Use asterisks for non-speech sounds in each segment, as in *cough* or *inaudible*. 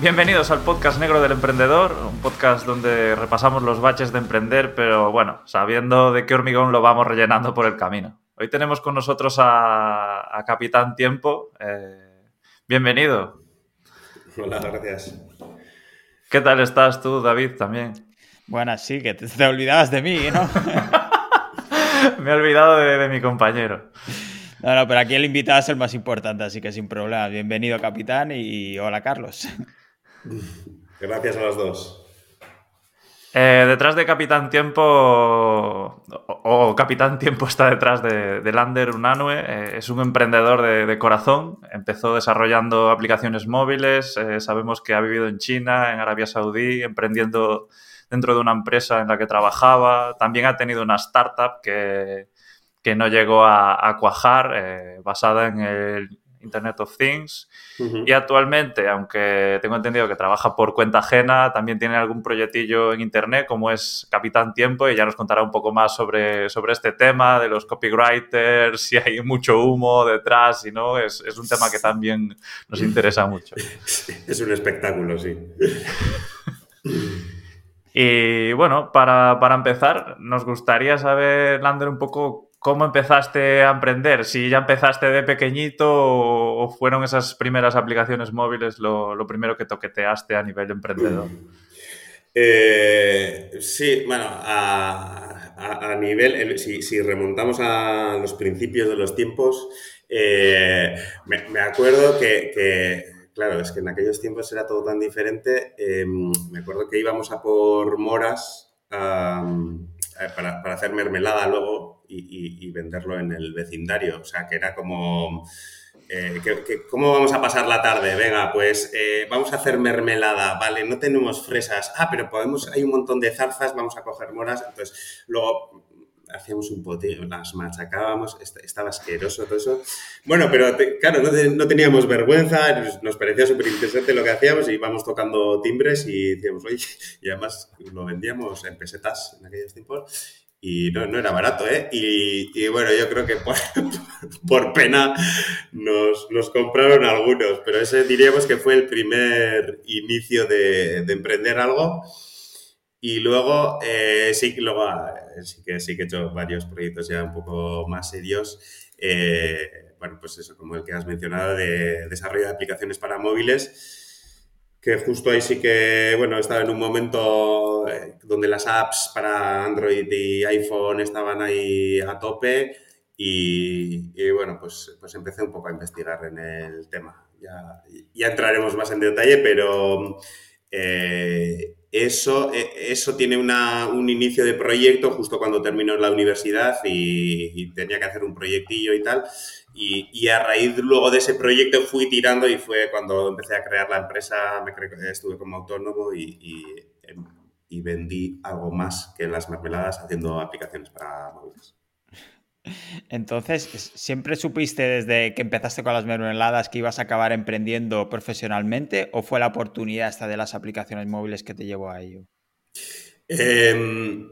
Bienvenidos al podcast Negro del Emprendedor, un podcast donde repasamos los baches de emprender, pero bueno, sabiendo de qué hormigón lo vamos rellenando por el camino. Hoy tenemos con nosotros a, Capitán Tiempo. Eh, bienvenido. Hola, gracias. ¿Qué tal estás tú, David, también? Buenas, sí, que te, olvidabas de mí, ¿no? *laughs* Me he olvidado de, mi compañero. No, no, pero aquí el invitado es el más importante, así que sin problema. Bienvenido, capitán, y hola, Carlos. Gracias a los dos. Eh, detrás de Capitán Tiempo, o, Capitán Tiempo está detrás de, Lander Unanue, eh, es un emprendedor de, corazón, empezó desarrollando aplicaciones móviles, eh, sabemos que ha vivido en China, en Arabia Saudí, emprendiendo dentro de una empresa en la que trabajaba, también ha tenido una startup que, que no llegó a, a cuajar, basada en el Internet of Things. Y actualmente, aunque tengo entendido que trabaja por cuenta ajena, también tiene algún proyectillo en Internet como es Capitán Tiempo y ya nos contará un poco más sobre, sobre este tema de los copywriters, *laughs* si hay mucho humo detrás, si no, es, es un tema que también nos interesa mucho. Es un espectáculo, sí. *laughs* Y bueno, para, para, empezar, nos gustaría saber, Lander, un poco ¿Cómo empezaste a emprender? Si ya empezaste de pequeñito o, fueron esas primeras aplicaciones móviles lo, primero que toqueteaste a nivel emprendedor. Eh, sí, bueno, a, nivel, si, remontamos a los principios de los tiempos, eh, me, acuerdo que, claro, es que en aquellos tiempos era todo tan diferente. Em, me acuerdo que íbamos a por moras para, para hacer mermelada luego y, venderlo en el vecindario. O sea, que era como... Eh, ¿Cómo vamos a pasar la tarde? Venga, pues eh, vamos a hacer mermelada, vale, no tenemos fresas, ah, pero podemos, hay un montón de zarzas, vamos a coger moras, entonces luego hacíamos un pote, las machacábamos, estaba asqueroso todo eso. Bueno, pero claro, no, teníamos vergüenza, nos, parecía súper interesante lo que hacíamos y íbamos tocando timbres y decíamos, oye, y además lo vendíamos en pesetas en aquellos tiempos y no, no, era barato, ¿eh? Y, bueno, yo creo que por, *laughs* por pena nos, nos, compraron algunos, pero ese diríamos que fue el primer inicio de, de emprender algo. Y luego, eh, sí, luego eh, sí, que, sí que he hecho varios proyectos ya un poco más serios. Eh, bueno, pues eso, como el que has mencionado, de desarrollo de aplicaciones para móviles que justo ahí sí que, bueno, estaba en un momento eh, donde las apps para Android y iPhone estaban ahí a tope y, bueno, pues, pues empecé un poco a investigar en el tema. Ya, ya entraremos más en detalle, pero eso, e, eso tiene una, un inicio de proyecto justo cuando terminó la universidad y, tenía que hacer un proyectillo y tal. Y, a raíz luego de ese proyecto fui tirando y fue cuando empecé a crear la empresa, me estuve como autónomo y, y vendí algo más que las mermeladas haciendo aplicaciones para móviles. Entonces, ¿siempre supiste desde que empezaste con las mermeladas que ibas a acabar emprendiendo profesionalmente o fue la oportunidad esta de las aplicaciones móviles que te llevó a ello? Em,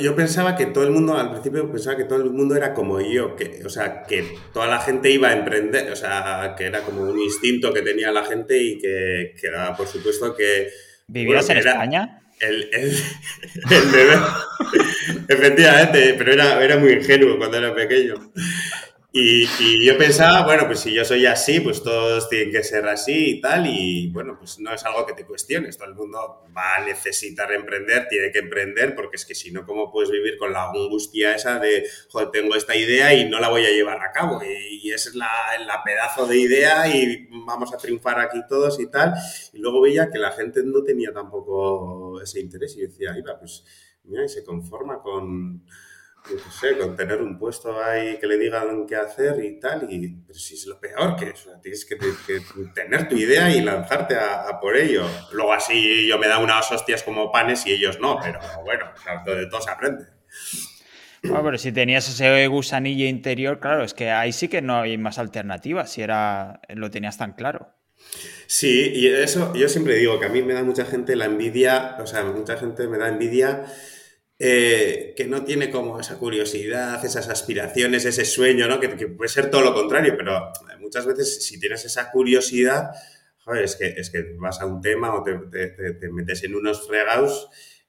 yo pensaba que todo el mundo, al principio pensaba que todo el mundo era como yo, que, o sea, que toda la gente iba a emprender, o sea, que era como un instinto que tenía la gente y que, que era, por supuesto, que... ¿Vivías en España? El, el, *laughs* bebé. Efectivamente, pero era, era muy ingenuo cuando era pequeño. Y, yo pensaba, bueno, pues si yo soy así, pues todos tienen que ser así y tal, y bueno, pues no es algo que te cuestiones, todo el mundo va a necesitar emprender, tiene que emprender, porque es que si no, ¿cómo puedes vivir con la angustia esa de, joder, tengo esta idea y no la voy a llevar a cabo? Y, esa es la, la, pedazo de idea y vamos a triunfar aquí todos y tal. Y luego veía que la gente no tenía tampoco ese interés y decía, iba, pues mira, y se conforma con qué sé, con tener un puesto ahí que le digan qué hacer y tal, y pero si es lo peor que es, tienes que, tener tu idea y lanzarte a, por ello. Luego así yo me da unas hostias como panes y ellos no, pero bueno, de todo se aprende. Bueno, pero si tenías ese gusanillo interior, claro, es que ahí sí que no hay más alternativas, si era, lo tenías tan claro. Sí, y eso yo siempre digo que a mí me da mucha gente la envidia, o sea, mucha gente me da envidia eh, que no tiene como esa curiosidad, esas aspiraciones, ese sueño, ¿no? Que, puede ser todo lo contrario, pero muchas veces si tienes esa curiosidad, joder, es que, es que vas a un tema o te, metes en unos fregados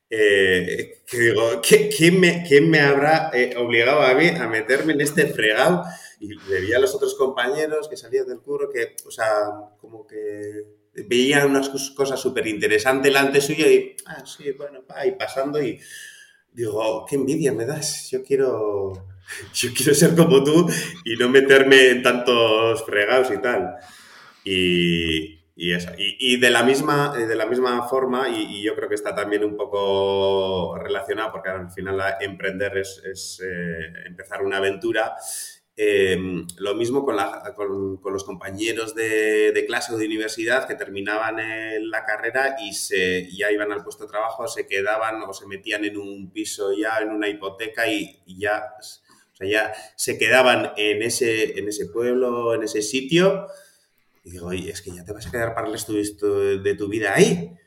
eh, que digo, ¿quién me, quién me habrá eh, obligado a mí a meterme en este fregado? Y veía a los otros compañeros que salían del curro que, o sea, como que veían unas cosas súper interesantes delante suyo y, ah, sí, bueno, va, y pasando y digo, qué envidia me das, yo quiero, *laughs* yo quiero ser como tú y no meterme en tantos fregados y tal. Y, y, eso. Y, de, la misma, de la misma forma, y, yo creo que está también un poco relacionado, porque al final emprender es, eh, empezar una aventura, eh, lo mismo con, los compañeros de, clase o de universidad que terminaban la carrera y se, ya iban al puesto de trabajo, se quedaban o se metían en un piso ya, en una hipoteca y, ya, se quedaban en ese, en ese pueblo, en ese sitio. Y digo, es que ya te vas a quedar para el resto de tu vida ahí.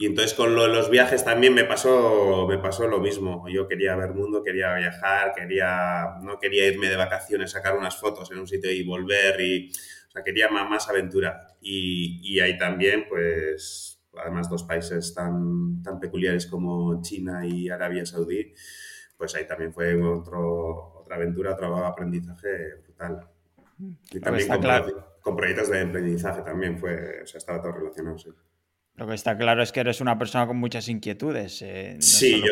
Y entonces con los viajes también me pasó, me pasó lo mismo. Yo quería ver mundo, quería viajar, quería, no quería irme de vacaciones, sacar unas fotos en un sitio y volver. Y, o sea, quería más, más aventura. Y, y, ahí también, pues, además dos países tan, tan peculiares como China y Arabia Saudí, pues ahí también fue otro, otra aventura, otro aprendizaje brutal. Y también con, con, proyectos de aprendizaje también fue, o sea, estaba todo relacionado, sí. Lo que está claro es que eres una persona con muchas inquietudes. Eh, sí,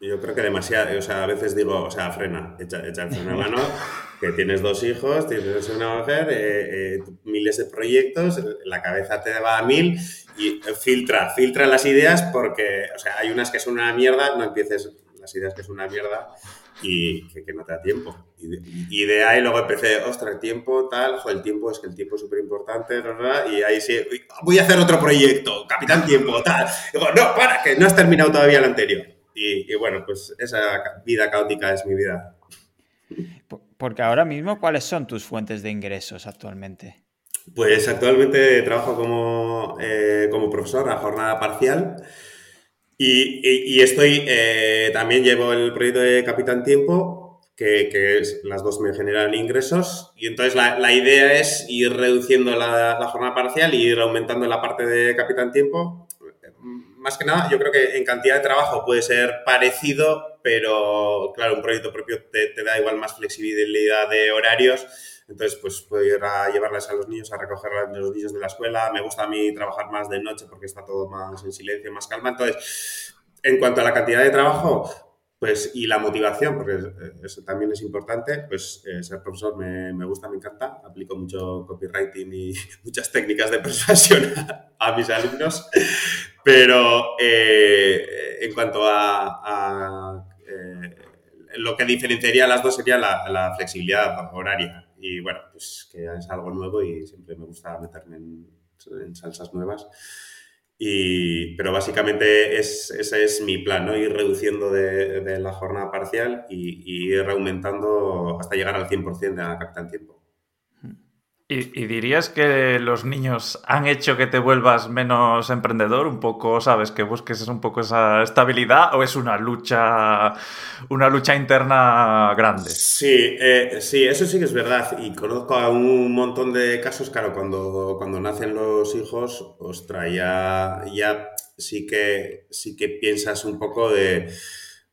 yo, creo que demasiado. O sea, a veces digo, o sea, frena, echa, echa el freno mano, *laughs* que tienes dos hijos, tienes una mujer, eh, eh, miles de proyectos, la cabeza te va a mil y filtra, filtra las ideas porque, o sea, hay unas que son una mierda, no empieces las ideas que son una mierda y que, no te da tiempo. Y de, ahí luego empecé, ostras, el tiempo, tal, el tiempo es que el tiempo es súper importante, y ahí sí, voy a hacer otro proyecto, Capitán Tiempo, tal. digo, no, para, que no has terminado todavía el anterior. Y, bueno, pues esa vida caótica es mi vida. Porque ahora mismo, ¿cuáles son tus fuentes de ingresos actualmente? Pues actualmente trabajo como, eh, como profesor a jornada parcial. Y, estoy, eh, también llevo el proyecto de Capitán Tiempo, que, que es, las dos me generan ingresos. Y entonces la, la idea es ir reduciendo la, la, jornada parcial y ir aumentando la parte de Capitán Tiempo. Más que nada, yo creo que en cantidad de trabajo puede ser parecido, pero claro, un proyecto propio te, te da igual más flexibilidad de horarios entonces, pues puedo ir a llevarles a los niños, a recoger a los niños de la escuela. Me gusta a mí trabajar más de noche porque está todo más en silencio, más calma. Entonces, en cuanto a la cantidad de trabajo, pues, y la motivación, porque eso también es importante, pues eh, ser profesor me, me, gusta, me encanta. Aplico mucho copywriting y *laughs* muchas técnicas de persuasión *laughs* a, mis alumnos. Pero eh, en cuanto a, eh, lo que diferenciaría las dos sería la, la flexibilidad horaria y bueno, pues que es algo nuevo y siempre me gusta meterme en, salsas nuevas. Y, pero básicamente es, ese es mi plan, ¿no? Ir reduciendo de, la jornada parcial y, ir aumentando hasta llegar al 100% de la Capitán Tiempo. ¿Y, dirías que los niños han hecho que te vuelvas menos emprendedor? Un poco, ¿sabes? Que busques un poco esa estabilidad o es una lucha, una lucha interna grande? Sí, eh, sí, eso sí que es verdad. Y conozco a un montón de casos, claro, cuando, cuando nacen los hijos, ostras, ya, ya sí que sí que piensas un poco de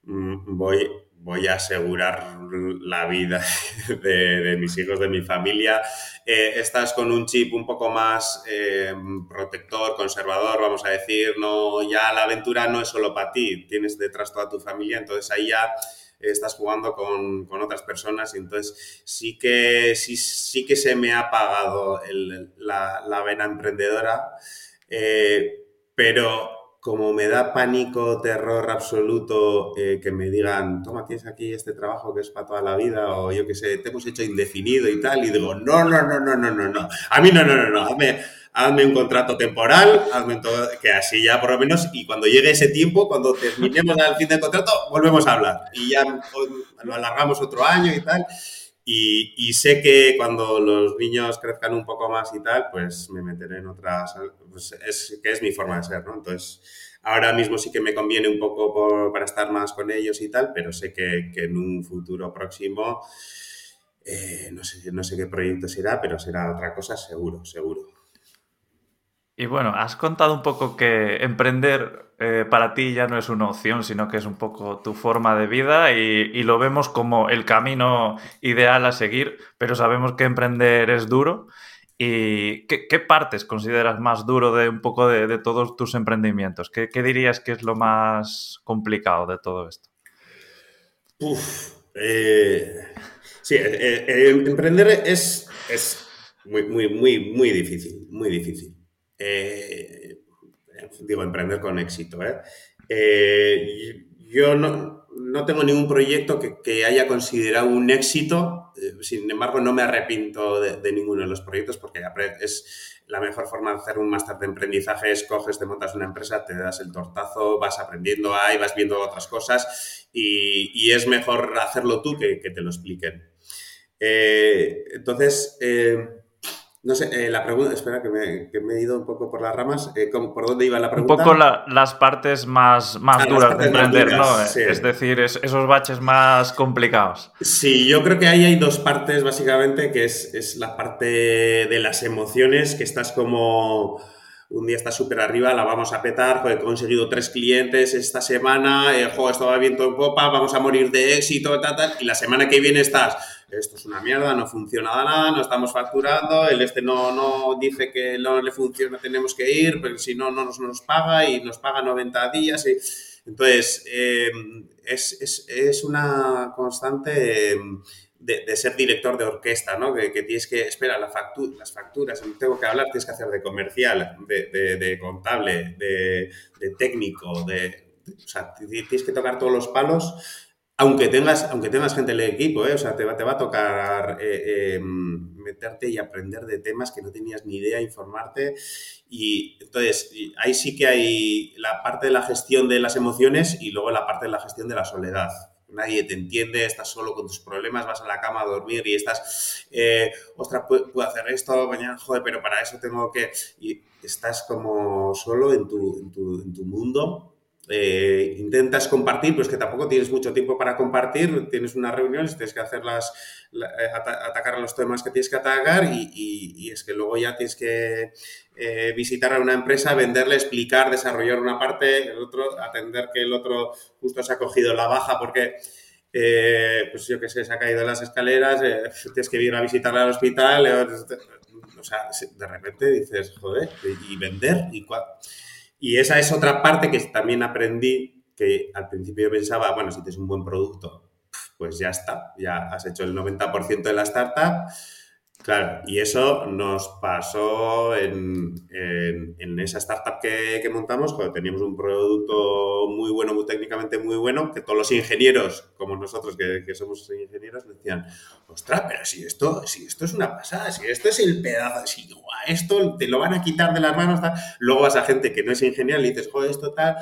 mm, voy, voy a asegurar la vida *laughs* de, mis hijos, de mi familia. Eh, estás con un chip un poco más eh, protector, conservador, vamos a decir, no, ya la aventura no es solo para ti, tienes detrás toda tu familia, entonces ahí ya estás jugando con, otras personas entonces sí que, sí, sí que se me ha apagado la, la, vena emprendedora, eh, pero como me da pánico, terror absoluto eh, que me digan, toma, tienes aquí este trabajo que es para toda la vida, o yo qué sé, te hemos hecho indefinido y tal, y digo, no, no, no, no, no, no, no, a mí no, no, no, no, hazme, un contrato temporal, hazme todo, que así ya por lo menos, y cuando llegue ese tiempo, cuando terminemos al fin del contrato, volvemos a hablar, y ya lo alargamos otro año y tal, y, sé que cuando los niños crezcan un poco más y tal, pues me meteré en otras, pues es que es mi forma de ser, ¿no? Entonces, ahora mismo sí que me conviene un poco para estar más con ellos y tal, pero sé que, en un futuro próximo, eh, no, sé, no sé qué proyecto será, pero será otra cosa seguro, seguro. Y bueno, has contado un poco que emprender eh, para ti ya no es una opción, sino que es un poco tu forma de vida y, lo vemos como el camino ideal a seguir, pero sabemos que emprender es duro. ¿Y qué, partes consideras más duro de un poco de, todos tus emprendimientos? ¿Qué, dirías que es lo más complicado de todo esto? Eh, sí, eh, emprender es, es muy, muy, muy, muy difícil, muy difícil. Digo, emprender con éxito. ¿eh? Eh, yo no, no, tengo ningún proyecto que, haya considerado un éxito, sin embargo no me arrepiento de, ninguno de los proyectos porque es la mejor forma de hacer un máster de emprendizaje es coges, te montas una empresa, te das el tortazo, vas aprendiendo ahí, vas viendo otras cosas y, es mejor hacerlo tú que, que te lo expliquen. entonces, no sé, eh, la pregunta, espera que me, he ido un poco por las ramas. Eh, ¿Por dónde iba la pregunta? Un poco las partes más, más ah, duras de emprender, ¿no? Es decir, esos baches más complicados. Sí, yo creo que ahí hay dos partes, básicamente, que es, la parte de las emociones, que estás como un día estás súper arriba, la vamos a petar, he conseguido tres clientes esta semana, el juego estaba viento en popa, vamos a morir de éxito, tal, tal, y la semana que viene estás esto es una mierda, no funciona nada, no estamos facturando, el este no, no dice que no le funciona, tenemos que ir, pero si no, no nos, nos paga y nos paga 90 días. Y, entonces, em, es, una constante em, de, ser director de orquesta, ¿no? Que, tienes que, espera, la factura, las facturas, tengo que hablar, tienes que hacer de comercial, de, contable, de, técnico, de, o sea, tienes que tocar todos los palos aunque tengas, aunque tengas gente en el equipo, ¿eh? o sea, te va, te va a tocar eh, em, meterte y aprender de temas que no tenías ni idea, informarte. Y entonces, ahí sí que hay la parte de la gestión de las emociones y luego la parte de la gestión de la soledad. Nadie te entiende, estás solo con tus problemas, vas a la cama a dormir y estás, eh, ostras, puedo, hacer esto, mañana, joder, pero para eso tengo que... Y estás como solo en tu, en tu, en tu mundo eh, intentas compartir, pues que tampoco tienes mucho tiempo para compartir, tienes unas reuniones, tienes que hacerlas, eh, atacar los temas que tienes que atacar y, es que luego ya tienes que eh, visitar a una empresa, venderle, explicar, desarrollar una parte, el otro, atender que el otro justo se ha cogido la baja porque... pues yo que sé, se ha caído en las escaleras, *laughs* tienes que ir a visitarle al hospital, o sea, de repente dices, joder, y vender, y y esa es otra parte que también aprendí, que al principio yo pensaba, bueno, si tienes un buen producto, pues ya está, ya has hecho el 90% de la startup Claro, y eso nos pasó en, en, esa startup que, montamos, cuando teníamos un producto muy bueno, muy técnicamente muy bueno, que todos los ingenieros, como nosotros que, somos ingenieros, decían, ostras, pero si esto, si esto es una pasada, si esto es el pedazo, si esto te lo van a quitar de las manos, luego vas a gente que no es ingeniero y dices, joder, esto tal,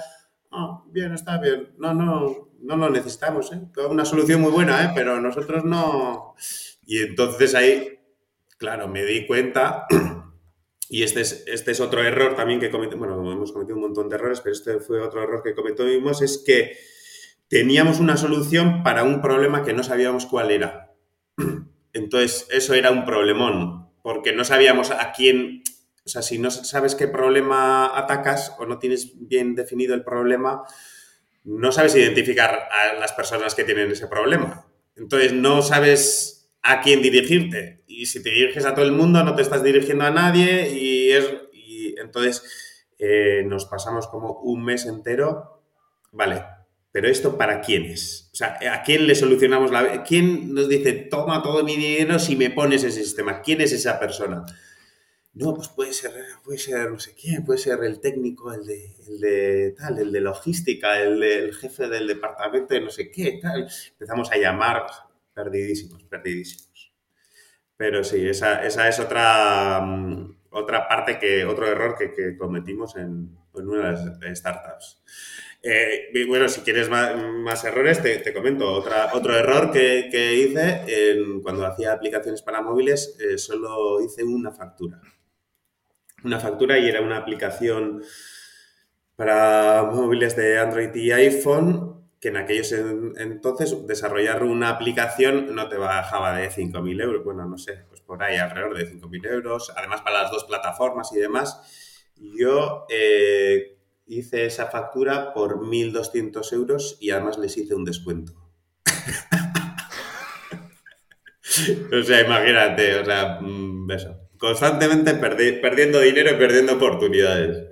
oh, bien, está bien, no, no, no lo necesitamos, ¿eh? una solución muy buena, ¿eh? pero nosotros no... Y entonces ahí Claro, me di cuenta, *clears throat* y este es, este es otro error también que cometimos, bueno, hemos cometido un montón de errores, pero este fue otro error que cometimos, es que teníamos una solución para un problema que no sabíamos cuál era. *clears throat* Entonces, eso era un problemón, porque no sabíamos a quién, o sea, si no sabes qué problema atacas o no tienes bien definido el problema, no sabes identificar a las personas que tienen ese problema. Entonces, no sabes a quién dirigirte. Y si te diriges a todo el mundo, no te estás dirigiendo a nadie y, es, y entonces eh, nos pasamos como un mes entero, vale, pero esto para quién es? O sea, ¿a quién le solucionamos la? ¿Quién nos dice, toma todo mi dinero si me pones ese sistema? ¿Quién es esa persona? No, pues puede ser, puede ser no sé quién, puede ser el técnico, el de, el de tal, el de logística, el, el jefe del departamento de no sé qué, tal. Empezamos a llamar, perdidísimos, perdidísimos. Pero sí, esa, es otra, mm, otra parte que, otro error que, cometimos en, una de las startups. Eh, bueno, si quieres más, errores, te, comento. Otra, otro error que, hice cuando hacía aplicaciones para móviles, eh, solo hice una factura. Una factura y era una aplicación para móviles de Android y iPhone que en aquellos entonces desarrollar una aplicación no te bajaba de 5.000 euros, bueno, no sé, pues por ahí alrededor de 5.000 euros, además para las dos plataformas y demás. Yo eh, hice esa factura por 1.200 euros y además les hice un descuento. *laughs* o sea, imagínate, o sea, mm, eso. Constantemente perdiendo dinero y perdiendo oportunidades.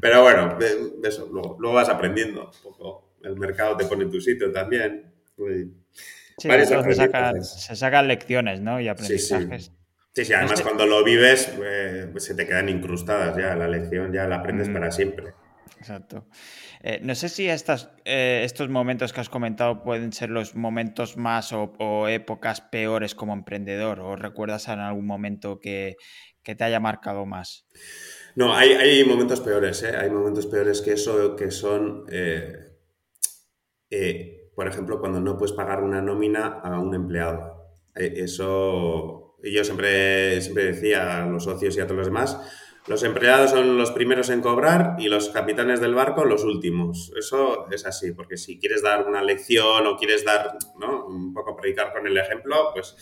Pero bueno, eso, luego, vas aprendiendo un poco. El mercado te pone en tu sitio también. Sí, se, sacan, se, sacan, lecciones, ¿no? Y aprendizajes. Sí, sí. además cuando lo vives eh, pues se te quedan incrustadas ya, la lección ya la aprendes para siempre. Exacto. Eh, no sé si estas, eh, estos momentos que has comentado pueden ser los momentos más o, épocas peores como emprendedor o recuerdas en algún momento que, te haya marcado más. No, hay, hay momentos peores, ¿eh? hay momentos peores que eso, que son, por ejemplo, cuando no puedes pagar una nómina a un empleado. eso, yo siempre, siempre decía a los socios y a todos los demás, los empleados son los primeros en cobrar y los capitanes del barco los últimos. Eso es así, porque si quieres dar una lección o quieres dar, ¿no? Un poco predicar con el ejemplo, pues...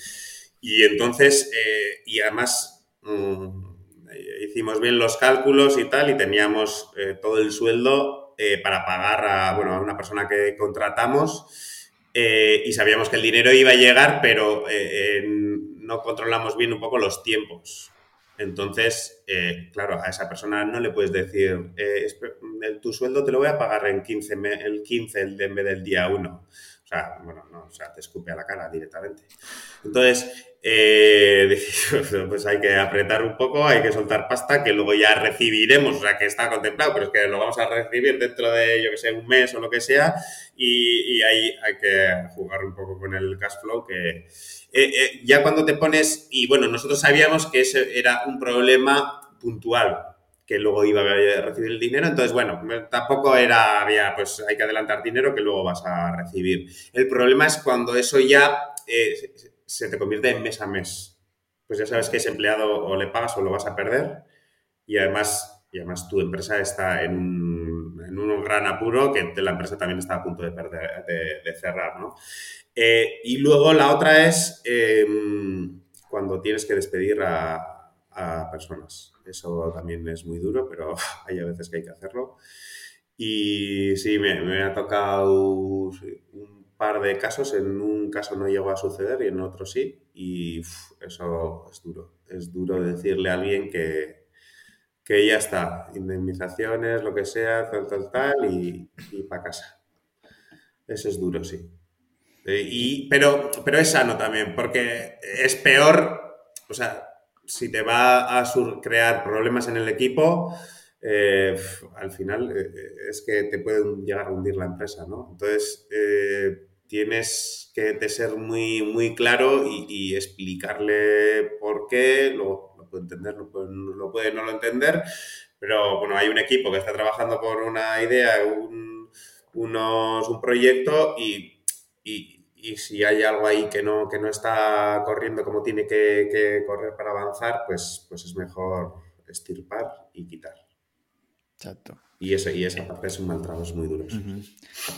Y entonces, eh, y además mm, hicimos bien los cálculos y tal, y teníamos eh, todo el sueldo eh, para pagar a, bueno, a una persona que contratamos. y sabíamos que el dinero iba a llegar, pero no controlamos bien un poco los tiempos. Entonces, eh, claro, a esa persona no le puedes decir, eh, tu sueldo te lo voy a pagar en 15, el 15 en vez del día 1. O sea, bueno, no, o sea, te escupe a la cara directamente. Entonces, eh, *laughs* pues hay que apretar un poco, hay que soltar pasta, que luego ya recibiremos, o sea, que está contemplado, pero es que lo vamos a recibir dentro de, yo que sé, un mes o lo que sea, y, ahí hay que jugar un poco con el cash flow, que eh, eh, ya cuando te pones, y bueno, nosotros sabíamos que ese era un problema puntual, que luego iba a recibir el dinero. Entonces, bueno, tampoco era, había, pues hay que adelantar dinero que luego vas a recibir. El problema es cuando eso ya se te convierte en mes a mes. Pues ya sabes que ese empleado o le pagas o lo vas a perder y además, y además tu empresa está en un, en un gran apuro que la empresa también está a punto de, perder, de, cerrar, ¿no? Eh, y luego la otra es em, cuando tienes que despedir a, personas. Eso también es muy duro, pero *laughs* hay a veces que hay que hacerlo. Y sí, me, me ha tocado un par de casos, en un caso no llegó a suceder y en otro sí, y eso es duro. Es duro decirle a alguien que, que ya está, indemnizaciones, lo que sea, tal, tal, tal, y, y para casa. Eso es duro, sí. Eh, y, pero, pero es sano también, porque es peor, o sea, si te va a crear problemas en el equipo, eh, al final eh, es que te pueden llegar a hundir la empresa, ¿no? Entonces, tienes que ser muy, muy claro y, explicarle por qué, lo, puede entender, lo puede, lo puede, no lo entender, pero bueno, hay un equipo que está trabajando por una idea, un, unos, un proyecto y, y, si hay algo ahí que no, que no está corriendo como tiene que, que correr para avanzar, pues, pues es mejor estirpar y quitar. Exacto. Y, ese, y esa parte es un mal trabajo, es muy duro.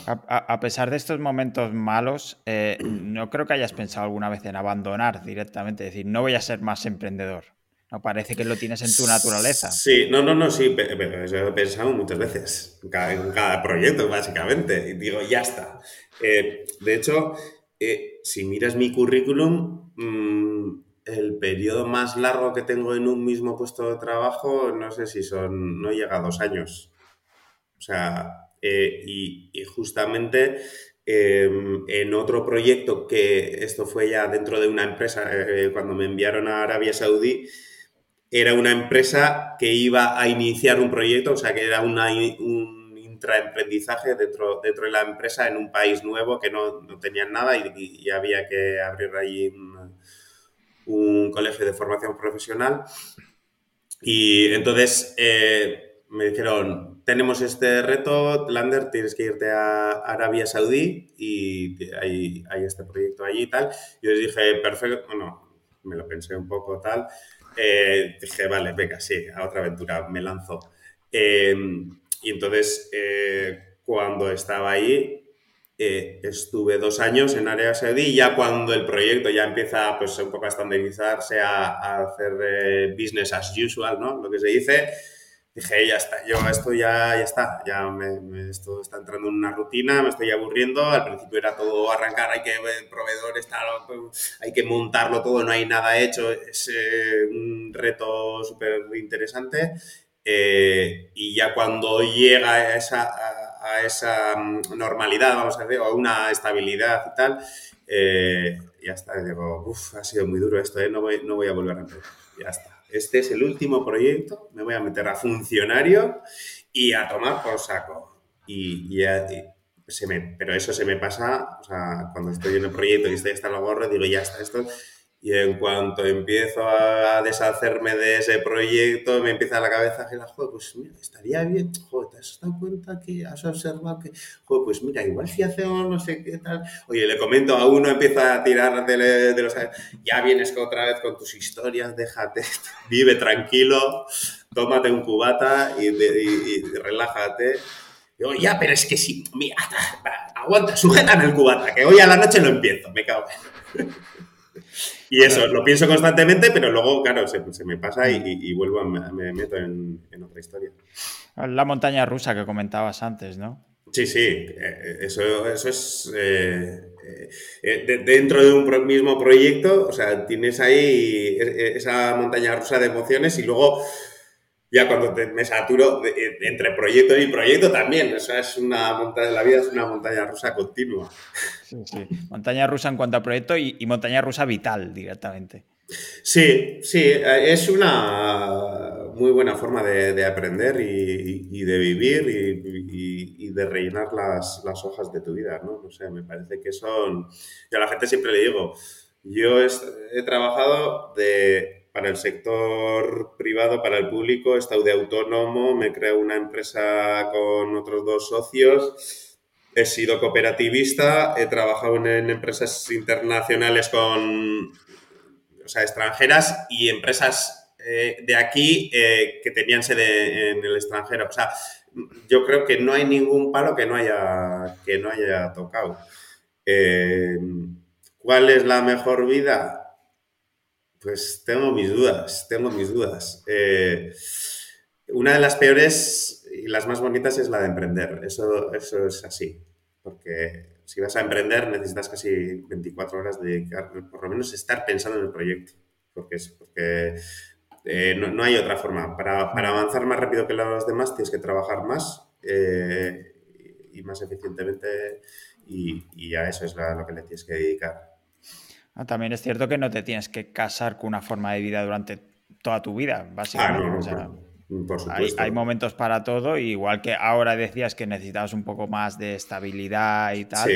a, pesar de estos momentos malos, eh, no creo que hayas pensado alguna vez en abandonar directamente, es decir, no voy a ser más emprendedor. No parece que lo tienes en tu naturaleza. Sí, no, no, no, sí, pero eso he pensado muchas veces, en cada, proyecto, básicamente. Y digo, ya está. Eh, de hecho, eh, si miras mi currículum, mm, el periodo más largo que tengo en un mismo puesto de trabajo, no sé si son, no llega a dos años. O sea, eh, y, justamente em, en otro proyecto que esto fue ya dentro de una empresa, eh, cuando me enviaron a Arabia Saudí, era una empresa que iba a iniciar un proyecto, o sea, que era una, un intraemprendizaje dentro, dentro de la empresa en un país nuevo que no, no tenían nada y, había que abrir allí un, un, colegio de formación profesional. Y entonces eh, me dijeron, tenemos este reto, Lander, tienes que irte a Arabia Saudí y hay, hay este proyecto allí y tal. Yo les dije, perfecto, bueno, me lo pensé un poco tal. Eh, dije, vale, venga, sí, a otra aventura, me lanzo. Em, y entonces, eh, cuando estaba ahí, eh, estuve dos años en Arabia Saudí ya cuando el proyecto ya empieza pues, un poco a estandarizarse, a, a hacer business as usual, ¿no? Lo que se dice, dije, ya está, yo esto ya, ya está, ya me, esto está entrando en una rutina, me estoy aburriendo, al principio era todo arrancar, hay que ver proveedores, tal, hay que montarlo todo, no hay nada hecho, es eh, un reto súper interesante eh, y ya cuando llega a esa, a, esa mm, normalidad, vamos a decir, o a una estabilidad y tal, eh, ya está, digo, uff, ha sido muy duro esto, no, voy, no voy a volver a empezar, ya está este es el último proyecto, me voy a meter a funcionario y a tomar por saco. Y, se me, pero eso se me pasa, o sea, cuando estoy en el proyecto y estoy hasta la gorra, digo, ya está, esto y en cuanto empiezo a deshacerme de ese proyecto, me empieza la cabeza girar, joder, pues mira, estaría bien, joder, ¿te has dado cuenta que has observado que, joder, pues mira, igual si hacemos no sé qué tal, oye, le comento a uno, empieza a tirar de, los... Ya vienes otra vez con tus historias, déjate, *laughs* vive tranquilo, tómate un cubata y, relájate. Digo, ya, pero es que sí, mira, aguanta, sujétame el cubata, que hoy a la noche lo empiezo, me cago. *laughs* Y eso, lo pienso constantemente, pero luego, claro, se, me pasa y, vuelvo, a, me meto en, otra historia. La montaña rusa que comentabas antes, ¿no? Sí, sí, eh, eso, eso es eh, eh, dentro de un mismo proyecto, o sea, tienes ahí esa montaña rusa de emociones y luego ya cuando me saturo entre proyecto y proyecto también. O sea, es una montaña, la vida es una montaña rusa continua. Sí, sí. Montaña rusa en cuanto a proyecto y, montaña rusa vital directamente. Sí, sí, es una muy buena forma de, aprender y, de vivir y, de rellenar las, las, hojas de tu vida, ¿no? O sea, me parece que son... Yo a la gente siempre le digo, yo he trabajado de para el sector privado, para el público, he estado de autónomo, me creo una empresa con otros dos socios, he sido cooperativista, he trabajado en, empresas internacionales con, o sea, extranjeras y empresas eh, de aquí eh, que tenían sede en el extranjero. O sea, yo creo que no hay ningún palo que no haya, que no haya tocado. Eh, ¿Cuál es la mejor vida? Pues tengo mis dudas, tengo mis dudas. Eh, una de las peores y las más bonitas es la de emprender. Eso, eso es así. Porque si vas a emprender necesitas casi 24 horas de dedicar, por lo menos estar pensando en el proyecto. Porque, es, porque eh, no, hay otra forma. Para, avanzar más rápido que los demás tienes que trabajar más eh, y más eficientemente y, a eso es lo que le tienes que dedicar. Ah, también es cierto que no te tienes que casar con una forma de vida durante toda tu vida, básicamente. Ah, por. Hay, momentos para todo, igual que ahora decías que necesitabas un poco más de estabilidad y tal.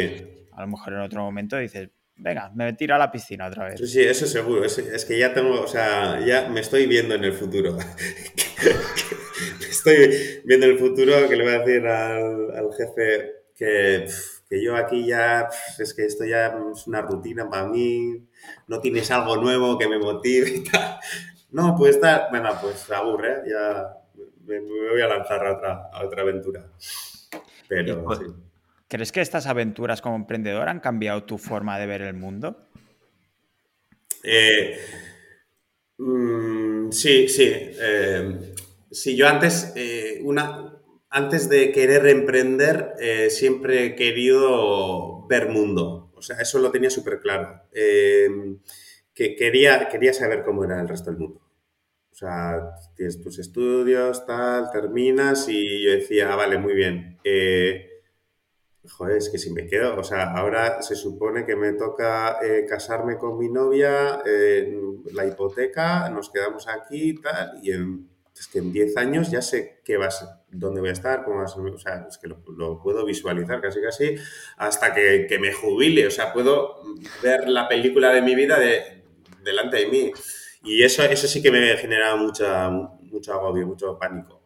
A lo mejor en otro momento dices, venga, me tiro a la piscina otra vez. Sí, eso seguro. Es, que ya tengo, o sea, ya me estoy viendo en el futuro. *laughs* estoy viendo en el futuro que le voy a decir al, jefe que que yo aquí ya, es que esto ya es una rutina para mí, no tienes algo nuevo que me motive y tal. No, pues está, venga, pues aburre, ya me, voy a lanzar a otra, otra aventura. Pero, pues, ¿Crees que estas aventuras como emprendedor han cambiado tu forma de ver el mundo? Eh, mm, sí, sí. Eh, sí, yo antes, eh, una, antes de querer emprender, eh, siempre he querido ver mundo. O sea, eso lo tenía súper claro. Em, que quería, quería saber cómo era el resto del mundo. O sea, tienes tus estudios, tal, terminas y yo decía, ah, vale, muy bien. Eh, joder, es que si me quedo, o sea, ahora se supone que me toca eh, casarme con mi novia, la hipoteca, nos quedamos aquí y tal, y es que en 10 años ya sé qué va a ser dónde voy a estar, cómo o sea, es que lo, puedo visualizar casi casi hasta que, me jubile, o sea, puedo ver la película de mi vida de, delante de mí. Y eso, eso sí que me genera mucha, mucho agobio, mucho pánico.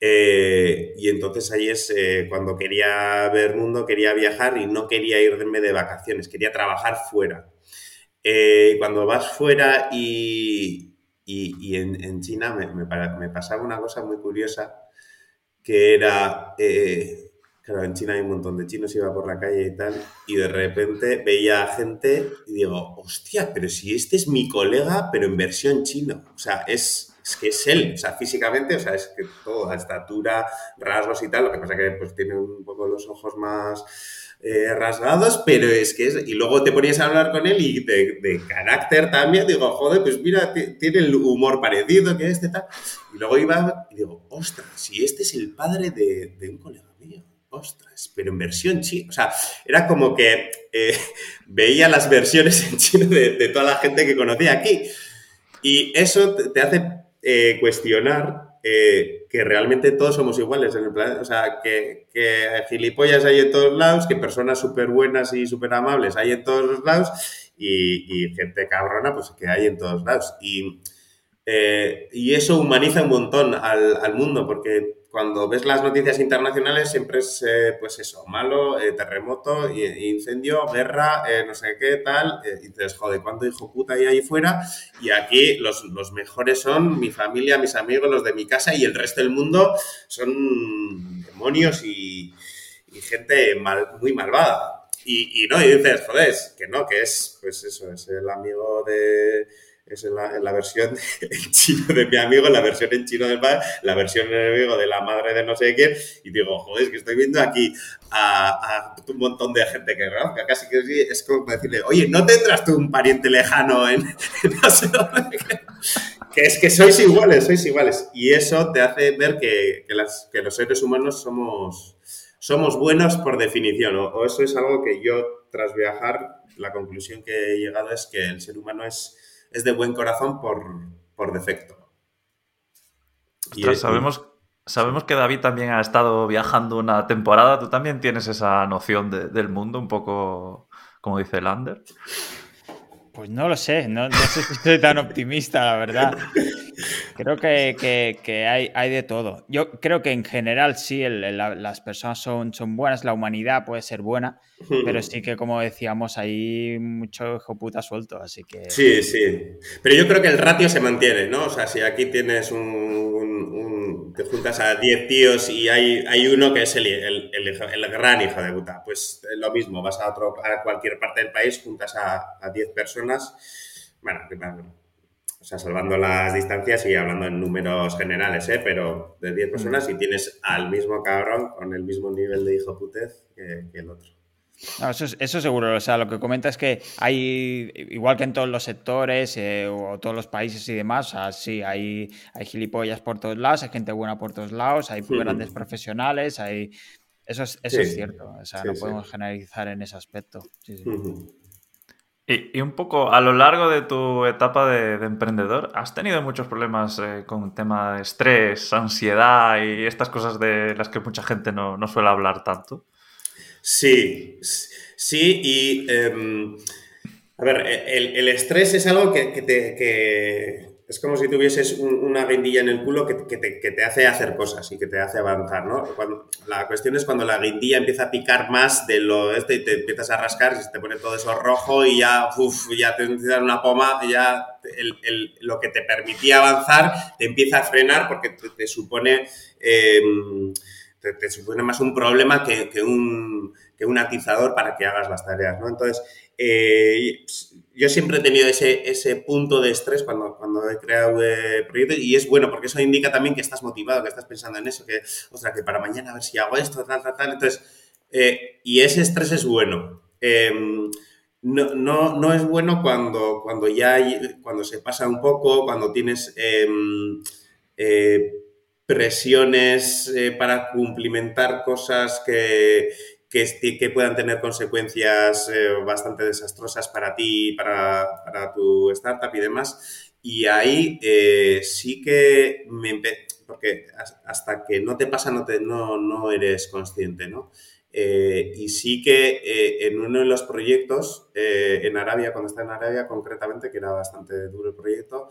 Eh, y entonces ahí es eh, cuando quería ver mundo, quería viajar y no quería irme de vacaciones, quería trabajar fuera. Eh, cuando vas fuera y, y, en, China me, me, pasaba una cosa muy curiosa que era, eh, claro, en China hay un montón de chinos, iba por la calle y tal, y de repente veía a gente y digo, hostia, pero si este es mi colega, pero en versión chino. O sea, es, es que es él, o sea, físicamente, o sea, es que toda estatura, rasgos y tal, lo que pasa que pues tiene un poco los ojos más eh, rasgados, pero es que es, y luego te ponías a hablar con él y de, carácter también, digo, joder, pues mira, tiene el humor parecido que este tal, y luego iba y digo, ostras, si este es el padre de, de un colega mío ostras, pero en versión china. O sea, era como que eh, *laughs* veía las versiones en chino de, toda la gente que conocía aquí. Y eso te hace eh, cuestionar eh, que realmente todos somos iguales en el planeta. O sea, que, gilipollas hay en todos lados, que personas súper buenas y súper amables hay en todos los lados y, gente cabrona, pues que hay en todos lados. Y, y eso humaniza un montón al, al mundo, porque cuando ves las noticias internacionales siempre es, eh, pues eso, malo, eh, terremoto, incendio, guerra, eh, no sé qué, tal. y dices, joder, ¿cuánto hijo puta hay ahí fuera? Y aquí los, mejores son mi familia, mis amigos, los de mi casa y el resto del mundo son demonios y, gente mal, muy malvada. Y, y, no, y dices, joder, que no, que es, pues eso, es el amigo de es en la, versión *laughs* en chino de mi amigo, la versión en chino del padre, la versión en enemigo de la madre de no sé quién, y digo, joder, es que estoy viendo aquí a, un montón de gente que que casi que es como decirle, oye, ¿no tendrás tú un pariente lejano en, *laughs* *laughs* que es que sois iguales, sois iguales. Y eso te hace ver que, que los seres humanos somos, somos buenos por definición, o eso es algo que yo, tras viajar, la conclusión que he llegado es que el ser humano es es de buen corazón por, defecto. y, sabemos, sabemos que David también ha estado viajando una temporada. ¿Tú también tienes esa noción del mundo, un poco como dice Lander? Pues no lo sé, no, sé si estoy tan optimista, la verdad. *laughs* Creo que, hay, hay, de todo. Yo creo que en general sí, las personas son, son buenas, la humanidad puede ser buena, pero sí que, como decíamos, hay mucho hijo puta suelto, así que... Sí, sí. Pero yo creo que el ratio se mantiene, ¿no? O sea, si aquí tienes un... te juntas a 10 tíos y hay, hay uno que es el, el, gran hijo de puta, pues lo mismo, vas a, otro, a cualquier parte del país, juntas a 10 personas, bueno, o sea, salvando las distancias y hablando en números generales, ¿eh? Pero de 10 personas y tienes al mismo cabrón con el mismo nivel de hijo putez que, el otro. No, eso, eso seguro. O sea, lo que comenta es que hay, igual que en todos los sectores eh, o todos los países y demás, o sea, sí, hay, hay gilipollas por todos lados, hay gente buena por todos lados, hay grandes profesionales, hay... Eso es, eso es cierto. O sea, no podemos generalizar en ese aspecto. Sí, sí. Y, un poco, a lo largo de tu etapa de, emprendedor, ¿has tenido muchos problemas eh, con el tema de estrés, ansiedad y estas cosas de las que mucha gente no, suele hablar tanto? Sí, sí, y em, a ver, el, estrés es algo que, te, es como si tuvieses una guindilla en el culo que, te, hace hacer cosas y que te hace avanzar, ¿no? la cuestión es cuando la guindilla empieza a picar más de lo este y te empiezas a rascar y se te pone todo eso rojo y ya, ya te dar una poma, ya lo que te permitía avanzar te empieza a frenar porque te, supone... Em, te, supone más un problema que, un, que un atizador para que hagas las tareas, ¿no? Entonces, eh, yo siempre he tenido ese, ese punto de estrés cuando, cuando he creado eh, proyectos y es bueno porque eso indica también que estás motivado, que estás pensando en eso, que, ostras, que para mañana a ver si hago esto, tal, tal, tal. Entonces, eh, y ese estrés es bueno. Em, no, no, no, es bueno cuando, cuando ya hay, cuando se pasa un poco, cuando tienes em, eh, presiones para cumplimentar cosas que, que, puedan tener consecuencias eh, bastante desastrosas para ti, para, para tu startup y demás. Y ahí eh, sí que me... Porque hasta que no te pasa no, te, no, no eres consciente, ¿no? Eh, y sí que en uno de los proyectos, en Arabia, cuando estaba en Arabia concretamente, que era bastante duro el proyecto,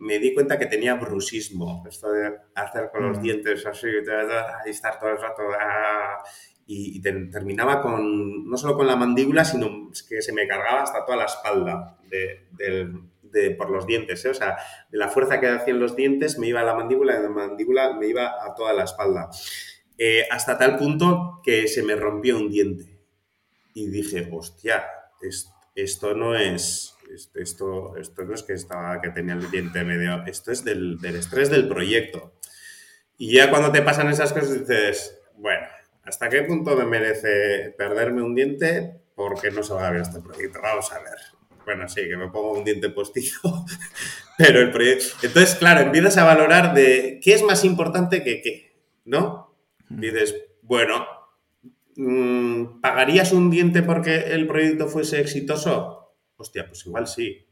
me di cuenta que tenía brusismo, esto de hacer con los mm. dientes así, y estar todo el rato, ah, y, terminaba con, no solo con la mandíbula, sino que se me cargaba hasta toda la espalda de, por los dientes, ¿eh? o sea, de la fuerza que hacían los dientes me iba a la mandíbula y de la mandíbula me iba a toda la espalda. Eh, hasta tal punto que se me rompió un diente. Y dije, hostia, esto no es esto, esto no es que estaba que tenía el diente medio, esto es del, del estrés del proyecto. Y ya cuando te pasan esas cosas dices, bueno, ¿hasta qué punto me merece perderme un diente porque no se va a ver este proyecto? Vamos a ver. Bueno, sí, que me pongo un diente postizo, *laughs* pero el proyecto... Entonces, claro, empiezas a valorar de qué es más importante que qué, ¿no? Dices, bueno, mm, ¿pagarías un diente porque el proyecto fuese exitoso? Hostia, pues igual sí.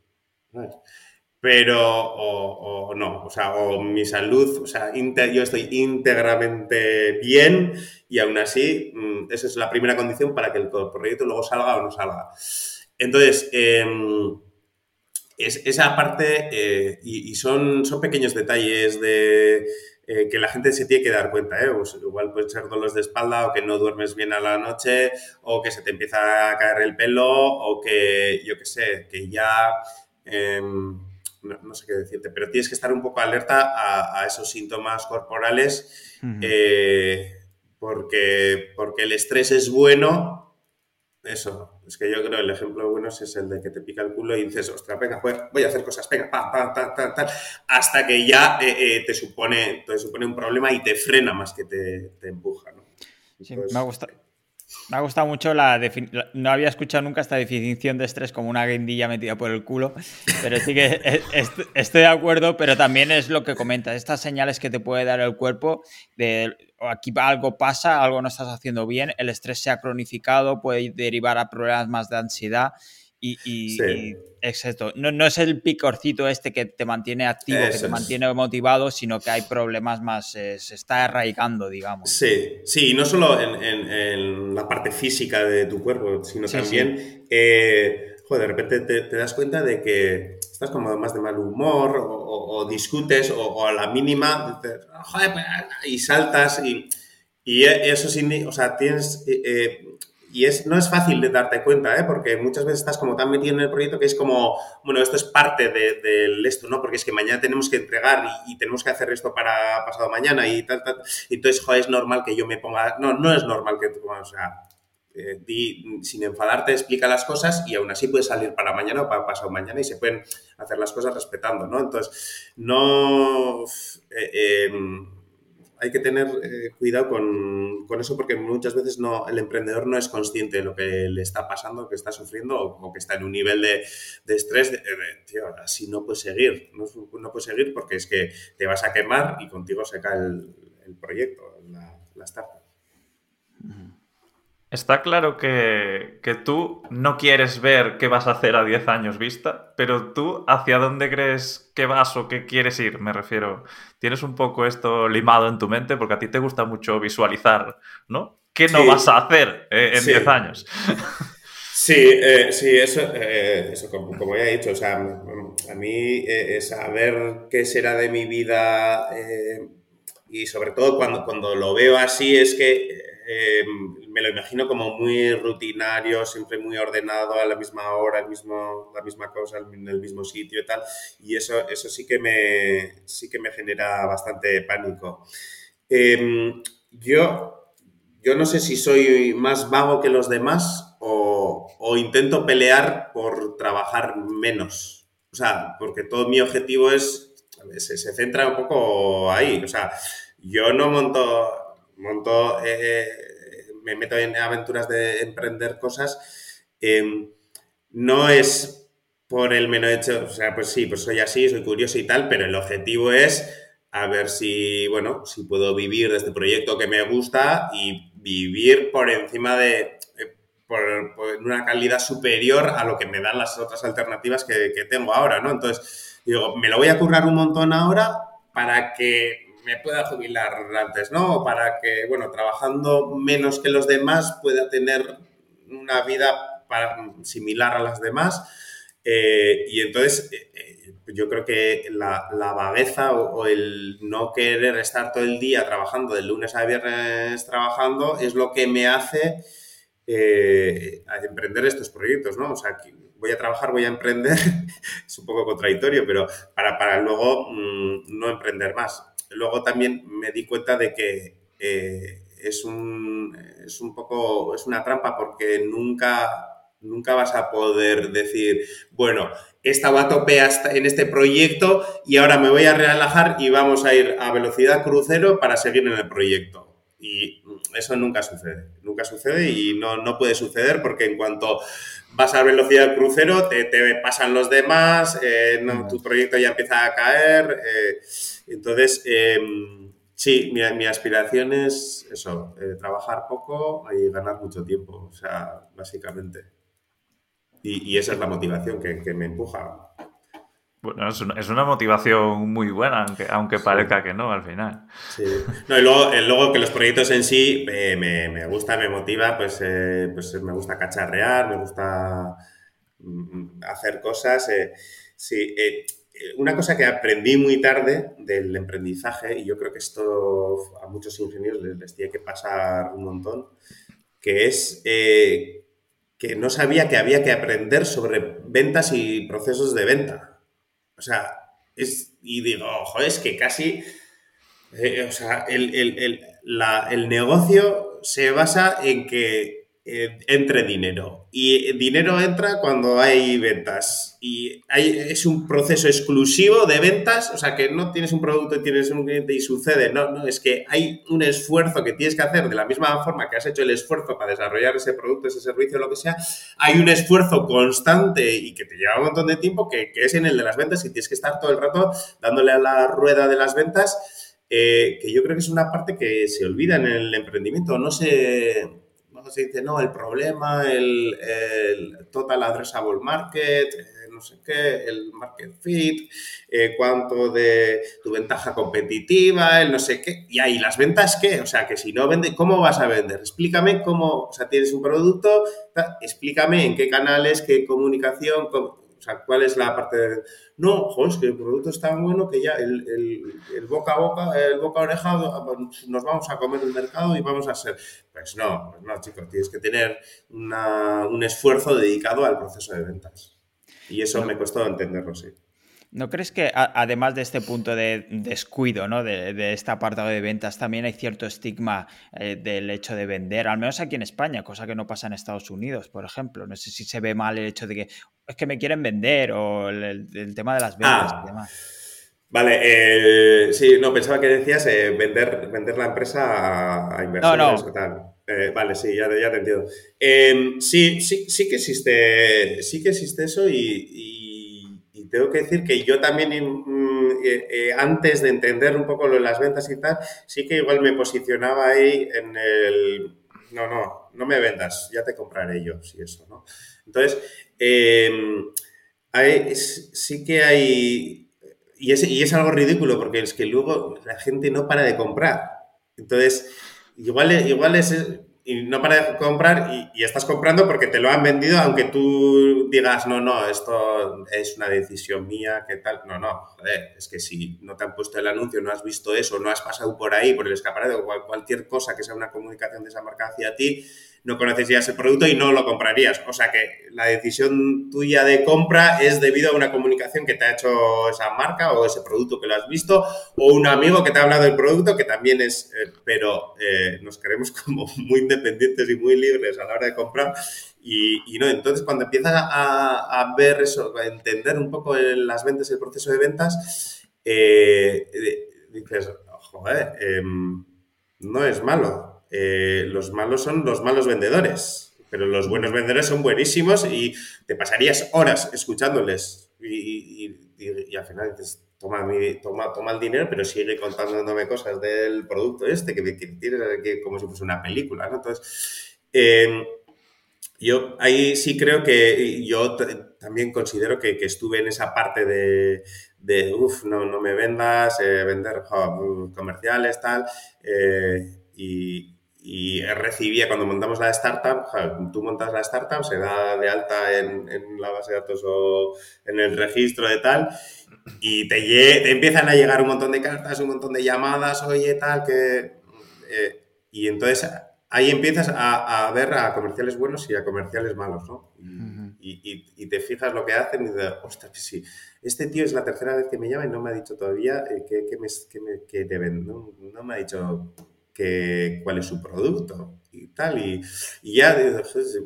Pero, o, no, o sea, o mi salud, o sea, yo estoy íntegramente bien y aún así, mm, esa es la primera condición para que el proyecto luego salga o no salga. Entonces, em, es, esa parte, eh, y, son, son pequeños detalles de eh, que la gente se tiene que dar cuenta, ¿eh? Pues igual pueden ser dolores de espalda o que no duermes bien a la noche o que se te empieza a caer el pelo o que, yo qué sé, que ya... Em, no, sé qué decirte, pero tienes que estar un poco alerta a, esos síntomas corporales porque, porque el estrés es bueno eso, es que yo creo el ejemplo bueno es el de que te pica el culo y dices, ostras, venga, pues voy a hacer cosas, venga, pa, pa, pa, ta, ta, hasta que ya eh, eh, te, supone, te supone un problema y te frena más que te, empuja. ¿no? Sí, me ha gustado. Me ha gustado mucho la definición. No había escuchado nunca esta definición de estrés como una guindilla metida por el culo, pero sí que *laughs* estoy de acuerdo, pero también es lo que comentas, estas señales que te puede dar el cuerpo de aquí algo pasa, algo no estás haciendo bien, el estrés se ha cronificado, puede derivar a problemas más de ansiedad y, y, exacto. No, no, es el picorcito este que te mantiene activo, que te mantiene motivado, sino que hay problemas más, eh, se está arraigando, digamos. Sí, sí, no solo en, la parte física de tu cuerpo, sino también, eh, joder, de repente te, das cuenta de que estás como más de mal humor o, discutes o, a la mínima joder, pues, y saltas y, y eso sí, o sea, tienes... Eh, y es, no es fácil de darte cuenta, ¿eh? porque muchas veces estás como tan metido en el proyecto que es como, bueno, esto es parte del de, esto, ¿no? Porque es que mañana tenemos que entregar y, tenemos que hacer esto para pasado mañana y tal, tal. Y entonces, joder, es normal que yo me ponga... No, no es normal que tú, o sea, eh, sin enfadarte, explica las cosas y aún así puedes salir para mañana o para pasado mañana y se pueden hacer las cosas respetando, ¿no? Entonces, no... Eh, em, hay que tener eh, cuidado con, eso porque muchas veces no, el emprendedor no es consciente de lo que le está pasando, que está sufriendo o, que está en un nivel de, estrés. De, tío, así no puedes seguir, no, puedes seguir porque es que te vas a quemar y contigo se cae el, proyecto, la, la startup. Está claro que, tú no quieres ver qué vas a hacer a 10 años vista, pero tú hacia dónde crees que vas o qué quieres ir, me refiero. Tienes un poco esto limado en tu mente porque a ti te gusta mucho visualizar, ¿no? ¿Qué no vas a hacer eh, en 10 años? Sí, eh, sí, eso, eh, eso como, ya he dicho, o sea, a mí saber qué será de mi vida y sobre todo cuando, cuando lo veo así es que me lo imagino como muy rutinario, siempre muy ordenado, a la misma hora, el mismo, la misma cosa, en el mismo sitio y tal. Y eso, eso sí, que me, sí que me genera bastante pánico. Em, yo, yo no sé si soy más vago que los demás o, intento pelear por trabajar menos. O sea, porque todo mi objetivo es, se centra un poco ahí. O sea, yo no monto, monto eh, me meto en aventuras de emprender cosas, em, no es por el menos hecho, o sea, pues sí, pues soy así, soy curioso y tal, pero el objetivo es a ver si, bueno, si puedo vivir de este proyecto que me gusta y vivir por encima de, eh, por, una calidad superior a lo que me dan las otras alternativas que tengo ahora, ¿no? Entonces, digo, me lo voy a currar un montón ahora para que me pueda jubilar antes, ¿no? Para que, bueno, trabajando menos que los demás pueda tener una vida similar a las demás. Eh, y entonces, eh, eh, yo creo que la, vagueza o, el no querer estar todo el día trabajando, de lunes a viernes trabajando, es lo que me hace emprender estos proyectos, ¿no? O sea, voy a trabajar, voy a emprender, *laughs* es un poco contradictorio, pero para, para luego mm, no emprender más luego también me di cuenta de que eh, es, un, es un poco, es una trampa porque nunca Nunca vas a poder decir, bueno, estaba a tope hasta en este proyecto y ahora me voy a relajar y vamos a ir a velocidad crucero para seguir en el proyecto. Y eso nunca sucede, nunca sucede y no, no puede suceder porque en cuanto vas a velocidad crucero te, te pasan los demás, eh, tu proyecto ya empieza a caer. Eh, entonces, em, sí, mi, mi, aspiración es eso, eh, trabajar poco y ganar mucho tiempo, o sea, básicamente. Y, esa es la motivación que, me empuja. Bueno, es una, motivación muy buena, aunque, aunque parezca que no al final. Sí. No, y luego, eh, luego que los proyectos en sí eh, me, me, gusta, me motiva, pues, eh, pues me gusta cacharrear, me gusta mm, hacer cosas. sí, una cosa que aprendí muy tarde del emprendizaje, y yo creo que esto a muchos ingenieros les, les tiene que pasar un montón, que es que no sabía que había que aprender sobre ventas y procesos de venta. O sea, es, y digo, ojo, es que casi, eh, o sea, el, el, el negocio se basa en que eh, entre dinero. Y dinero entra cuando hay ventas. Y es un proceso exclusivo de ventas, o sea que no tienes un producto y tienes un cliente y sucede. No, no, es que hay un esfuerzo que tienes que hacer de la misma forma que has hecho el esfuerzo para desarrollar ese producto, ese servicio, lo que sea. Hay un esfuerzo constante y que te lleva un montón de tiempo que, que es en el de las ventas y tienes que estar todo el rato dándole a la rueda de las ventas. Eh, que yo creo que es una parte que se olvida en el emprendimiento, no se, se dice, no, el problema, el, total addressable market, eh, no sé qué, el market fit, eh, cuánto de tu ventaja competitiva, el no sé qué. Y ahí, ¿las ventas qué? O sea, que si no vende, ¿cómo vas a vender? Explícame cómo, o sea, tienes un producto, explícame en qué canales, qué comunicación, o sea, ¿cuál es la parte de... No, joder, es que el producto es tan bueno que ya el, el, boca a boca, el boca a oreja, nos vamos a comer el mercado y vamos a ser... Pues no, pues no, chicos, tienes que tener una, un esfuerzo dedicado al proceso de ventas. Y eso me costó entenderlo, sí. ¿No crees que además de este punto de descuido, ¿no? de, de este apartado de ventas, también hay cierto estigma eh, del hecho de vender, al menos aquí en España, cosa que no pasa en Estados Unidos, por ejemplo? No sé si se ve mal el hecho de que es que me quieren vender o el, tema de las ventas y demás. Vale, eh, sí, no, pensaba que decías eh, vender, vender la empresa a, inversores no, tal. vale, sí, ya, ya te entiendo. Em, sí, sí, sí que existe, sí que existe eso y tengo que decir que yo también, mm, eh, eh, antes de entender un poco lo de las ventas y tal, sí que igual me posicionaba ahí en el, no, no, no me vendas, ya te compraré yo, si eso, ¿no? Entonces, em, sí que hay, y es, y es algo ridículo, porque es que luego la gente no para de comprar. Entonces, igual, igual es y no para de comprar y, estás comprando porque te lo han vendido, aunque tú digas, no, no, esto es una decisión mía, ¿qué tal? No, no, joder, es que si no te han puesto el anuncio, no has visto eso, no has pasado por ahí, por el escaparate o cualquier cosa que sea una comunicación de esa marca hacia ti, no conoces ya ese producto y no lo comprarías. O sea que la decisión tuya de compra es debido a una comunicación que te ha hecho esa marca o ese producto que lo has visto o un amigo que te ha hablado del producto que también es, eh, pero eh, nos queremos *laughs* como muy independientes y muy libres a la hora de comprar. Y, no, entonces cuando empiezas a, ver eso, a entender un poco las ventas, el proceso de ventas, eh, dices, joder, em, no es malo eh, los malos son los malos vendedores, pero los buenos vendedores son buenísimos y te pasarías horas escuchándoles y, al final dices, toma, toma, toma el dinero, pero sigue contándome cosas del producto este que, tienes que, como si fuese una película. Entonces, em, yo ahí sí creo que yo también considero que, estuve en esa parte de, de uff, no, no me vendas, eh, vender comerciales, tal, eh, y, y recibía, cuando montamos la startup, tú montas la startup, se da de alta en, en, la base de datos o en el registro de tal, y te, te, empiezan a llegar un montón de cartas, un montón de llamadas, oye, tal, que... Eh, y entonces ahí empiezas a, a, ver a comerciales buenos y a comerciales malos, ¿no? Y, y, te fijas lo que hacen y dices, ostras, que sí, este tío es la tercera vez que me llama y no me ha dicho todavía eh, que, me, que, me, que deben, ¿no? no me ha dicho cuál es su producto. Y tal, y, ya,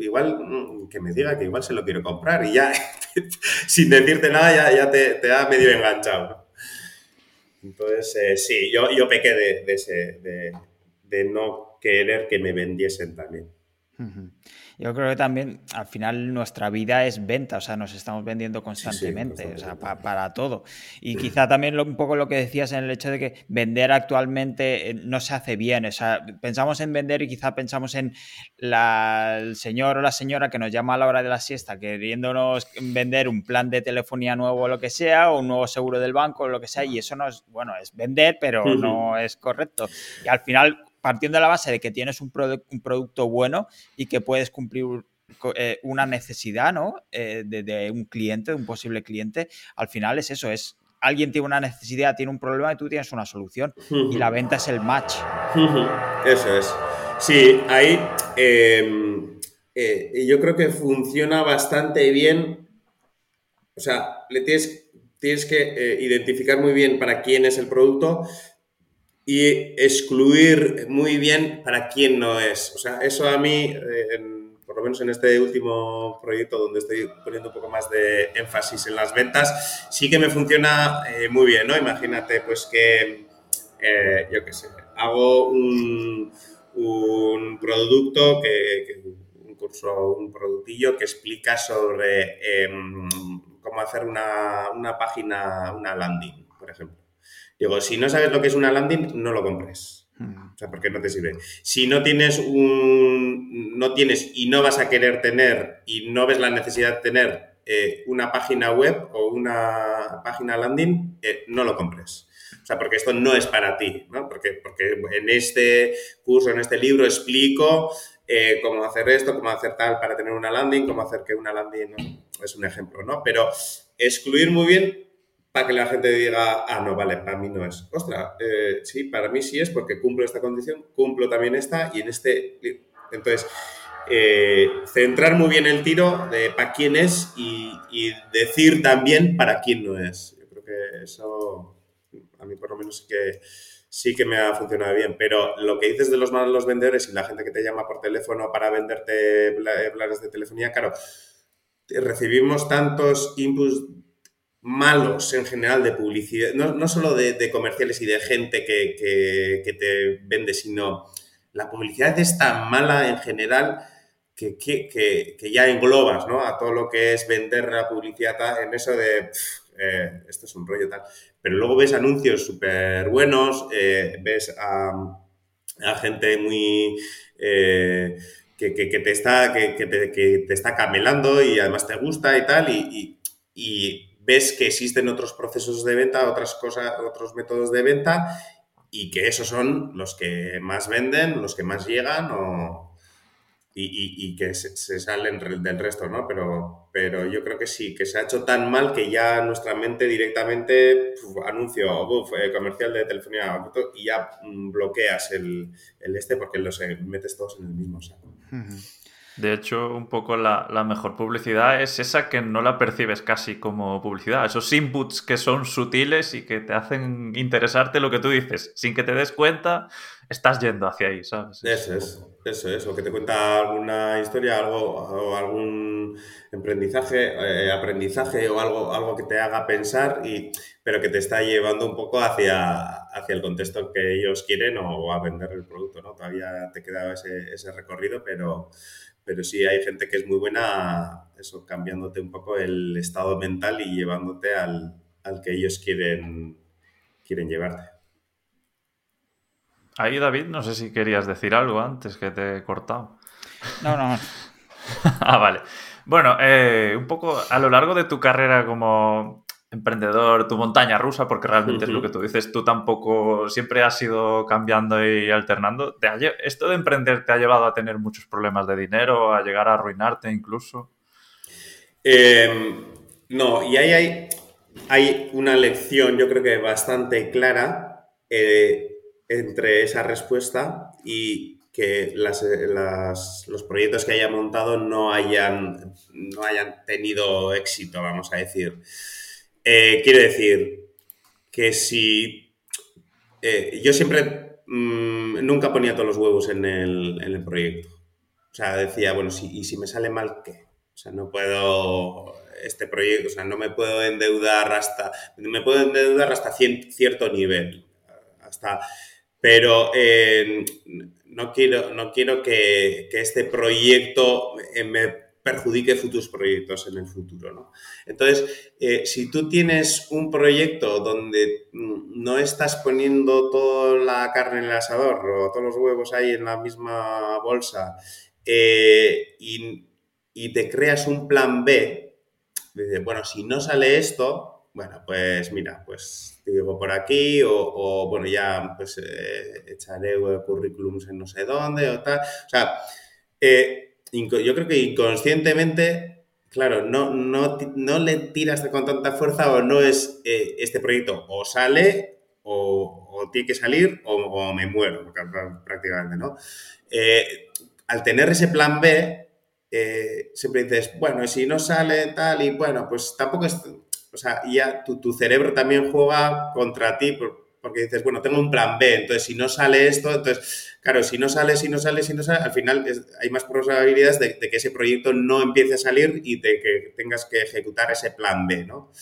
igual, mm, que me diga que igual se lo quiero comprar, y ya, *laughs* sin decirte nada, ya, ya te, te ha medio enganchado. Entonces, eh, sí, yo, yo pequé de, ese, de, de no querer que me vendiesen también. Yo creo que también al final nuestra vida es venta, o sea, nos estamos vendiendo constantemente, o sea, para todo. Y quizá también un poco lo que decías en el hecho de que vender actualmente eh, no se hace bien, o sea, pensamos en vender y quizá pensamos en el señor o la señora que nos llama a la hora de la siesta queriéndonos vender un plan de telefonía nuevo o lo que sea, o un nuevo seguro del banco o lo que sea, y eso no es, bueno, es vender, pero no es correcto. Y al final partiendo de la base de que tienes un, un producto bueno y que puedes cumplir eh, una necesidad ¿no? Eh, de, un cliente, de un posible cliente, al final es eso, es alguien tiene una necesidad, tiene un problema y tú tienes una solución. Y la venta es el match. Eso es. Sí, ahí em, eh, yo creo que funciona bastante bien. O sea, le tienes, tienes que identificar muy bien para quién es el producto, y excluir muy bien para quién no es. O sea, eso a mí, eh, por lo menos en este último proyecto donde estoy poniendo un poco más de énfasis en las ventas, sí que me funciona eh, muy bien, ¿no? Imagínate pues que, eh, yo qué sé, hago un, un producto que, un curso, un productillo que explica sobre em, cómo hacer una, una página, una landing, por ejemplo. Digo, si no sabes lo que es una landing, no lo compres. Hmm. O sea, porque no te sirve. Si no tienes un. no tienes y no vas a querer tener y no ves la necesidad de tener eh, una página web o una página landing, eh, no lo compres. O sea, porque esto no es para ti, ¿no? Porque, porque en este curso, en este libro, explico eh, cómo hacer esto, cómo hacer tal para tener una landing, cómo hacer que una landing, es un ejemplo, ¿no? Pero excluir muy bien para que la gente diga, ah, no, vale, para mí no es. Ostras, eh, sí, para mí sí es porque cumplo esta condición, cumplo también esta y en este... Entonces, eh, centrar muy bien el tiro de para quién es y, decir también para quién no es. Yo creo que eso, a mí por lo menos sí que, sí que me ha funcionado bien. Pero lo que dices de los malos vendedores y la gente que te llama por teléfono para venderte planes de telefonía, claro, recibimos tantos inputs malos en general de publicidad, no, no solo de, comerciales y de gente que, te vende, sino la publicidad es tan mala en general que, ya englobas ¿no? a todo lo que es vender la publicidad en eso de eh, esto es un rollo tal. Pero luego ves anuncios súper buenos, eh, ves a, gente muy... Eh, que, te está, que, te, está camelando y además te gusta y tal, y ves que existen otros procesos de venta, otras cosas, otros métodos de venta y que esos son los que más venden, los que más llegan y, que se, salen del resto, ¿no? Pero, pero yo creo que sí, que se ha hecho tan mal que ya nuestra mente directamente anuncio eh, comercial de telefonía y ya mm, bloqueas el, este porque los eh, metes todos en el mismo saco. De hecho, un poco la, mejor publicidad es esa que no la percibes casi como publicidad. Esos inputs que son sutiles y que te hacen interesarte lo que tú dices. Sin que te des cuenta, estás yendo hacia ahí, ¿sabes? Eso es, eso es. O que te cuenta alguna historia, algo, o algún emprendizaje, eh, aprendizaje o algo, algo que te haga pensar, y, pero que te está llevando un poco hacia, hacia el contexto que ellos quieren o a vender el producto, ¿no? Todavía te queda ese, ese recorrido, pero pero sí hay gente que es muy buena, eso, cambiándote un poco el estado mental y llevándote al, que ellos quieren, quieren llevarte. Ahí, David, no sé si querías decir algo antes que te he cortado. No, no. *laughs* ah, vale. Bueno, eh, un poco a lo largo de tu carrera como emprendedor, tu montaña rusa, porque realmente es lo que tú dices, tú tampoco siempre has ido cambiando y alternando. ¿Esto de emprender te ha llevado a tener muchos problemas de dinero, a llegar a arruinarte incluso? Em, no, y ahí hay, hay, una lección, yo creo que bastante clara eh, entre esa respuesta y que las, los proyectos que haya montado no hayan, no hayan tenido éxito, vamos a decir. Eh, quiero decir que si eh, yo siempre mm, nunca ponía todos los huevos en el, proyecto. O sea, decía, bueno, si, ¿y si me sale mal qué? O sea, no puedo, este proyecto, o sea, no me puedo endeudar hasta, me puedo endeudar hasta cierto nivel, hasta, pero eh, no quiero, no quiero que, que este proyecto me perjudique futuros proyectos en el futuro. ¿no? Entonces, eh, si tú tienes un proyecto donde mm, no estás poniendo toda la carne en el asador o todos los huevos ahí en la misma bolsa eh, y, te creas un plan B, dices, bueno, si no sale esto, bueno, pues mira, pues te digo por aquí o, bueno, ya pues eh, echaré currículums en no sé dónde o tal. O sea, yo creo que inconscientemente, claro, no, no, no le tiras con tanta fuerza o no es eh, este proyecto o sale o, tiene que salir o, me muero prácticamente, ¿no? Eh, al tener ese plan B, eh, siempre dices, bueno, si no sale tal y bueno, pues tampoco es, o sea, ya tu, tu cerebro también juega contra ti porque dices, bueno, tengo un plan B, entonces si no sale esto, entonces, claro, si no sale, si no sale, si no sale, al final hay más probabilidades de, que ese proyecto no empiece a salir y de que tengas que ejecutar ese plan B, ¿no?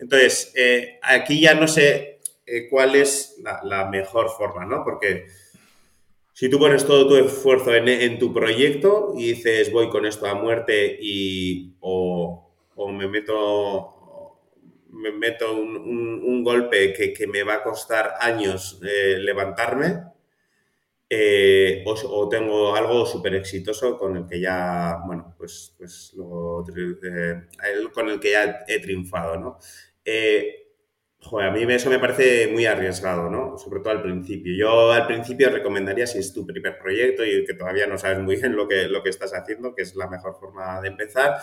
Entonces, eh, aquí ya no sé eh, cuál es la, mejor forma, ¿no? Porque si tú pones todo tu esfuerzo en, tu proyecto y dices, voy con esto a muerte y o, o me meto me meto un, golpe que, me va a costar años eh, levantarme, eh, o, tengo algo súper exitoso con el que ya, bueno, pues, pues eh, con el que ya he triunfado, ¿no? joder, a mí eso me parece muy arriesgado, ¿no? Sobre todo al principio. Yo al principio recomendaría, si es tu primer proyecto y que todavía no sabes muy bien lo que, lo que estás haciendo, que es la mejor forma de empezar,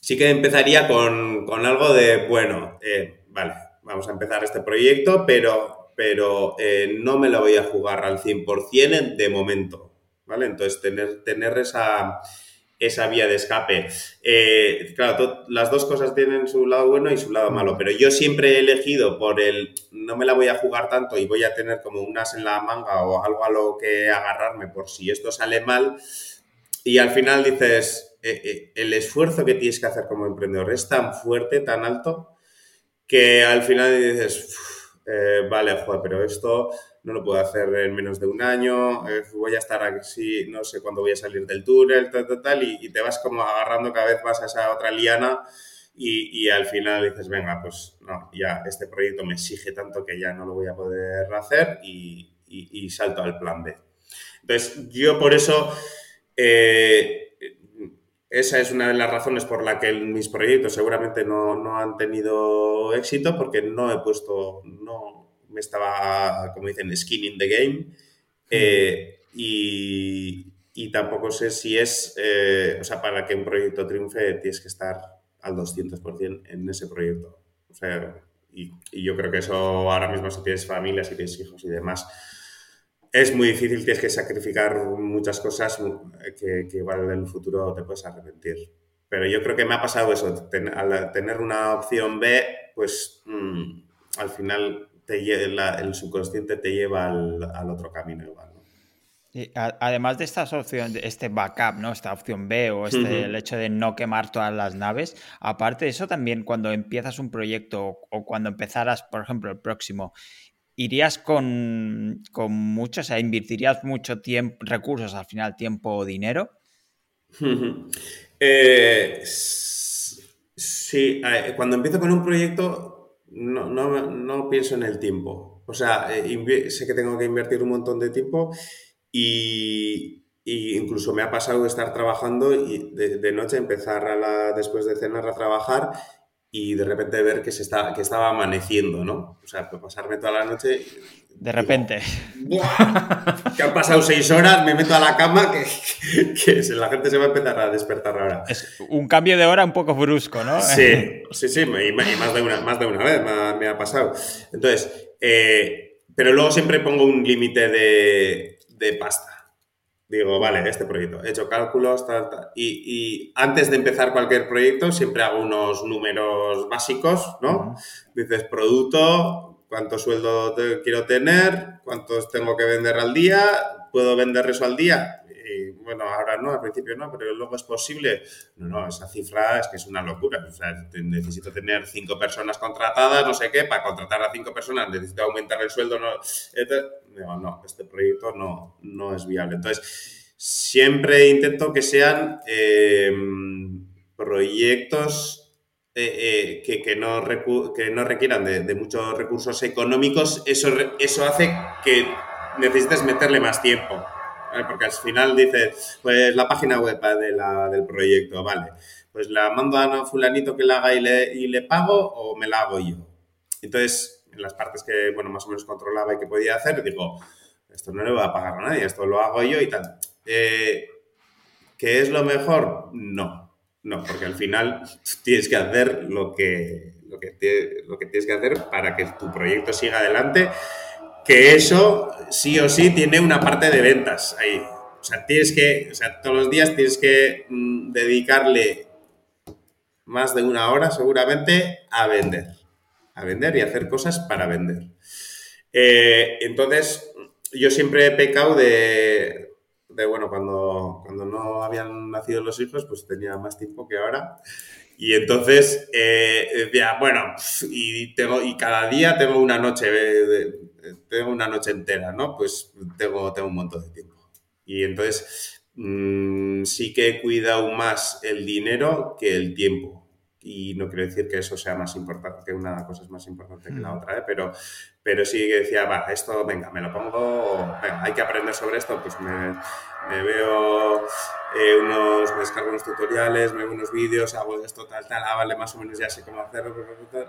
sí que empezaría con, algo de, bueno, eh, vale, vamos a empezar este proyecto, pero, pero eh, no me lo voy a jugar al 100% de momento, ¿vale? Entonces, tener, tener esa, esa vía de escape. Eh, claro, las dos cosas tienen su lado bueno y su lado malo, pero yo siempre he elegido por el no me la voy a jugar tanto y voy a tener como unas en la manga o algo a lo que agarrarme por si esto sale mal. Y al final dices, eh, eh, el esfuerzo que tienes que hacer como emprendedor es tan fuerte, tan alto, que al final dices, eh, vale, joder, pero esto no lo puedo hacer en menos de un año, voy a estar así, no sé cuándo voy a salir del túnel, tal, tal, tal, y, te vas como agarrando cada vez más a esa otra liana y, al final dices, venga, pues no, ya este proyecto me exige tanto que ya no lo voy a poder hacer y, salto al plan B. Entonces, yo por eso... esa es una de las razones por la que mis proyectos seguramente no, han tenido éxito, porque no he puesto, no me estaba, como dicen, skin in the game. Eh, y, tampoco sé si es, eh, o sea, para que un proyecto triunfe tienes que estar al 200% en ese proyecto. O sea, y, y, yo creo que eso ahora mismo si tienes familia, si tienes hijos y demás, es muy difícil, tienes que sacrificar muchas cosas que, igual en el futuro te puedes arrepentir. Pero yo creo que me ha pasado eso, al tener una opción B, pues mm, al final te, el subconsciente te lleva al, otro camino igual. además de estas opciones, este backup, ¿no? Esta opción B o este, el hecho de no quemar todas las naves, aparte de eso también cuando empiezas un proyecto o cuando empezaras, por ejemplo, el próximo irías con, con mucho, o sea, invertirías mucho tiempo, recursos al final, tiempo o dinero. *laughs* Eh, sí, cuando empiezo con un proyecto no, no, pienso en el tiempo. O sea, eh, sé que tengo que invertir un montón de tiempo y, incluso me ha pasado estar trabajando y de, noche empezar a después de cenar a trabajar y de repente ver que, se está, que estaba amaneciendo, ¿no? O sea, pues pasarme toda la noche... De repente. que han pasado seis horas, me meto a la cama, que, que, la gente se va a empezar a despertar ahora. Es un cambio de hora un poco brusco, ¿no? Sí, *laughs* sí, sí, y más de una, más de una vez me ha, pasado. Entonces, eh, pero luego siempre pongo un límite de, de pasta. Digo, vale, este proyecto, he hecho cálculos, tal, tal. Y, antes de empezar cualquier proyecto, siempre hago unos números básicos, ¿no? Dices, producto, cuánto sueldo quiero tener, cuántos tengo que vender al día, puedo vender eso al día. Y, bueno, ahora no, al principio no, pero luego es posible. No, no, esa cifra es que es una locura. O sea, necesito tener cinco personas contratadas, no sé qué, para contratar a cinco personas necesito aumentar el sueldo. No, digo, no, este proyecto no, no es viable. Entonces, siempre intento que sean eh, proyectos eh, eh, que, no que no requieran de, muchos recursos económicos, eso, eso hace que necesites meterle más tiempo. Porque al final dices, pues la página web de la, del proyecto, vale, pues la mando a fulanito que la haga y le, y le pago o me la hago yo. Entonces, en las partes que, bueno, más o menos controlaba y que podía hacer, digo, esto no le voy a pagar a nadie, esto lo hago yo y tal. Eh, ¿Qué es lo mejor? No. No, porque al final *laughs* tienes que hacer lo que, lo que, lo que tienes que hacer para que tu proyecto siga adelante, que eso sí o sí tiene una parte de ventas ahí. O sea, tienes que, o sea, todos los días tienes que mm, dedicarle más de una hora seguramente a vender, a vender y hacer cosas para vender. Eh, entonces, yo siempre he pecado de, bueno, cuando, cuando no habían nacido los hijos, pues tenía más tiempo que ahora. Y entonces eh, decía, bueno, y, tengo, y cada día tengo una noche, tengo una noche entera, ¿no? Pues tengo, tengo un montón de tiempo. Y entonces mm, sí que he cuidado más el dinero que el tiempo y no quiero decir que eso sea más importante, que una cosa es más importante que la otra, ¿eh? pero, pero sí que decía, va, esto, venga, me lo pongo, hay que aprender sobre esto, pues me, me veo eh, unos, me descargo unos tutoriales, me veo unos vídeos, hago esto, tal, tal, ah, vale, más o menos ya sé cómo hacerlo,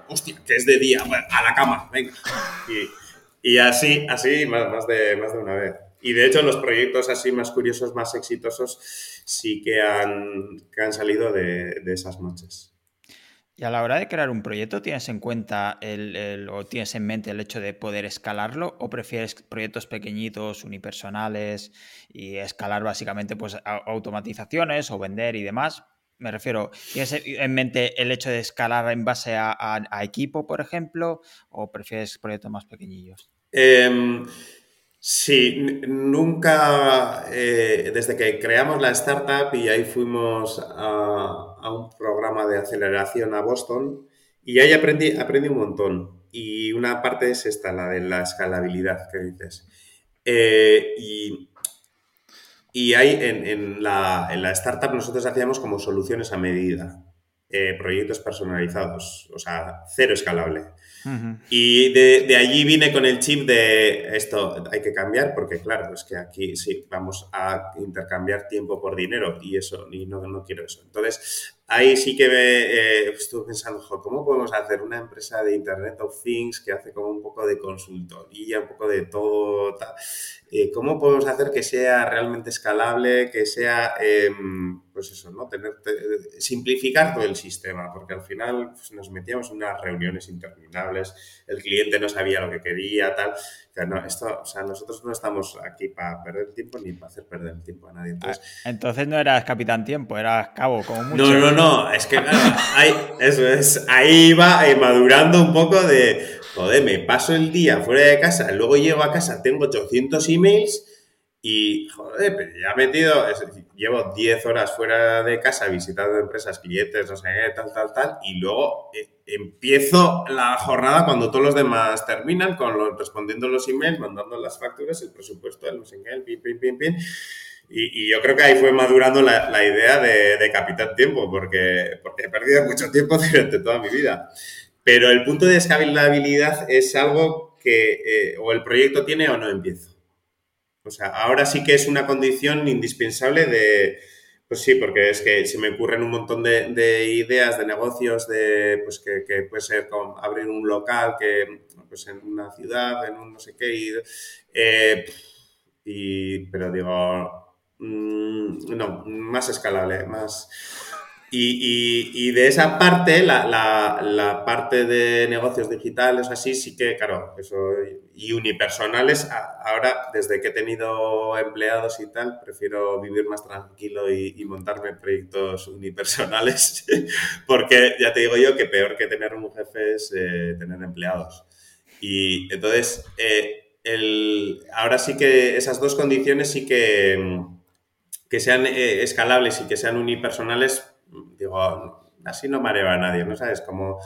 hostia, que es de día, bueno, a la cama, venga. Y, y así, así, más, más, de, más de una vez. Y de hecho los proyectos así más curiosos, más exitosos, sí que han, que han salido de, de esas noches. Y a la hora de crear un proyecto, ¿tienes en cuenta el, o tienes en mente el hecho de poder escalarlo o prefieres proyectos pequeñitos, unipersonales y escalar básicamente pues automatizaciones o vender y demás? Me refiero, ¿tienes en mente el hecho de escalar en base a, equipo, por ejemplo, o prefieres proyectos más pequeñillos? Em, sí, nunca, eh, desde que creamos la startup y ahí fuimos a a un programa de aceleración a Boston y ahí aprendí, aprendí un montón. Y una parte es esta, la de la escalabilidad que dices. Eh, y, y ahí en, la, en, la, startup nosotros hacíamos como soluciones a medida, eh, proyectos personalizados, o sea, cero escalable. Y de, allí vine con el chip de esto hay que cambiar porque claro, es que aquí sí, vamos a intercambiar tiempo por dinero y eso, y no, no quiero eso. Entonces, ahí sí que me, eh, estuve pensando, ¿cómo podemos hacer una empresa de Internet of Things que hace como un poco de consultoría, un poco de todo? Eh, ¿Cómo podemos hacer que sea realmente escalable, que sea, em, pues eso, ¿no? Tener, simplificar todo el sistema, porque al final pues, nos metíamos en unas reuniones interminables, el cliente no sabía lo que quería, tal. no, esto, o sea, nosotros no estamos aquí para perder tiempo ni para hacer perder el tiempo a nadie. Entonces, ah, Entonces no eras capitán tiempo, eras cabo, como mucho. No, no, no, es que ahí, eso es, ahí va eh, madurando un poco de joder, me paso el día fuera de casa, luego llego a casa, tengo 800 emails y, joder, pero ya he metido, llevo 10 horas fuera de casa visitando empresas, clientes, no sé qué, tal, tal, tal, y luego eh, empiezo la jornada cuando todos los demás terminan con respondiendo los emails, mandando las facturas, el presupuesto, el no sé qué, el pin, pin, pin, pin. Y, yo creo que ahí fue madurando la, idea de, Capitán Tiempo, porque, porque he perdido mucho tiempo *laughs* durante toda mi vida. Pero el punto de escalabilidad es algo que eh, o el proyecto tiene o no empiezo. O sea, ahora sí que es una condición indispensable de, pues sí, porque es que se me ocurren un montón de, ideas de negocios, de, pues que, puede ser como abrir un local que, pues en una ciudad, en un no sé qué, y, eh, pero digo, mm, no, más escalable, más y, de esa parte, la, parte de negocios digitales, así, sí que, claro, eso, y unipersonales, ahora, desde que he tenido empleados y tal, prefiero vivir más tranquilo y, montarme proyectos unipersonales, *laughs* porque ya te digo yo que peor que tener un jefe es eh, tener empleados. Y entonces, eh, el, ahora sí que esas dos condiciones sí que que sean eh, escalables y que sean unipersonales, digo, así no mareo a nadie, ¿no sabes? Como,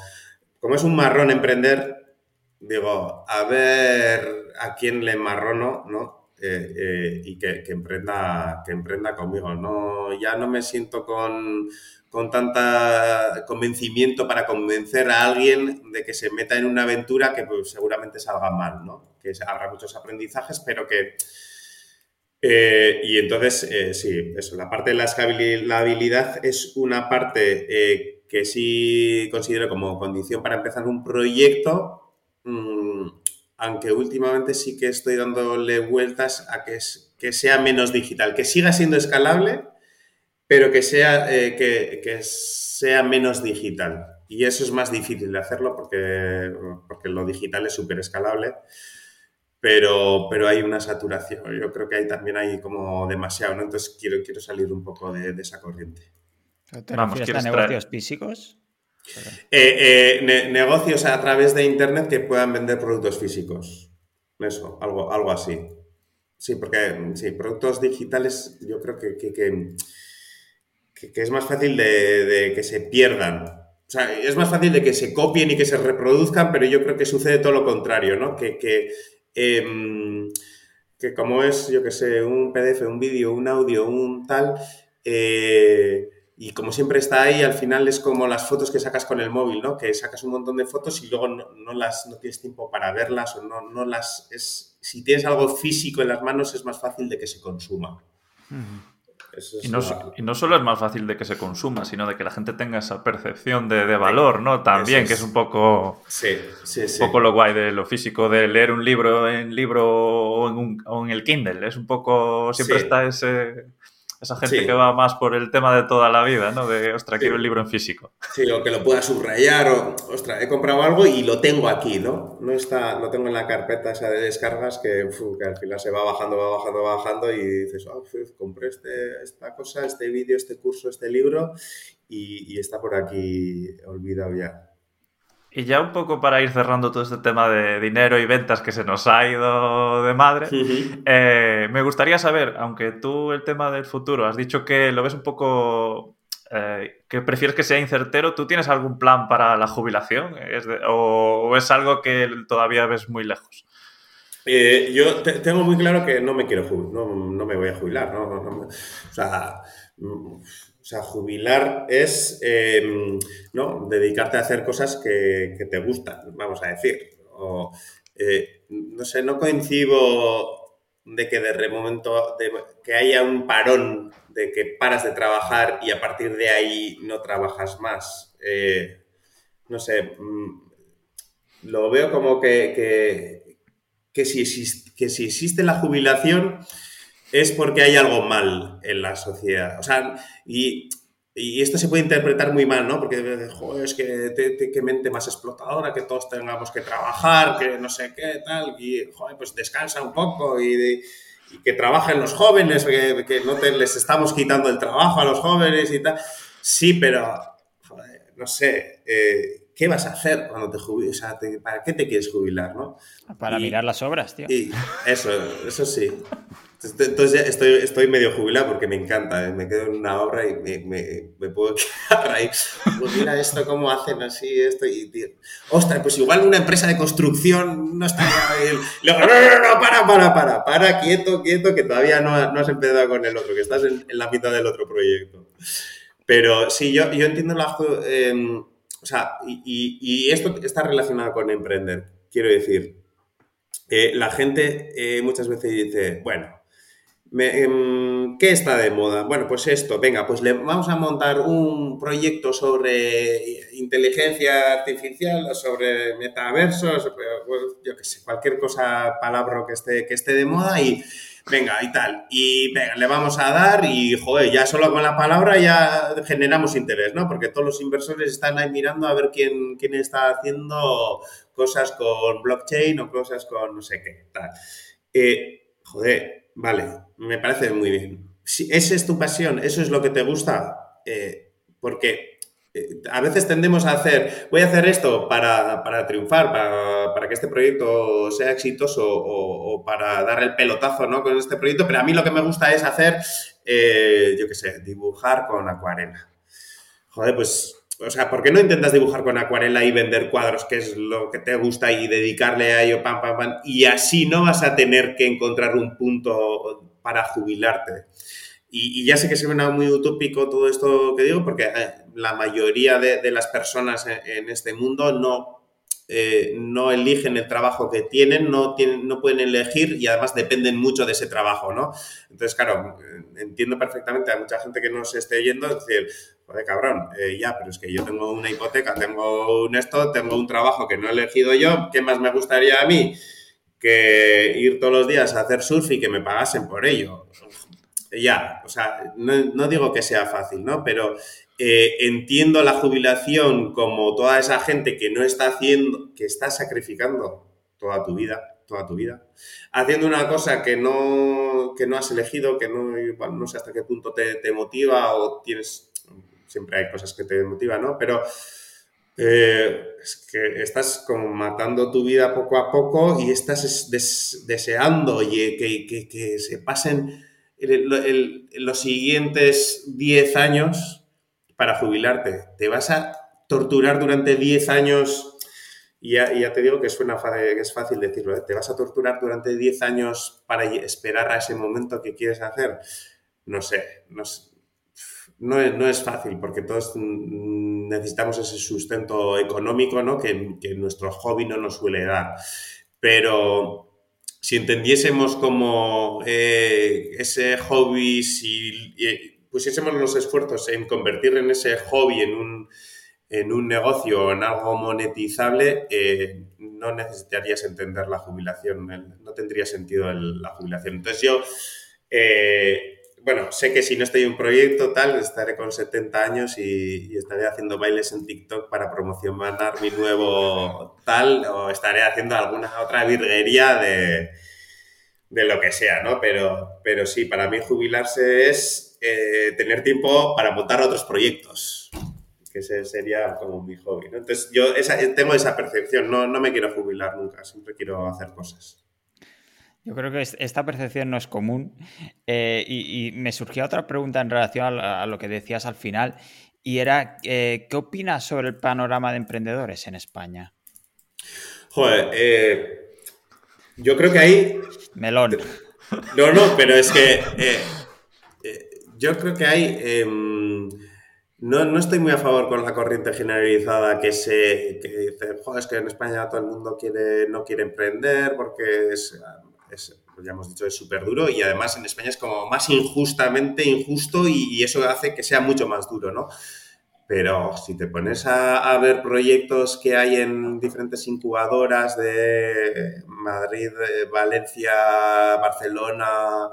como es un marrón emprender, digo, a ver a quién le marrono, ¿no? Eh, eh, y que, emprenda, que emprenda conmigo. No, ya no me siento con, con tanta convencimiento para convencer a alguien de que se meta en una aventura que pues, seguramente salga mal, ¿no? Que habrá muchos aprendizajes, pero que eh, y entonces, eh, sí, eso, la parte de la escalabilidad es una parte eh, que sí considero como condición para empezar un proyecto, mm, aunque últimamente sí que estoy dándole vueltas a que, sea menos digital, que siga siendo escalable, pero que sea, que, sea menos digital. Y eso es más difícil de hacerlo porque, porque lo digital es súper escalable pero, pero hay una saturación. Yo creo que ahí también hay como demasiado, ¿no? Entonces quiero, quiero salir un poco de, esa corriente. ¿Te Vamos, a negocios físicos? Eh, eh, negocios a través de Internet que puedan vender productos físicos. Eso, algo, algo así. Sí, porque sí, productos digitales yo creo que, que, que, es más fácil de, de, que se pierdan. O sea, es más fácil de que se copien y que se reproduzcan, pero yo creo que sucede todo lo contrario, ¿no? Que, Em, que como es, yo que sé, un PDF, un vídeo, un audio, un tal, eh, y como siempre está ahí, al final es como las fotos que sacas con el móvil, ¿no? Que sacas un montón de fotos y luego no, las, no tienes tiempo para verlas o no, no las... Es, si tienes algo físico en las manos es más fácil de que se consuma. Y no, y no, solo es más fácil de que se consuma, sino de que la gente tenga esa percepción de, de valor, ¿no? También, que es un poco, sí, sí, sí. un poco lo guay de lo físico, de leer un libro en libro o en, un, o en el Kindle. Es un poco, siempre está ese, esa gente que va más por el tema de toda la vida, ¿no? De, ostras, quiero el libro en físico. Sí, o que lo pueda subrayar, o, ostras, he comprado algo y lo tengo aquí, ¿no? No está, lo tengo en la carpeta esa de descargas que, al final se va bajando, va bajando, va bajando y dices, oh, compré este, esta cosa, este vídeo, este curso, este libro y, y está por aquí olvidado ya. Y ya un poco para ir cerrando todo este tema de dinero y ventas que se nos ha ido de madre, eh, me gustaría saber, aunque tú el tema del futuro has dicho que lo ves un poco, eh, que prefieres que sea incertero, ¿tú tienes algún plan para la jubilación? o, es algo que todavía ves muy lejos? Eh, yo tengo muy claro que no me quiero jubilar, no, me voy a jubilar, ¿no? o sea mm, o sea, jubilar es em, ¿no? dedicarte a hacer cosas que, te gustan, vamos a decir. Eh, no sé, no coincido de que de momento de, que haya un parón de que paras de trabajar y a partir de ahí no trabajas más. Eh, no sé, mm, lo veo como que, que, si existe, que si existe la jubilación es porque hay algo mal en la sociedad. O sea, y, esto se puede interpretar muy mal, ¿no? Porque, joder, es que qué mente más explotadora, que todos tengamos que trabajar, que no sé qué, tal, y, joder, pues descansa un poco y, que trabajen los jóvenes, que, no te, les estamos quitando el trabajo a los jóvenes y tal. Sí, pero, joder, no sé, eh, ¿qué vas a hacer cuando te jubiles? O sea, ¿para qué te quieres jubilar, no? Para mirar las obras, tío. Y eso, eso sí. Entonces estoy, estoy medio jubilado porque me encanta, ¿eh? me quedo en una obra y me, me, puedo *laughs* quedar ahí. Pues mira esto, cómo hacen así, esto y tío. Ostras, pues igual una empresa de construcción no está bien. no, no, no, no, para, para, para, para, quieto, quieto, que todavía no, no has empezado con el otro, que estás en, la mitad del otro proyecto. Pero sí, yo, yo entiendo la... Em, o sea, y, esto está relacionado con emprender, quiero decir. Eh, la gente eh, muchas veces dice, bueno, Em, ¿Qué está de moda? Bueno, pues esto, venga, pues le vamos a montar un proyecto sobre inteligencia artificial, sobre metaversos, pues, yo qué sé, cualquier cosa, palabra que esté, que esté de moda y venga, y tal. Y venga, le vamos a dar y, joder, ya solo con la palabra ya generamos interés, ¿no? Porque todos los inversores están ahí mirando a ver quién, quién está haciendo cosas con blockchain o cosas con no sé qué, tal. Eh, joder, Vale, me parece muy bien. Si esa es tu pasión, eso es lo que te gusta, eh, porque a veces tendemos a hacer, voy a hacer esto para, triunfar, para, que este proyecto sea exitoso o, para dar el pelotazo ¿no? con este proyecto, pero a mí lo que me gusta es hacer eh, yo qué sé, dibujar con acuarela. Joder, pues o sea, ¿por qué no intentas dibujar con acuarela y vender cuadros, que es lo que te gusta, y dedicarle a ello, pam, pam, pam? Y así no vas a tener que encontrar un punto para jubilarte. Y, ya sé que se muy utópico todo esto que digo, porque eh, la mayoría de, las personas en, este mundo no, eh, no eligen el trabajo que tienen, no, no pueden elegir y además dependen mucho de ese trabajo, ¿no? Entonces, claro, entiendo perfectamente a mucha gente que nos esté oyendo decir, joder, cabrón, eh, ya, pero es que yo tengo una hipoteca, tengo un esto, tengo un trabajo que no he elegido yo, ¿qué más me gustaría a mí? Que ir todos los días a hacer surf y que me pagasen por ello. Ya, o sea, no, digo que sea fácil, ¿no? Pero eh, entiendo la jubilación como toda esa gente que no está haciendo, que está sacrificando toda tu vida, toda tu vida, haciendo una cosa que no, que no has elegido, que no, no sé hasta qué punto te, te motiva o tienes siempre hay cosas que te motivan, ¿no? Pero eh, es que estás como matando tu vida poco a poco y estás deseando que, que, se pasen los siguientes 10 años para jubilarte. Te vas a torturar durante 10 años y ya, te digo que suena que es fácil decirlo, ¿eh? te vas a torturar durante 10 años para esperar a ese momento que quieres hacer. No sé, no es, no es fácil porque todos necesitamos ese sustento económico ¿no? que, que nuestro hobby no nos suele dar. Pero si entendiésemos como eh, ese hobby, si pusiésemos los esfuerzos en convertir en ese hobby en un, en un negocio o en algo monetizable, eh, no necesitarías entender la jubilación, no tendría sentido la jubilación. Entonces yo... Bueno, sé que si no estoy en un proyecto tal, estaré con 70 años y, estaré haciendo bailes en TikTok para promocionar mi nuevo tal, o estaré haciendo alguna otra virguería de, de lo que sea, ¿no? Pero, pero sí, para mí jubilarse es eh, tener tiempo para montar otros proyectos, que ese sería como mi hobby, ¿no? Entonces yo tengo esa percepción, no, no me quiero jubilar nunca, siempre quiero hacer cosas. Yo creo que esta percepción no es común. Eh, y, me surgió otra pregunta en relación a, lo que decías al final, y era, eh, ¿qué opinas sobre el panorama de emprendedores en España? Joder, eh, yo creo que hay... Melón. No, no, pero es que yo creo que hay... Em, no, no, estoy muy a favor con la corriente generalizada que se que dice, joder, es que en España todo el mundo quiere, no quiere emprender porque es, es, ya hemos dicho, es súper duro y además en España es como más injustamente injusto y, eso hace que sea mucho más duro, ¿no? Pero si te pones a, ver proyectos que hay en diferentes incubadoras de Madrid, Valencia, Barcelona,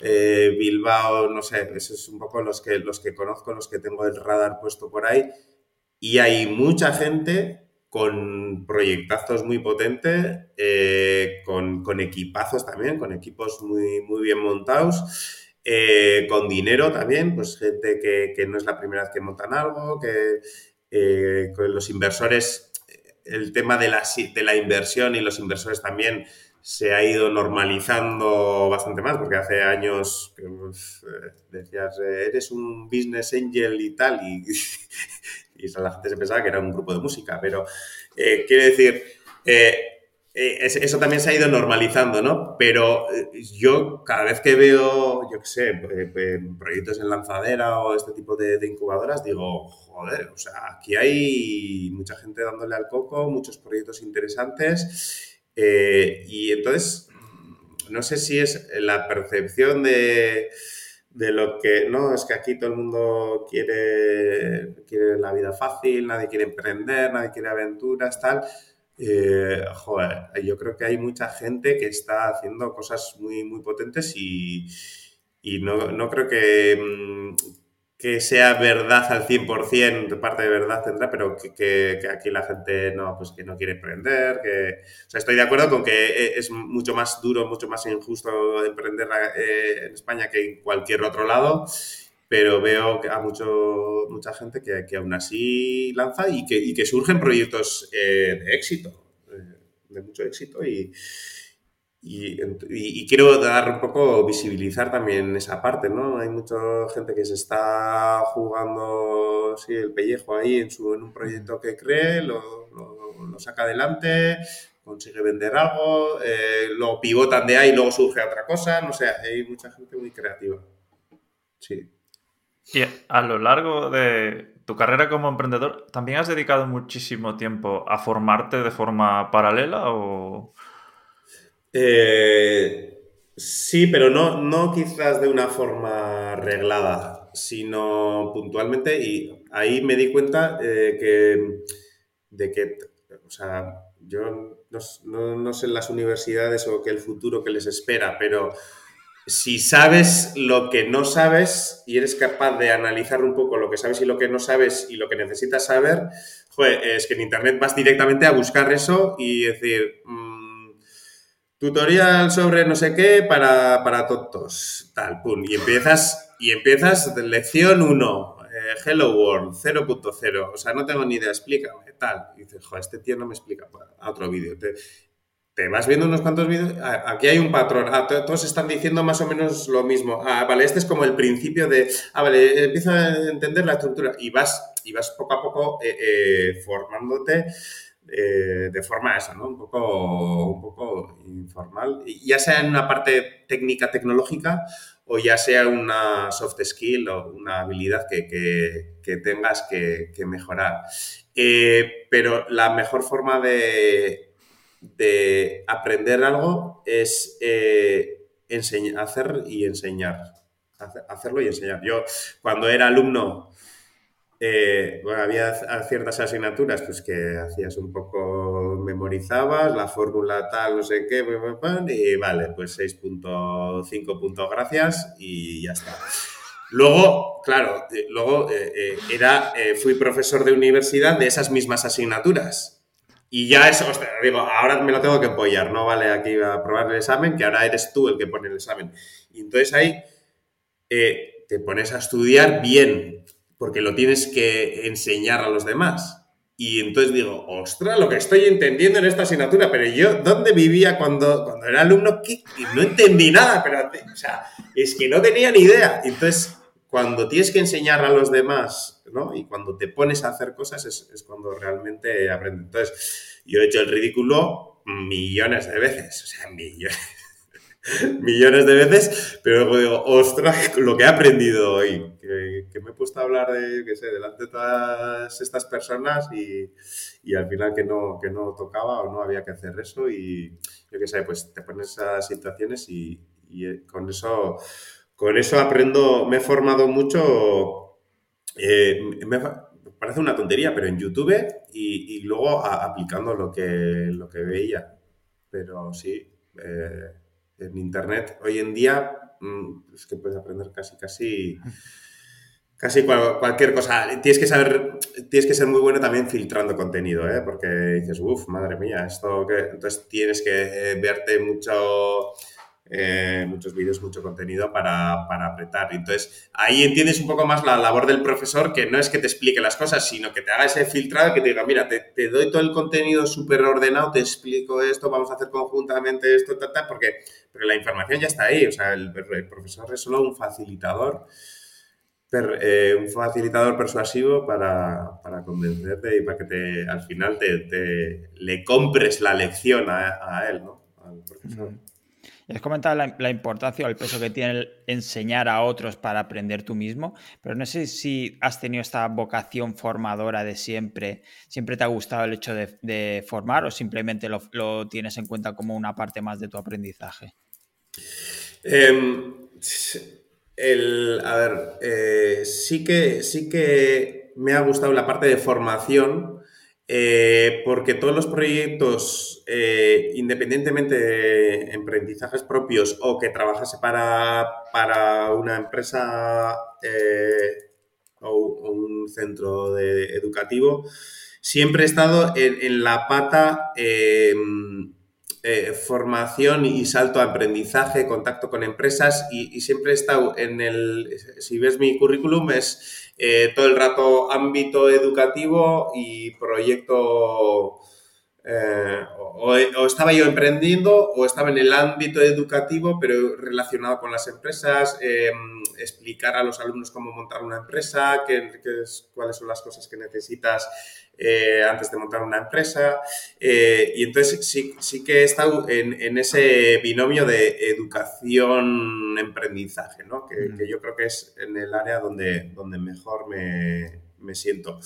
eh, Bilbao, no sé, esos son un poco los que, los que conozco, los que tengo el radar puesto por ahí. Y hay mucha gente con proyectazos muy potentes, eh, con, equipazos también, con equipos muy, muy bien montados, eh, con dinero también, pues gente que, no es la primera vez que montan algo, que eh, con los inversores, el tema de la, de la inversión y los inversores también se ha ido normalizando bastante más, porque hace años pues, decías, eres un business angel y tal, y *laughs* y la gente se pensaba que era un grupo de música, pero eh, quiere decir, eh, eh, eso también se ha ido normalizando, ¿no? Pero yo cada vez que veo, yo qué sé, proyectos en lanzadera o este tipo de, incubadoras, digo, joder, o sea, aquí hay mucha gente dándole al coco, muchos proyectos interesantes y entonces, no sé si es la percepción de de lo que, no, es que aquí todo el mundo quiere, quiere la vida fácil, nadie quiere emprender, nadie quiere aventuras, tal. Eh, joder, yo creo que hay mucha gente que está haciendo cosas muy, muy potentes y, y no, no, creo que, mm, que sea verdad al 100%, parte de verdad tendrá, pero que, aquí la gente no, pues que no quiere emprender, que... O sea, estoy de acuerdo con que e, es mucho más duro, mucho más injusto emprender eh, en España que en cualquier otro lado, pero veo a mucho, mucha gente que, que aún así lanza y que, y que surgen proyectos eh, de éxito, eh, de mucho éxito y y, quiero dar un poco, visibilizar también esa parte, ¿no? Hay mucha gente que se está jugando sí, el pellejo ahí en, su, en un proyecto que cree, lo, lo, saca adelante, consigue vender algo, eh, lo pivotan de ahí y luego surge otra cosa, no sé, hay mucha gente muy creativa. Sí. Y a lo largo de tu carrera como emprendedor, ¿también has dedicado muchísimo tiempo a formarte de forma paralela o...? Eh, sí, pero no, no quizás de una forma reglada, sino puntualmente y ahí me di cuenta eh, que, de que, o sea, yo no, no, sé en las universidades o qué el futuro que les espera, pero si sabes lo que no sabes y eres capaz de analizar un poco lo que sabes y lo que no sabes y lo que necesitas saber, es que en Internet vas directamente a buscar eso y decir, mm, tutorial sobre no sé qué para, para tontos, tal, pum, y empiezas, y empiezas lección 1, eh, Hello World 0.0, o sea, no tengo ni idea, explícame, tal, y dices, joder, este tío no me explica, a otro vídeo, te vas viendo unos cuantos vídeos, aquí hay un patrón, ah, todos están diciendo más o menos lo mismo, ah, vale, este es como el principio de, ah, vale, empieza a entender la estructura. Y vas, y vas poco a poco eh, eh, formándote eh, de forma esa, ¿no? Un poco, un poco informal, ya sea en una parte técnica, tecnológica, o ya sea una soft skill o una habilidad que, tengas que, que mejorar. pero la mejor forma de de aprender algo es eh, hacer y enseñar. hacerlo y enseñar. Yo, cuando era alumno, eh, había ciertas asignaturas pues, que hacías un poco, memorizabas la fórmula tal, no sé qué, y vale, pues 6.5 puntos, gracias y ya está. Luego, claro, eh, luego era, fui profesor de universidad de esas mismas asignaturas. Y ya eso, digo, ahora me lo tengo que apoyar, no vale aquí a probar el examen, que ahora eres tú el que pone el examen. Y entonces ahí eh, te pones a estudiar bien, porque lo tienes que enseñar a los demás. Y entonces digo, ostras, lo que estoy entendiendo en esta asignatura, pero yo, ¿dónde vivía cuando, cuando era alumno? Y no entendí nada, pero, o sea, es que no tenía ni idea. Entonces, cuando tienes que enseñar a los demás, ¿no? Y cuando te pones a hacer cosas es, cuando realmente aprendes. Entonces, yo he hecho el ridículo millones de veces, o sea, millones, *laughs* millones de veces, pero luego digo, ostras, lo que he aprendido hoy, que, me he puesto a hablar de, qué sé, delante de todas estas personas y, al final que no, que no tocaba o no había que hacer eso y yo qué sé, pues te pones a situaciones y, y con eso con eso aprendo, me he formado mucho, eh, me parece una tontería, pero en YouTube y, luego aplicando lo que, lo que veía. Pero sí, eh, en Internet hoy en día mm, es que puedes aprender casi, casi, casi cualquier cosa. Tienes que saber, tienes que ser muy bueno también filtrando contenido, ¿eh? porque dices, uff, madre mía, esto que... Entonces tienes que verte mucho eh, muchos vídeos, mucho contenido para, apretar. Entonces, ahí entiendes un poco más la labor del profesor, que no es que te explique las cosas, sino que te haga ese filtrado, que te diga, mira, te, doy todo el contenido súper ordenado, te explico esto, vamos a hacer conjuntamente esto, ta, ta, porque, pero la información ya está ahí. O sea, el, profesor es solo un facilitador. Eh, un facilitador persuasivo para, convencerte y para que te, al final te, le compres la lección a, él, ¿no? Al profesor. Has comentado la, importancia o el peso que tiene el enseñar a otros para aprender tú mismo, pero no sé si has tenido esta vocación formadora de siempre. ¿Siempre te ha gustado el hecho de, formar o simplemente lo, tienes en cuenta como una parte más de tu aprendizaje? Em, a ver, eh, sí, que, sí que me ha gustado la parte de formación eh, porque todos los proyectos, eh, independientemente de emprendizajes propios o que trabajase para, para una empresa eh, o, un centro educativo, siempre he estado en, la pata em, formación y salto a aprendizaje, contacto con empresas y, siempre he estado en el, si ves mi currículum, es eh, todo el rato ámbito educativo y proyecto eh, o, estaba yo emprendiendo o estaba en el ámbito educativo, pero relacionado con las empresas, eh, explicar a los alumnos cómo montar una empresa, qué, cuáles son las cosas que necesitas eh, antes de montar una empresa. y entonces sí, sí, que he estado en, ese binomio de educación-emprendizaje, ¿no? que, que, yo creo que es en el área donde, donde mejor me, me siento.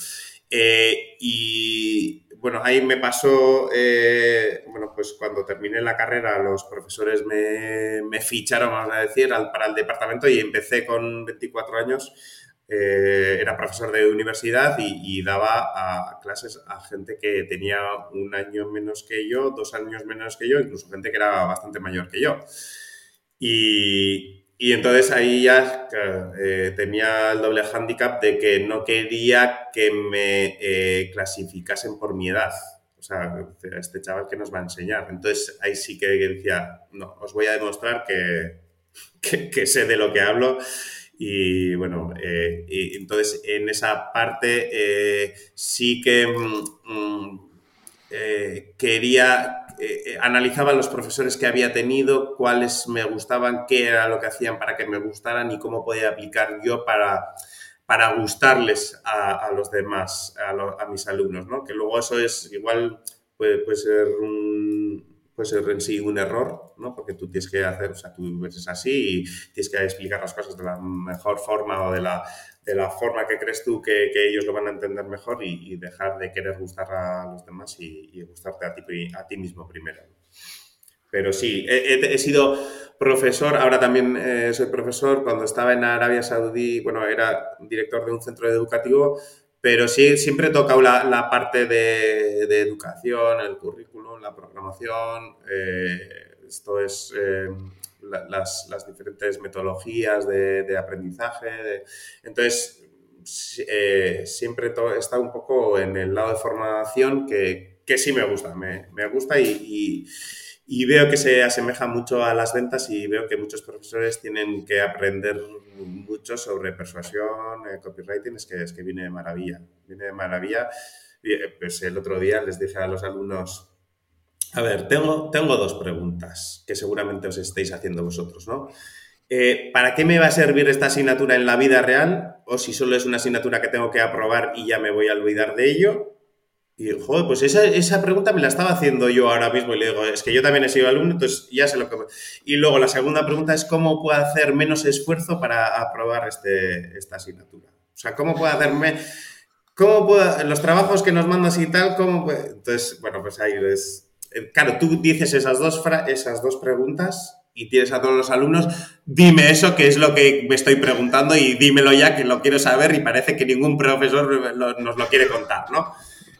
y bueno, ahí me pasó, eh, bueno, pues cuando terminé la carrera los profesores me, ficharon, vamos a decir, para el departamento y empecé con 24 años. Eh, era profesor de universidad y, daba a clases a gente que tenía un año menos que yo, dos años menos que yo, incluso gente que era bastante mayor que yo. Y, y entonces ahí ya eh, tenía el doble hándicap de que no quería que me eh, clasificasen por mi edad. O sea, este chaval que nos va a enseñar. Entonces ahí sí que decía, no, os voy a demostrar que, que, sé de lo que hablo. Y bueno, eh, y entonces en esa parte sí que mm, mm, quería eh, eh, analizaba los profesores que había tenido, cuáles me gustaban, qué era lo que hacían para que me gustaran y cómo podía aplicar yo para, para gustarles a, los demás, a, mis alumnos, ¿no? Que luego eso es igual, puede, puede ser un, puede ser en sí un error, ¿no? Porque tú tienes que hacer, o sea, tú ves así y tienes que explicar las cosas de la mejor forma o de la, de la forma que crees tú que, que ellos lo van a entender mejor y, dejar de querer gustar a los demás y, gustarte a ti, a ti mismo primero. Pero sí, he, sido profesor, ahora también eh, soy profesor. Cuando estaba en Arabia Saudí, bueno, era director de un centro educativo, pero sí, siempre he tocado la, la parte de, de, educación, el currículum, la programación. Eh, esto es eh, las, las, diferentes metodologías de, de aprendizaje. entonces, eh, siempre he estado un poco en el lado de formación que, que sí me gusta, me, me gusta y, y, veo que se asemeja mucho a las ventas y veo que muchos profesores tienen que aprender mucho sobre persuasión, eh, copywriting, es que, es que viene de maravilla, viene de maravilla. Eh, pues el otro día les dije a los alumnos, a ver, tengo, tengo dos preguntas que seguramente os estáis haciendo vosotros, ¿no? Eh, ¿Para qué me va a servir esta asignatura en la vida real? O si solo es una asignatura que tengo que aprobar y ya me voy a olvidar de ello. Y, joder, pues esa, esa, pregunta me la estaba haciendo yo ahora mismo y le digo, es que yo también he sido alumno, entonces ya sé lo que... Y luego la segunda pregunta es cómo puedo hacer menos esfuerzo para aprobar este, esta asignatura. O sea, ¿cómo puedo hacerme... ¿Cómo puedo... Los trabajos que nos mandas y tal, ¿cómo Entonces, bueno, pues ahí es... Eh, claro, tú dices esas dos, esas dos preguntas y tienes a todos los alumnos, dime eso, que es lo que me estoy preguntando y dímelo ya, que lo quiero saber y parece que ningún profesor nos lo quiere contar, ¿no?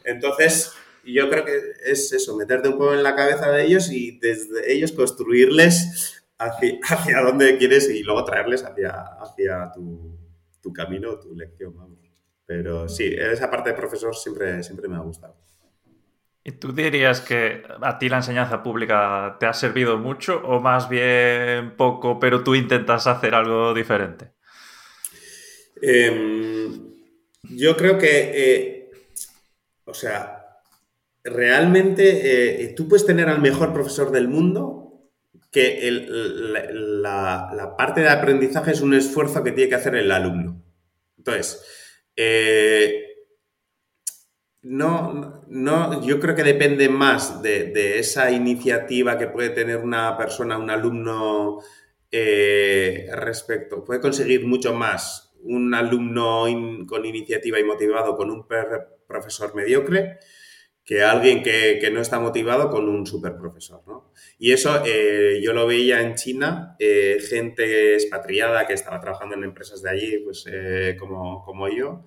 Entonces, yo creo que es eso, meterte un poco en la cabeza de ellos y desde ellos construirles hacia, *laughs* hacia dónde quieres y luego traerles hacia, hacia tu, tu camino, tu lección, vamos. Pero sí, esa parte de profesor siempre, siempre me ha gustado. ¿Y tú dirías que a ti la enseñanza pública te ha servido mucho o más bien poco, pero tú intentas hacer algo diferente? Em, yo creo que, eh, o sea, realmente eh, tú puedes tener al mejor profesor del mundo que la, parte de aprendizaje es un esfuerzo que tiene que hacer el alumno. Entonces, eh, no, no, yo creo que depende más de, esa iniciativa que puede tener una persona, un alumno eh, respecto. Puede conseguir mucho más un alumno con iniciativa y motivado con un profesor mediocre que alguien que, no está motivado con un super profesor. Y eso eh, yo lo veía en China, eh, gente expatriada que estaba trabajando en empresas de allí, pues como, como yo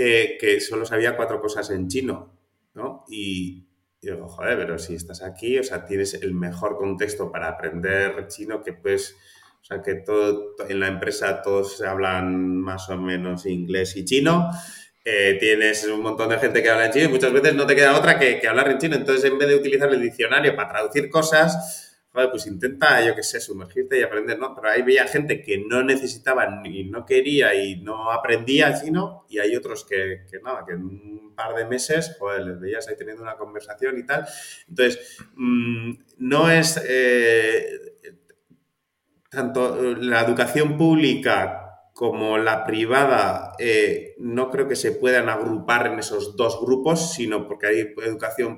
eh, que solo sabía cuatro cosas en chino, ¿no? Y, digo, joder, pero si estás aquí, o sea, tienes el mejor contexto para aprender chino que pues, o sea, que todo, en la empresa todos hablan más o menos inglés y chino, eh, tienes un montón de gente que habla en chino y muchas veces no te queda otra que, hablar en chino, entonces en vez de utilizar el diccionario para traducir cosas, pues intenta, yo qué sé, sumergirte y aprender, ¿no? Pero ahí veía gente que no necesitaba y no quería y no aprendía, sino, y hay otros que, que nada, que en un par de meses, joder, les veías ahí teniendo una conversación y tal. Entonces, mm, no es eh, tanto la educación pública como la privada, eh, no creo que se puedan agrupar en esos dos grupos, sino porque hay educación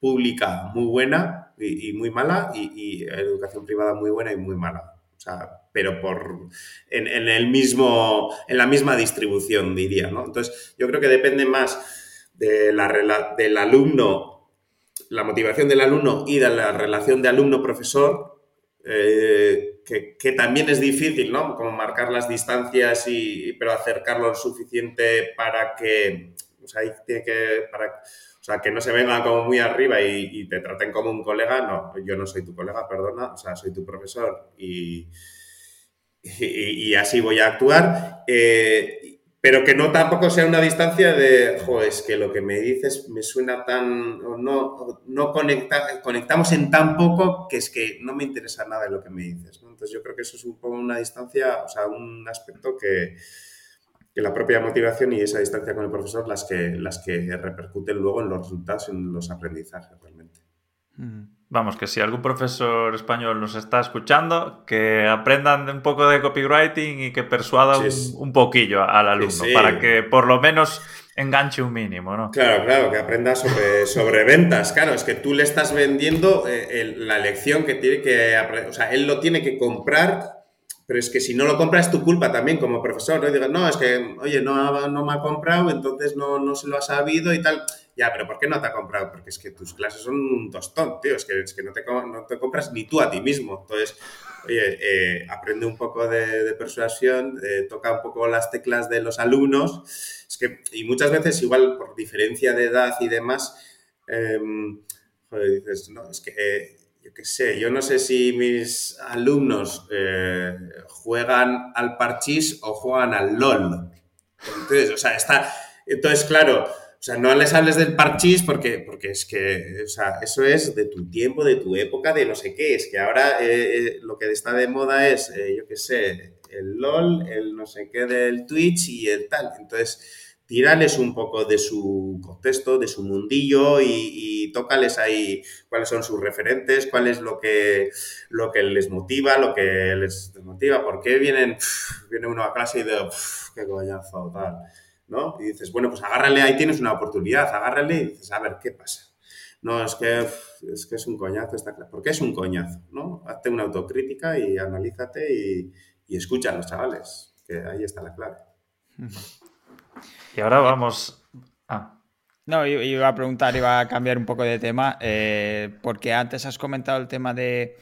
pública muy buena y, muy mala y, educación privada muy buena y muy mala. O sea, pero por en, el mismo, en la misma distribución, diría, ¿no? Entonces, yo creo que depende más de la, del alumno, la motivación del alumno y de la relación de alumno-profesor, eh, que, también es difícil, ¿no? Como marcar las distancias y, pero acercarlo lo suficiente para que, o sea, tiene que, para, o sea, que no se vengan como muy arriba y, te traten como un colega, no, yo no soy tu colega, perdona, o sea, soy tu profesor y, y, así voy a actuar. Eh, pero que no tampoco sea una distancia de, jo, es que lo que me dices me suena tan, no, no conecta, conectamos en tan poco que es que no me interesa nada de lo que me dices. Entonces yo creo que eso es un poco una distancia, o sea, un aspecto que, que la propia motivación y esa distancia con el profesor las que, las que repercuten luego en los resultados, en los aprendizajes realmente. Vamos, que si algún profesor español nos está escuchando, que aprendan un poco de copywriting y que persuadan un, poquillo al alumno para que por lo menos enganche un mínimo, ¿no? Claro, claro, que aprenda sobre, sobre ventas. Claro, es que tú le estás vendiendo eh, la lección que tiene que aprender. O sea, él lo tiene que comprar pero es que si no lo compras es tu culpa también como profesor, ¿no? Y digas, no, es que, oye, no, no me ha comprado, entonces no, no se lo ha sabido y tal. Ya, pero ¿por qué no te ha comprado? Porque es que tus clases son un tostón, tío, es que, es que no, te, no te compras ni tú a ti mismo. Entonces, oye, eh, aprende un poco de, persuasión, eh, toca un poco las teclas de los alumnos. Es que, y muchas veces, igual por diferencia de edad y demás, em, joder, dices, no, es que yo qué sé, yo no sé si mis alumnos eh, juegan al parchís o juegan al LOL. Entonces, o sea, está. Entonces, claro, o sea, no les hables del parchís porque, porque es que, o sea, eso es de tu tiempo, de tu época, de no sé qué. Es que ahora eh, eh, lo que está de moda es, yo qué sé, el LOL, el no sé qué del Twitch y el tal. Entonces, tírales un poco de su contexto, de su mundillo y, tócales ahí cuáles son sus referentes, cuál es lo que, lo que les motiva, lo que les desmotiva, por qué vienen, viene uno a clase y de, qué coñazo, tal, ¿no? Y dices, bueno, pues agárrale, ahí tienes una oportunidad, agárrale y dices, a ver, ¿qué pasa? No, es que es, que es un coñazo esta clase. ¿Por qué es un coñazo? ¿no? Hazte una autocrítica y analízate y, y escucha a los chavales, que ahí está la clave. Y ahora vamos. Ah. No, iba a preguntar, iba a cambiar un poco de tema, eh, porque antes has comentado el tema de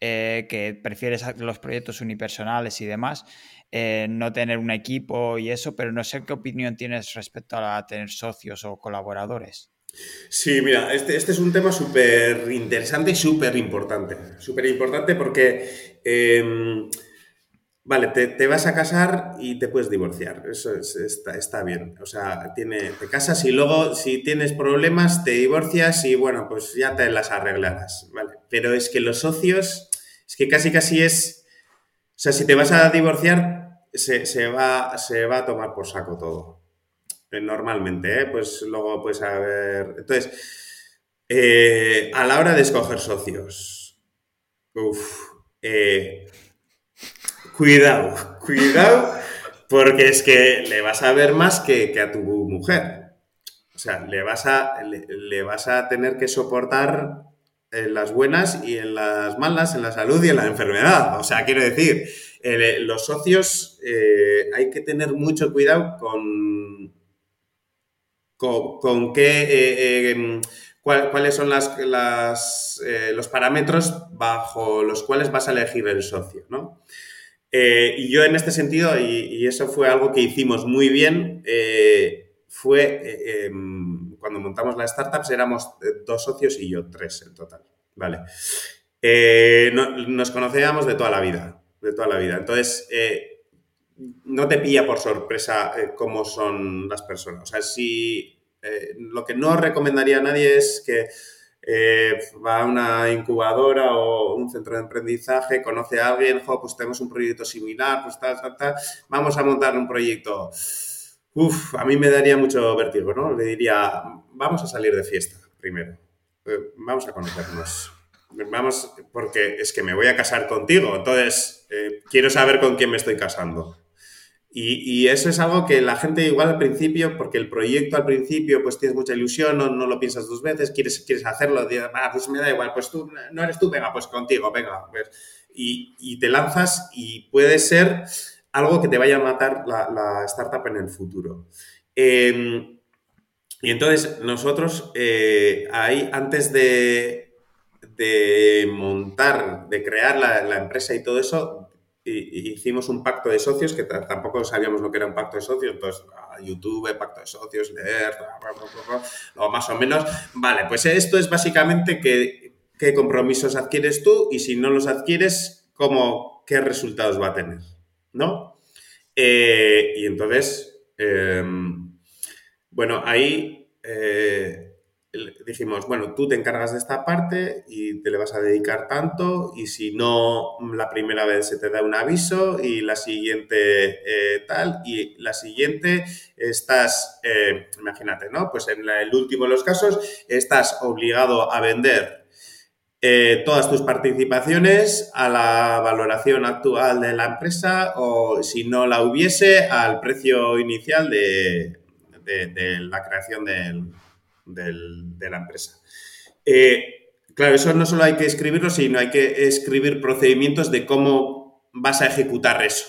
eh, que prefieres los proyectos unipersonales y demás, eh, no tener un equipo y eso, pero no sé qué opinión tienes respecto a tener socios o colaboradores. Sí, mira, este, este es un tema súper interesante y súper importante. Súper importante porque em, Vale, te, vas a casar y te puedes divorciar. Eso está, bien. O sea, te casas y luego si tienes problemas te divorcias y bueno, pues ya te las arreglarás. Vale. Pero es que los socios, es que casi casi es. O sea, si te vas a divorciar, se, va, se va a tomar por saco todo. Eh, normalmente, ¿eh? Pues luego puedes haber. Entonces, eh, a la hora de escoger socios. Uf. Eh, cuidado, *laughs* cuidado, porque es que le vas a ver más que, a tu mujer. O sea, le vas a, le, vas a tener que soportar en las buenas y en las malas, en la salud y en la enfermedad. O sea, quiero decir, los socios eh, hay que tener mucho cuidado con, con, qué, eh, em, cuáles son las, eh, los parámetros bajo los cuales vas a elegir el socio, ¿no? Eh, y yo en este sentido, y, eso fue algo que hicimos muy bien, eh, fue eh, em, cuando montamos las startups éramos dos socios y yo tres en total, ¿vale? nos conocíamos de toda la vida, de toda la vida. Entonces, no te pilla por sorpresa cómo son las personas. O sea, si lo que no recomendaría a nadie es que eh, va a una incubadora o un centro de aprendizaje, conoce a alguien, pues tenemos un proyecto similar, pues tal, tal, tal, vamos a montar un proyecto. Uf, a mí me daría mucho vértigo, ¿no? Le diría, vamos a salir de fiesta primero, eh, vamos a conocernos. Vamos, porque es que me voy a casar contigo, entonces eh, quiero saber con quién me estoy casando. Y, eso es algo que la gente igual al principio, porque el proyecto al principio pues tienes mucha ilusión, no, no lo piensas dos veces, quieres, quieres hacerlo, ah, pues me da igual, pues tú no eres tú, venga, pues contigo, venga. Y, y, te lanzas y puede ser algo que te vaya a matar la, la startup en el futuro. Em, y entonces nosotros eh, ahí, antes de, de montar, de crear la, empresa y todo eso, hicimos un pacto de socios que tampoco sabíamos lo que era un pacto de socios, entonces YouTube, pacto de socios, leer, o más o menos. Vale, pues esto es básicamente qué, qué compromisos adquieres tú y si no los adquieres, cómo, qué resultados va a tener, ¿no? Eh, y entonces, em, bueno, ahí eh, dijimos, bueno, tú te encargas de esta parte y te le vas a dedicar tanto y si no, la primera vez se te da un aviso y la siguiente eh, tal y la siguiente estás, eh, imagínate, ¿no? Pues en el último de los casos estás obligado a vender eh, todas tus participaciones a la valoración actual de la empresa o si no la hubiese al precio inicial de, de la creación del de la empresa. Eh, claro, eso no solo hay que escribirlo, sino hay que escribir procedimientos de cómo vas a ejecutar eso.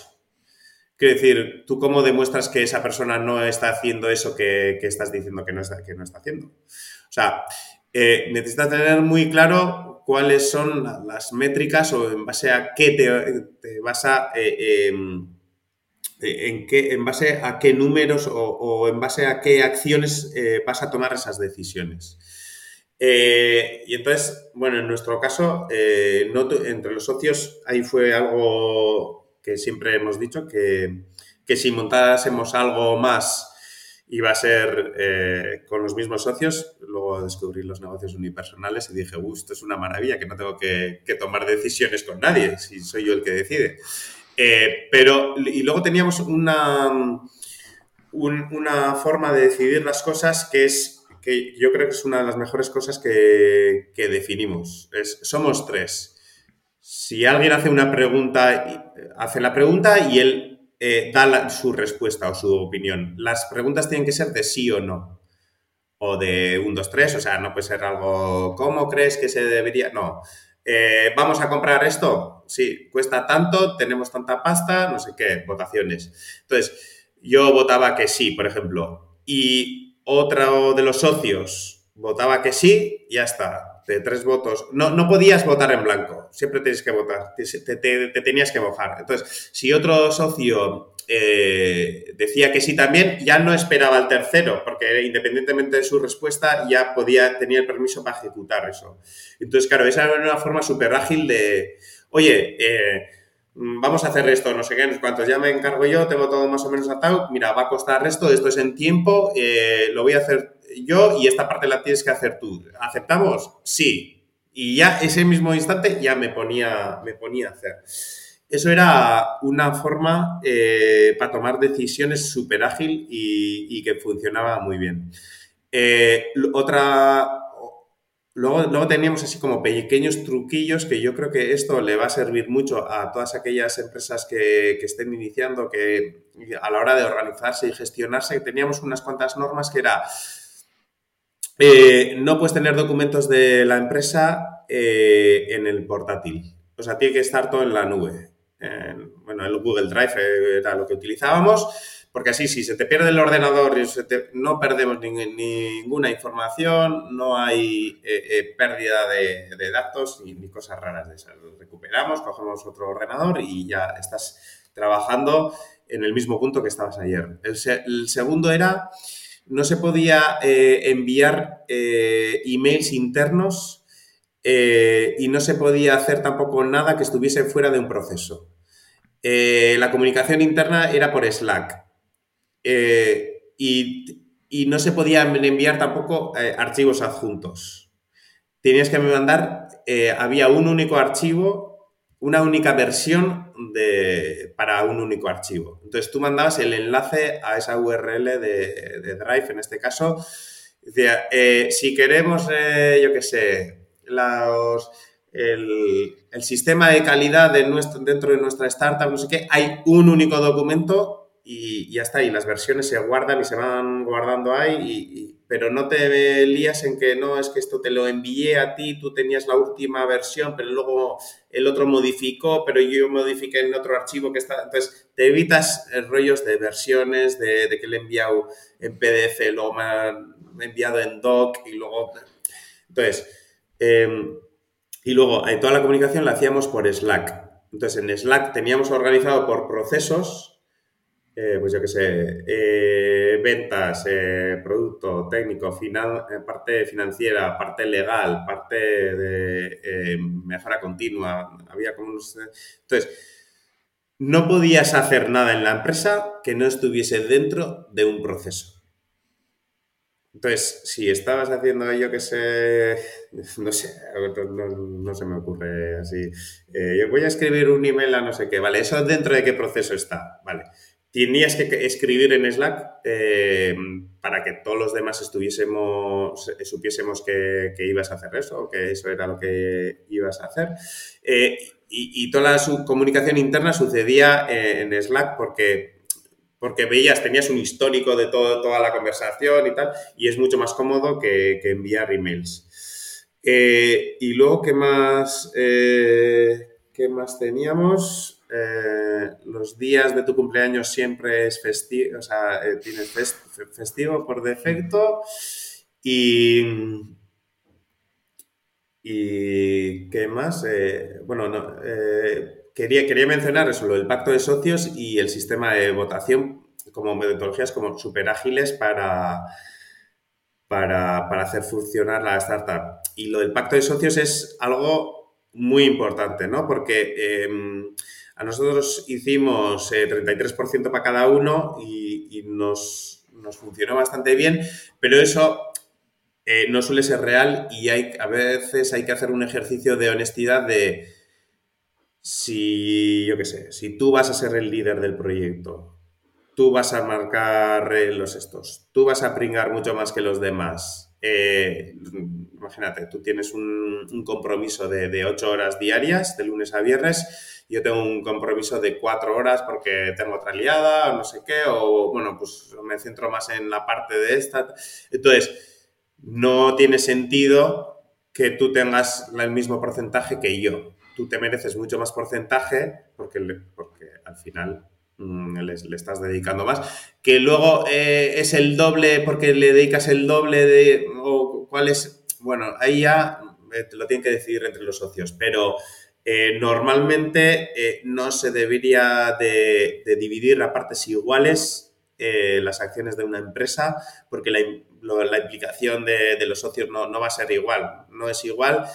Quiero decir, tú cómo demuestras que esa persona no está haciendo eso que, estás diciendo que no está, que no está haciendo. O sea, eh, necesitas tener muy claro cuáles son las métricas o en base a qué te, vas a... Eh, em, en, qué, en base a qué números o, en base a qué acciones eh, vas a tomar esas decisiones. Eh, y entonces, bueno, en nuestro caso, entre los socios, ahí fue algo que siempre hemos dicho, que, que si montásemos algo más iba a ser con los mismos socios. Luego descubrí los negocios unipersonales y dije, esto es una maravilla, que no tengo que, que, tomar decisiones con nadie, si soy yo el que decide. Eh, pero, y luego teníamos una, una forma de decidir las cosas que es, que yo creo que es una de las mejores cosas que, definimos. Es, somos tres. Si alguien hace una pregunta, hace la pregunta y él eh, da su respuesta o su opinión. Las preguntas tienen que ser de sí o no. O de un, dos, tres. O sea, no puede ser algo, ¿cómo crees que se debería? No. Eh, ¿Vamos a comprar esto? Sí, cuesta tanto, tenemos tanta pasta, no sé qué, votaciones. Entonces, yo votaba que sí, por ejemplo, y otro de los socios votaba que sí, ya está. De tres votos. No, no podías votar en blanco, siempre tienes que votar, te, te tenías que mojar. Entonces, si otro socio eh, decía que sí también, ya no esperaba al tercero, porque independientemente de su respuesta ya podía, tenía el permiso para ejecutar eso. Entonces, claro, esa era una forma súper ágil de, oye, eh, vamos a hacer esto, no sé qué, cuantos ya me encargo yo, tengo todo más o menos atado, mira, va a costar esto, esto es en tiempo, eh, lo voy a hacer yo y esta parte la tienes que hacer tú. ¿Aceptamos? Sí. Y ya ese mismo instante ya me ponía, me ponía a hacer. Eso era una forma eh, para tomar decisiones súper ágil y, que funcionaba muy bien. Otra, luego, luego teníamos así como pequeños truquillos que yo creo que esto le va a servir mucho a todas aquellas empresas que, estén iniciando, que a la hora de organizarse y gestionarse, teníamos unas cuantas normas que era... Eh, no puedes tener documentos de la empresa en el portátil. O sea, tiene que estar todo en la nube bueno, el Google Drive era lo que utilizábamos, porque así si se te pierde el ordenador y no perdemos ninguna información, no hay eh, eh, pérdida de, datos ni, cosas raras de esas. Recuperamos, cogemos otro ordenador y ya estás trabajando en el mismo punto que estabas ayer. El, segundo era, no se podía eh, enviar emails internos y no se podía hacer tampoco nada que estuviese fuera de un proceso. La comunicación interna era por Slack y, no se podían enviar tampoco eh, archivos adjuntos. tenías que mandar, eh, había un único archivo, una única versión de, para un único archivo. Entonces tú mandabas el enlace a esa URL de, Drive, en este caso. Decía, eh, si queremos, eh, yo qué sé, los, el, sistema de calidad de nuestro, dentro de nuestra startup, no sé qué, hay un único documento y ya está, y las versiones se guardan y se van guardando ahí y pero no te lías en que no, es que esto te lo envié a ti, tú tenías la última versión, pero luego el otro modificó, pero yo modifiqué en otro archivo que está. Entonces, te evitas eh, rollos de versiones, de, que le he enviado en PDF, luego me ha enviado en doc y luego. Entonces, em, y luego eh, toda la comunicación la hacíamos por Slack. Entonces, en Slack teníamos organizado por procesos eh, pues yo qué sé, eh, ventas, eh, producto, técnico, parte financiera, parte legal, parte de mejora continua, había como Entonces, no podías hacer nada en la empresa que no estuviese dentro de un proceso. Entonces, si estabas haciendo yo que sé, *laughs* no sé, no, se me ocurre así, yo voy a escribir un email a no sé qué, vale, eso dentro de qué proceso está, vale tenías que escribir en Slack eh, para que todos los demás estuviésemos, supiésemos que, ibas a hacer eso, que eso era lo que ibas a hacer. Eh, y, toda la comunicación interna sucedía eh, en Slack porque, porque veías, tenías un histórico de todo, toda la conversación y tal, y es mucho más cómodo que, enviar emails. y luego, ¿qué más, ¿qué más teníamos? Eh, los días de tu cumpleaños siempre es festivo, o sea, eh, tienes festivo por defecto y... ¿Y qué más? Eh, bueno, no, quería, quería mencionar eso, lo del pacto de socios y el sistema de votación como metodologías como súper ágiles para, para, para, hacer funcionar la startup. Y lo del pacto de socios es algo muy importante, ¿no? Porque em, a nosotros hicimos 33% eh, para cada uno y, nos, funcionó bastante bien, pero eso eh, no suele ser real y hay, a veces hay que hacer un ejercicio de honestidad de si, yo qué sé, si tú vas a ser el líder del proyecto, tú vas a marcar eh, los estos, tú vas a pringar mucho más que los demás. Imagínate, tú tienes un, compromiso de, de, ocho horas diarias, de lunes a viernes, yo tengo un compromiso de cuatro horas porque tengo otra liada o no sé qué, o bueno, pues me centro más en la parte de esta. Entonces, no tiene sentido que tú tengas el mismo porcentaje que yo. Tú te mereces mucho más porcentaje porque, porque al final mm, le, estás dedicando más. Que luego eh, es el doble porque le dedicas el doble de... o cuál es... Bueno, ahí ya eh, lo tienen que decidir entre los socios, pero eh, normalmente eh, no se debería de, dividir a partes iguales las acciones de una empresa porque la, implicación de, los socios no, va a ser igual, no es igual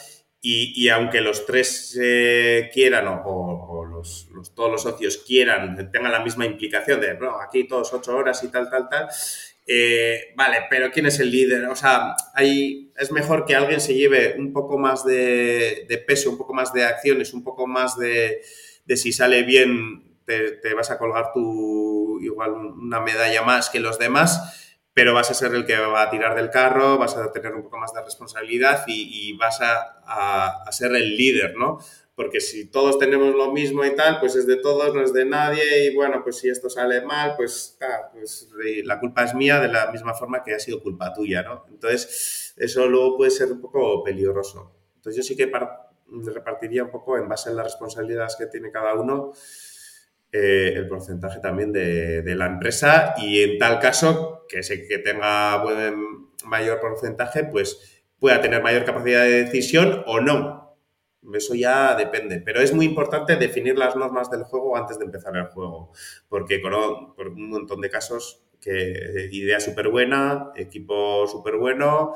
y, aunque los tres quieran o, los, todos los socios quieran, tengan la misma implicación de, no, aquí todos ocho horas y tal, tal, tal, eh, vale, pero ¿quién es el líder? O sea, hay, es mejor que alguien se lleve un poco más de, peso, un poco más de acciones, un poco más de, si sale bien, te, vas a colgar tu igual una medalla más que los demás, pero vas a ser el que va a tirar del carro, vas a tener un poco más de responsabilidad y, vas a, a, ser el líder, ¿no? Porque si todos tenemos lo mismo y tal, pues es de todos, no es de nadie, y bueno, pues si esto sale mal, pues, pues la culpa es mía de la misma forma que ha sido culpa tuya, ¿no? Entonces, eso luego puede ser un poco peligroso. Entonces, yo sí que repartiría un poco en base a las responsabilidades que tiene cada uno. Eh, el porcentaje también de, de, la empresa y en tal caso que sé que tenga mayor porcentaje pues pueda tener mayor capacidad de decisión o no eso ya depende, pero es muy importante definir las normas del juego antes de empezar el juego, porque por un montón de casos que idea súper buena, equipo súper bueno,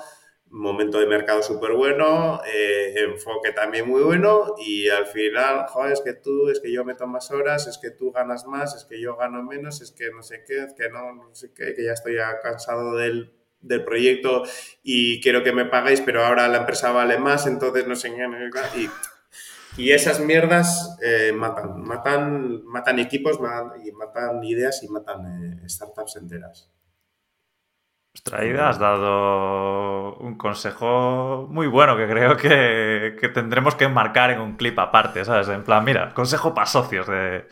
momento de mercado súper bueno, eh, enfoque también muy bueno y al final, joder, es que tú, es que yo meto más horas, es que tú ganas más, es que yo gano menos, es que no sé qué, es que no, no sé qué, que ya estoy cansado del del proyecto y quiero que me paguéis, pero ahora la empresa vale más, entonces no sé qué. Y, y esas mierdas eh, matan, matan, matan equipos, matan, y matan ideas y matan eh, startups enteras. Traída, has dado un consejo muy bueno que creo que, tendremos que enmarcar en un clip aparte, ¿sabes? En plan, mira, consejo para socios de...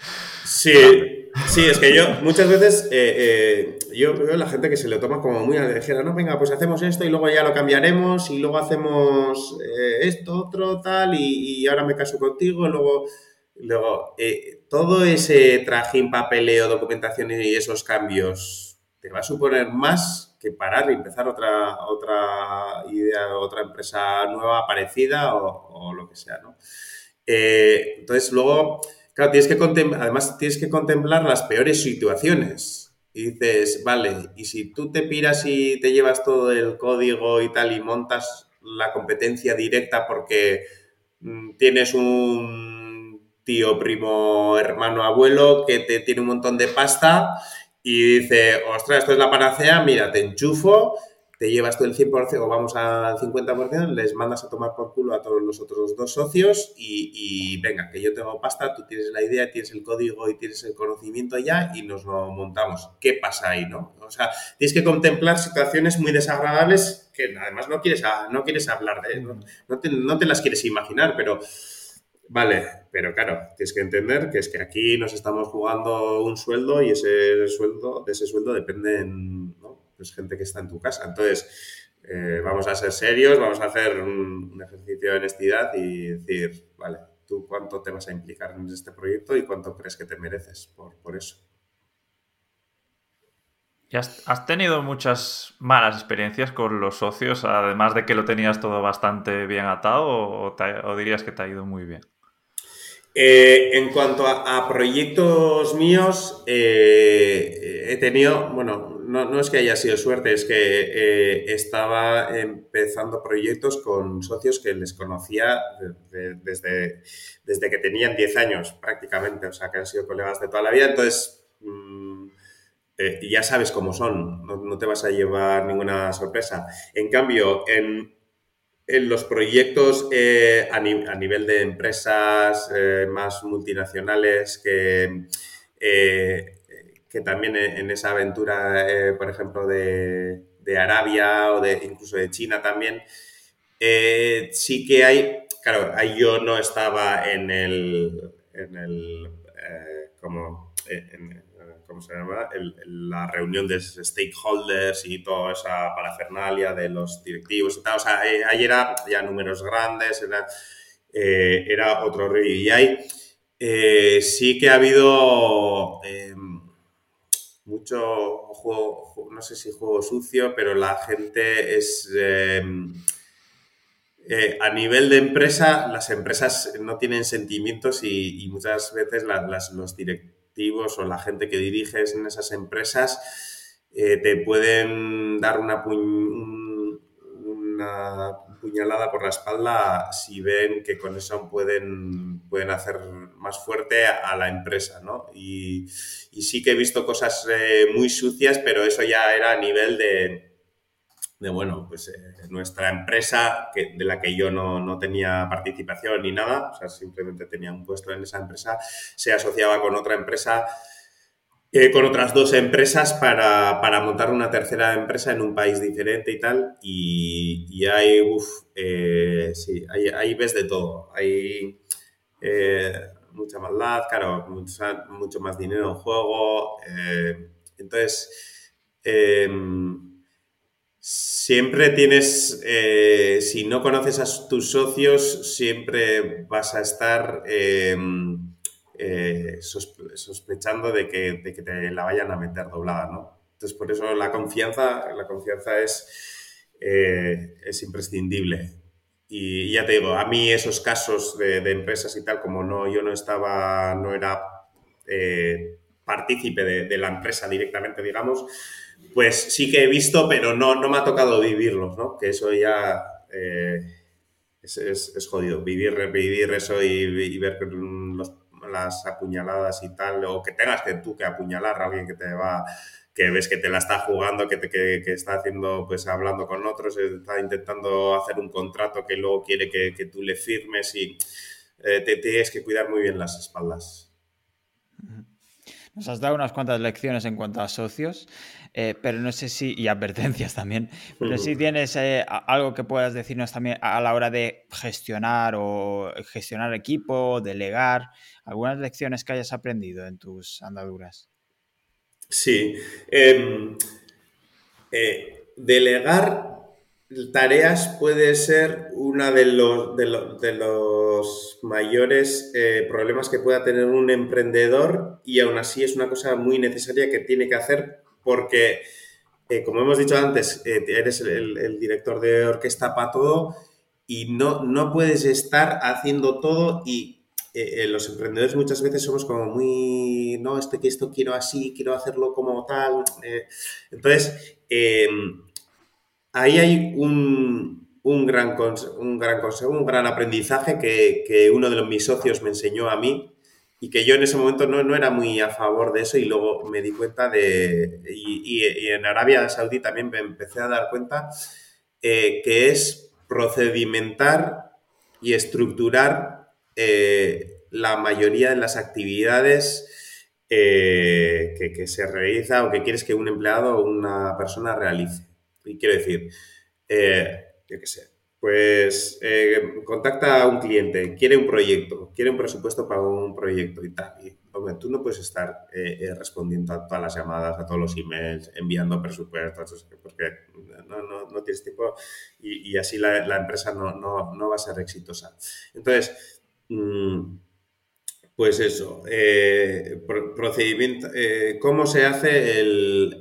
Sí, sí, es que yo muchas veces eh, eh, yo veo la gente que se lo toma como muy a la ligera, ¿no? Venga, pues hacemos esto y luego ya lo cambiaremos y luego hacemos eh, esto, otro, tal, y, ahora me caso contigo, luego... Luego, todo ese trajín, papeleo, documentación y esos cambios te va a suponer más que parar y empezar otra, otra idea, otra empresa nueva, parecida o, lo que sea, ¿no? Eh, entonces, luego, claro, tienes que además tienes que contemplar las peores situaciones. Y dices, vale, y si tú te piras y te llevas todo el código y tal y montas la competencia directa porque mm, tienes un tío, primo, hermano, abuelo que te tiene un montón de pasta y dice, ostras, esto es la panacea, mira, te enchufo, te llevas tú el 100% o vamos al 50%, les mandas a tomar por culo a todos los otros dos socios y, venga, que yo tengo pasta, tú tienes la idea, tienes el código y tienes el conocimiento ya y nos lo montamos. ¿Qué pasa ahí, no? O sea, tienes que contemplar situaciones muy desagradables que además no quieres, no quieres hablar de, no, no, te, no te las quieres imaginar, pero Vale, pero claro, tienes que entender que es que aquí nos estamos jugando un sueldo y ese sueldo, de ese sueldo dependen pues gente que está en tu casa. Entonces, eh, vamos a ser serios, vamos a hacer un, ejercicio de honestidad y decir, vale, tú cuánto te vas a implicar en este proyecto y cuánto crees que te mereces por, por eso. Has, tenido muchas malas experiencias con los socios, además de que lo tenías todo bastante bien atado, o dirías que te ha ido muy bien? Eh, en cuanto a, proyectos míos, eh, he tenido, bueno, no, es que haya sido suerte, es que eh, estaba empezando proyectos con socios que les conocía desde, que tenían 10 años prácticamente, o sea, que han sido colegas de toda la vida, entonces mm, ya sabes cómo son, no, te vas a llevar ninguna sorpresa. En cambio, en los proyectos eh, a, nivel de empresas eh, más multinacionales que, eh, que también en esa aventura, por ejemplo, de, Arabia o de incluso de China también, sí que hay, claro, ahí yo no estaba en el, en el como la reunión de stakeholders y toda esa parafernalia de los directivos y tal. O sea, ahí era ya números grandes, era, eh, otro rollo. Y ahí eh, sí que ha habido em, mucho juego, no sé si juego sucio, pero la gente es... Em, eh, a nivel de empresa, las empresas no tienen sentimientos y, muchas veces los directivos o la gente que diriges en esas empresas eh, te pueden dar una, una puñalada por la espalda si ven que con eso pueden, pueden hacer más fuerte a, la empresa, ¿no? Y, sí que he visto cosas eh, muy sucias, pero eso ya era a nivel de, de bueno, pues eh, nuestra empresa, que, de la que yo no, tenía participación ni nada, o sea, simplemente tenía un puesto en esa empresa, se asociaba con otra empresa, eh, con otras dos empresas para, montar una tercera empresa en un país diferente y tal, y, y hay, uff, eh, sí, ahí, ves de todo, hay mucha maldad, claro, mucho, mucho, más dinero en juego, entonces em, Siempre tienes, eh, si no conoces a tus socios, siempre vas a estar em, eh, sospechando de que, te la vayan a meter doblada, ¿no? Entonces, por eso la confianza, la confianza es, eh, es imprescindible. Y ya te digo, a mí esos casos de, empresas y tal, como no, yo no estaba, no era partícipe de la empresa directamente, digamos, pues sí que he visto, pero no, no me ha tocado vivirlos, ¿no? Que eso ya eh, es, jodido. Vivir, vivir eso y, ver las apuñaladas y tal, o que tengas que tú que apuñalar a alguien que te va, que ves que te la está jugando, que, te, que, está haciendo, pues hablando con otros, está intentando hacer un contrato que luego quiere que, tú le firmes y eh, te tienes que cuidar muy bien las espaldas. Nos has dado unas cuantas lecciones en cuanto a socios, eh, pero no sé si, y advertencias también, pero si tienes eh, algo que puedas decirnos también a la hora de gestionar o gestionar equipo, delegar, algunas lecciones que hayas aprendido en tus andaduras. Sí. Em, delegar tareas puede ser uno de los, de, los mayores eh, problemas que pueda tener un emprendedor y aún así es una cosa muy necesaria que tiene que hacer porque, eh, como hemos dicho antes, eh, eres el, director de orquesta para todo y no, no puedes estar haciendo todo y los emprendedores muchas veces somos como muy, no, este que esto quiero así, quiero hacerlo como tal. entonces, ahí hay un, gran, un gran consejo, un gran aprendizaje que, uno de los, mis socios me enseñó a mí y que yo en ese momento no, era muy a favor de eso y luego me di cuenta de, y, en Arabia Saudí también me empecé a dar cuenta, eh, que es procedimentar y estructurar eh, la mayoría de las actividades eh, que, que, se realiza o que quieres que un empleado o una persona realice. Y quiero decir, yo qué sé, pues eh, contacta a un cliente, quiere un proyecto, quiere un presupuesto para un proyecto y tal. Y, hombre, tú no puedes estar eh, respondiendo a todas las llamadas, a todos los emails, enviando presupuestos, porque no, tienes tiempo y, así la, empresa no, va a ser exitosa. Entonces, mm, pues eso, eh, procedimiento, eh, ¿cómo se hace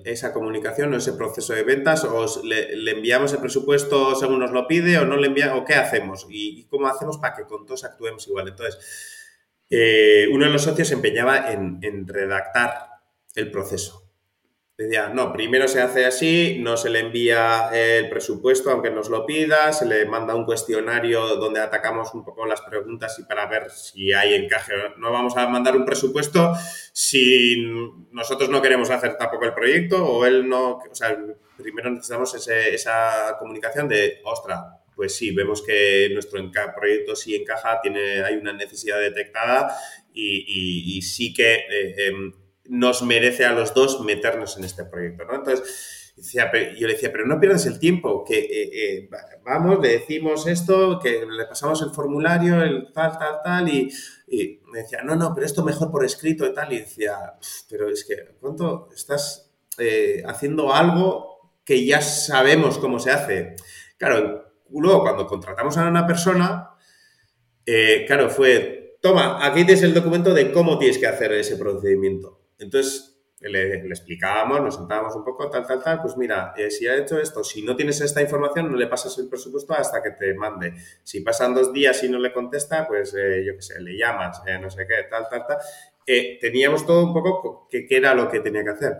esa comunicación o ese proceso de ventas? ¿O le, enviamos el presupuesto según nos lo pide o no le enviamos? ¿O qué hacemos? ¿Y, cómo hacemos para que con todos actuemos igual? Entonces, eh, uno de los socios se empeñaba en redactar el proceso. Decía, no, primero se hace así, no se le envía el presupuesto aunque nos lo pida, se le manda un cuestionario donde atacamos un poco las preguntas y para ver si hay encaje. No vamos a mandar un presupuesto si nosotros no queremos hacer tampoco el proyecto o él no, o sea, primero necesitamos esa comunicación de, ostra, pues sí, vemos que nuestro proyecto sí encaja, tiene, hay una necesidad detectada y, sí que... Eh, em, nos merece a los dos meternos en este proyecto, ¿no? Entonces, yo le decía, pero no pierdas el tiempo, que eh, eh, vamos, le decimos esto, que le pasamos el formulario, el tal, tal, tal, y, me decía, no, no, pero esto mejor por escrito y tal, y decía, pero es que, ¿cuánto estás eh, haciendo algo que ya sabemos cómo se hace? Claro, luego cuando contratamos a una persona, claro, fue, toma, aquí tienes el documento de cómo tienes que hacer ese procedimiento. Entonces, le, explicábamos, nos sentábamos un poco, tal, tal, tal, pues mira, eh, si ha hecho esto, si no tienes esta información, no le pasas el presupuesto hasta que te mande. Si pasan dos días y no le contesta, pues eh, yo qué sé, le llamas, eh, no sé qué, tal, tal, tal. teníamos todo un poco qué era lo que tenía que hacer.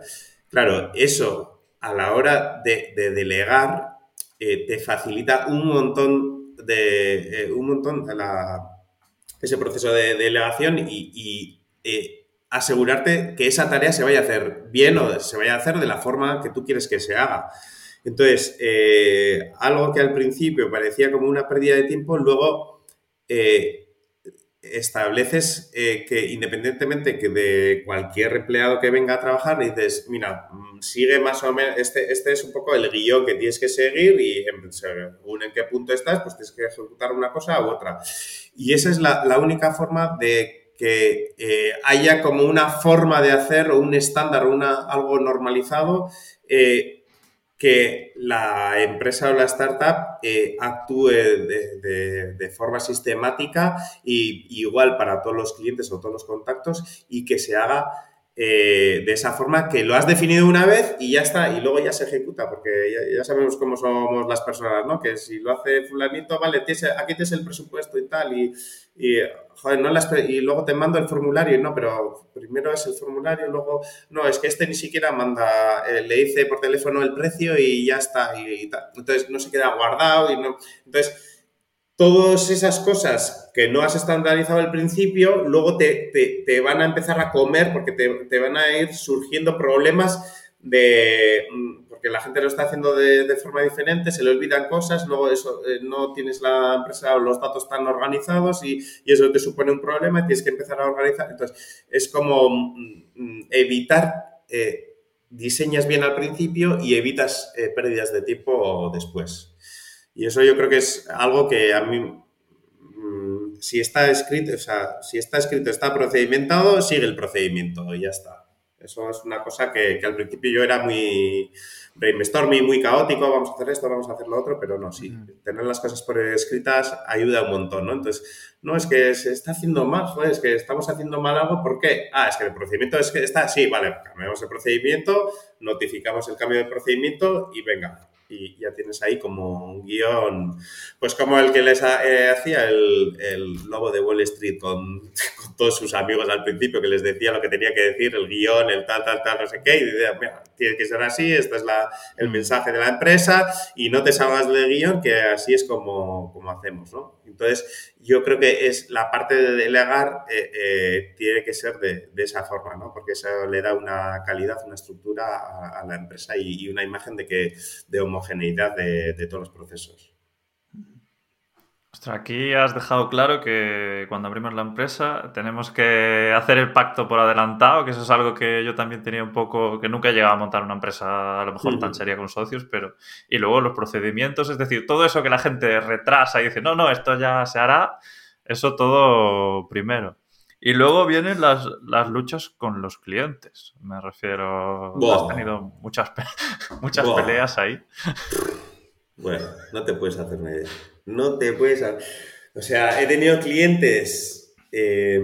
Claro, eso a la hora de, delegar te facilita un montón de, un montón ese proceso de, delegación y asegurarte que esa tarea se vaya a hacer bien o se vaya a hacer de la forma que tú quieres que se haga. Entonces, eh, algo que al principio parecía como una pérdida de tiempo, luego eh, estableces eh, que independientemente que de cualquier empleado que venga a trabajar, dices, mira, mm, sigue más o menos, este, este es un poco el guion que tienes que seguir y según en qué punto estás, pues tienes que ejecutar una cosa u otra. Y esa es la, la única forma de que eh, haya como una forma de hacer o un estándar una, algo normalizado eh, que la empresa o la startup eh, actúe de, forma sistemática y igual para todos los clientes o todos los contactos y que se haga eh, de esa forma que lo has definido una vez y ya está, y luego ya se ejecuta, porque ya, sabemos cómo somos las personas, ¿no? Que si lo hace fulanito, vale, tienes, aquí tienes el presupuesto y tal, y, joder, no las, y luego te mando el formulario, no, pero primero es el formulario, luego, no, es que este ni siquiera manda, eh, le dice por teléfono el precio y ya está, y, y tal. Entonces no se queda guardado y no, entonces todas esas cosas que no has estandarizado al principio, luego te, van a empezar a comer porque te, van a ir surgiendo problemas de mm, porque la gente lo está haciendo de, forma diferente, se le olvidan cosas, luego eso, eh, no tienes la empresa o los datos tan organizados y, eso te supone un problema y tienes que empezar a organizar. Entonces, es como mm, mm, evitar, eh, diseñas bien al principio y evitas eh, pérdidas de tiempo después. Y eso yo creo que es algo que a mí si está escrito, o sea, si está escrito, está procedimentado, sigue el procedimiento y ya está. Eso es una cosa que, que al principio yo era muy brainstorming, muy caótico, vamos a hacer esto, vamos a hacer lo otro, pero no, sí, tener las cosas por escritas ayuda un montón, ¿no? Entonces, no es que se está haciendo mal, joder, es que estamos haciendo mal algo, ¿por qué? Ah, es que el procedimiento es que está, sí, vale, cambiamos el procedimiento, notificamos el cambio de procedimiento y venga, y ya tienes ahí como un guion, pues como el que les eh, hacía el, el, lobo de Wall Street con, *laughs* con, todos sus amigos al principio, que les decía lo que tenía que decir, el guion, el tal, tal, tal, no sé qué, y decía, mira, tiene que ser así, este es la, el mensaje de la empresa, y no te salgas del guion, que así es como, como hacemos, ¿no? Entonces, yo creo que es la parte de delegar eh, eh, tiene que ser de, esa forma, ¿no? Porque eso le da una calidad, una estructura a, la empresa y, una imagen de que de homogeneidad de todos los procesos. Aquí has dejado claro que cuando abrimos la empresa tenemos que hacer el pacto por adelantado, que eso es algo que yo también tenía un poco, que nunca he llegado a montar una empresa a lo mejor tan seria con socios, pero... Y luego los procedimientos, es decir, todo eso que la gente retrasa y dice, no, no, esto ya se hará, eso todo primero. Y luego vienen las, las luchas con los clientes, me refiero... Has tenido muchas, *laughs* muchas peleas ahí. Bueno, no te puedes hacer una. No te puedes... O sea, he tenido clientes... Eh,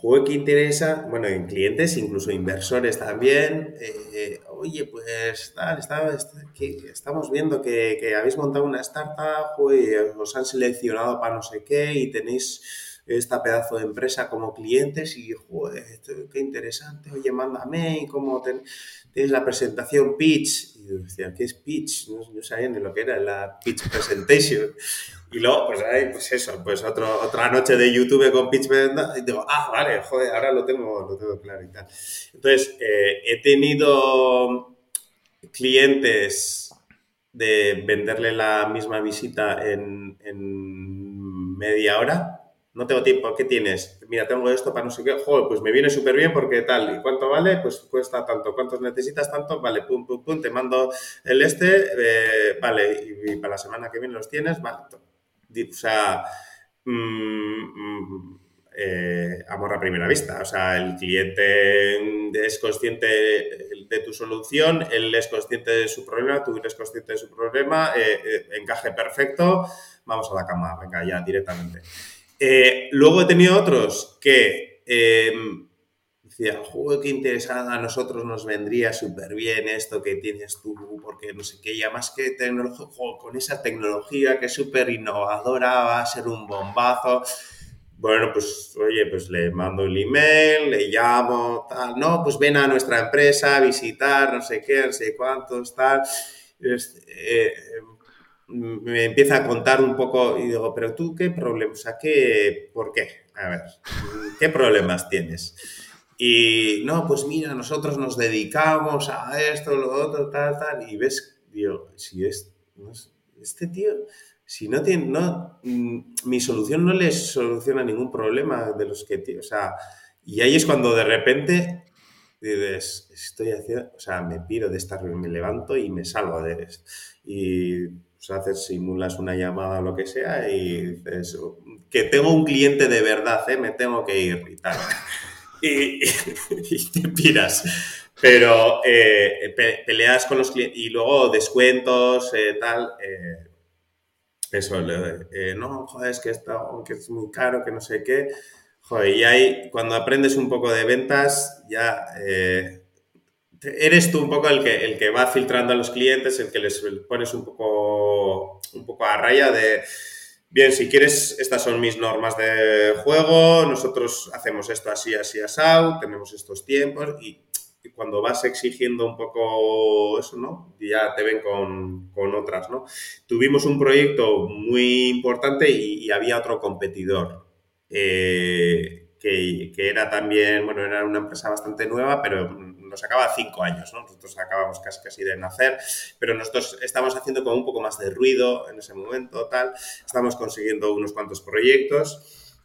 juego que interesa, bueno, en clientes, incluso inversores también. Eh, oye, pues tal, está, que estamos viendo que, que, habéis montado una startup, y os han seleccionado para no sé qué y tenéis esta pedazo de empresa como clientes y, joder, qué interesante, oye, mándame, y cómo tienes la presentación pitch decía, ¿qué es pitch? No, sabía ni lo que era la pitch presentation. Y luego, pues, pues eso, pues otro, otra noche de YouTube con pitch y digo, ah, vale, joder, ahora lo tengo, lo tengo claro y tal. Entonces, eh, he tenido clientes de venderle la misma visita en media hora no tengo tiempo, ¿qué tienes? Mira, tengo esto para no sé qué, joder, pues me viene súper bien porque tal, ¿y cuánto vale? Pues cuesta tanto, ¿cuántos necesitas tanto? Vale, pum, pum, pum, te mando el este, eh, vale, y, para la semana que viene los tienes, vale. O sea, mm, mm, eh, amor a primera vista, o sea, el cliente es consciente de tu solución, él es consciente de su problema, tú eres consciente de su problema, eh, encaje perfecto, vamos a la cama, venga, ya directamente. Eh, luego he tenido otros que eh, decía, juego qué interesada, a nosotros nos vendría súper bien esto que tienes tú, porque no sé qué, ya más que tecnología, con esa tecnología que es súper innovadora, va a ser un bombazo. Bueno, pues oye, pues le mando el email, le llamo, tal, no, pues ven a nuestra empresa a visitar, no sé qué, no sé cuántos, tal. Eh, me empieza a contar un poco y digo, pero tú qué problemas, ¿qué, ¿por qué? A ver, ¿qué problemas tienes? Y no, pues mira, nosotros nos dedicamos a esto, lo otro, tal, tal, y ves, digo, si es, este tío, si no tiene, no, mm, mi solución no le soluciona ningún problema de los que, o sea, y ahí es cuando de repente dices, estoy haciendo, o sea, me piro de esta me levanto y me salgo de esto. Y pues haces, simulas una llamada o lo que sea y dices, que tengo un cliente de verdad, ¿eh? me tengo que ir y tal. *laughs* *laughs* y, te piras. Pero eh, peleas con los clientes y luego descuentos, eh, tal. Eso, no, joder, es que, está, que es muy caro, que no sé qué. Joder, y ahí, cuando aprendes un poco de ventas, ya eres tú un poco el que, el que va filtrando a los clientes, el que les pones un poco, un poco a raya de, bien, si quieres, estas son mis normas de juego, nosotros hacemos esto así, así, así, tenemos estos tiempos y, cuando vas exigiendo un poco eso, ¿no? Ya te ven con, con otras, ¿no? Tuvimos un proyecto muy importante y, había otro competidor. Eh, que, que, era también, bueno, era una empresa bastante nueva, pero nos acaba cinco años, ¿no? Nosotros acabamos casi casi de nacer, pero nosotros estamos haciendo como un poco más de ruido en ese momento, tal. Estamos consiguiendo unos cuantos proyectos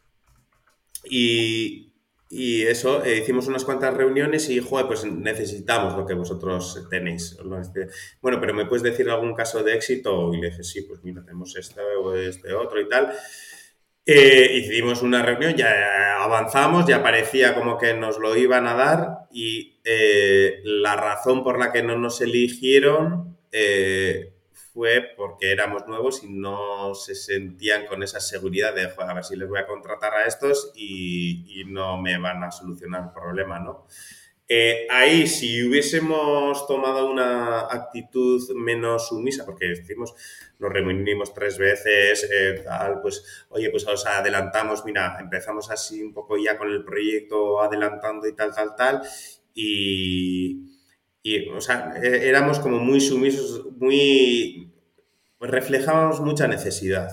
y, y eso, eh, hicimos unas cuantas reuniones y, joder, pues necesitamos lo que vosotros tenéis. Este, bueno, pero ¿me puedes decir algún caso de éxito? Y le dije, sí, pues mira, tenemos este o este otro y tal. Eh, hicimos una reunión, ya avanzamos, ya parecía como que nos lo iban a dar y eh, la razón por la que no nos eligieron fue porque éramos nuevos y no se sentían con esa seguridad de, a ver si les voy a contratar a estos y, no me van a solucionar el problema, ¿no? Eh, ahí, si hubiésemos tomado una actitud menos sumisa, porque decimos, nos reunimos tres veces, eh, tal, pues, oye, pues os adelantamos, mira, empezamos así un poco ya con el proyecto adelantando y tal, tal, tal, y, y, o sea, e-, éramos como muy sumisos, muy... Pues reflejábamos mucha necesidad.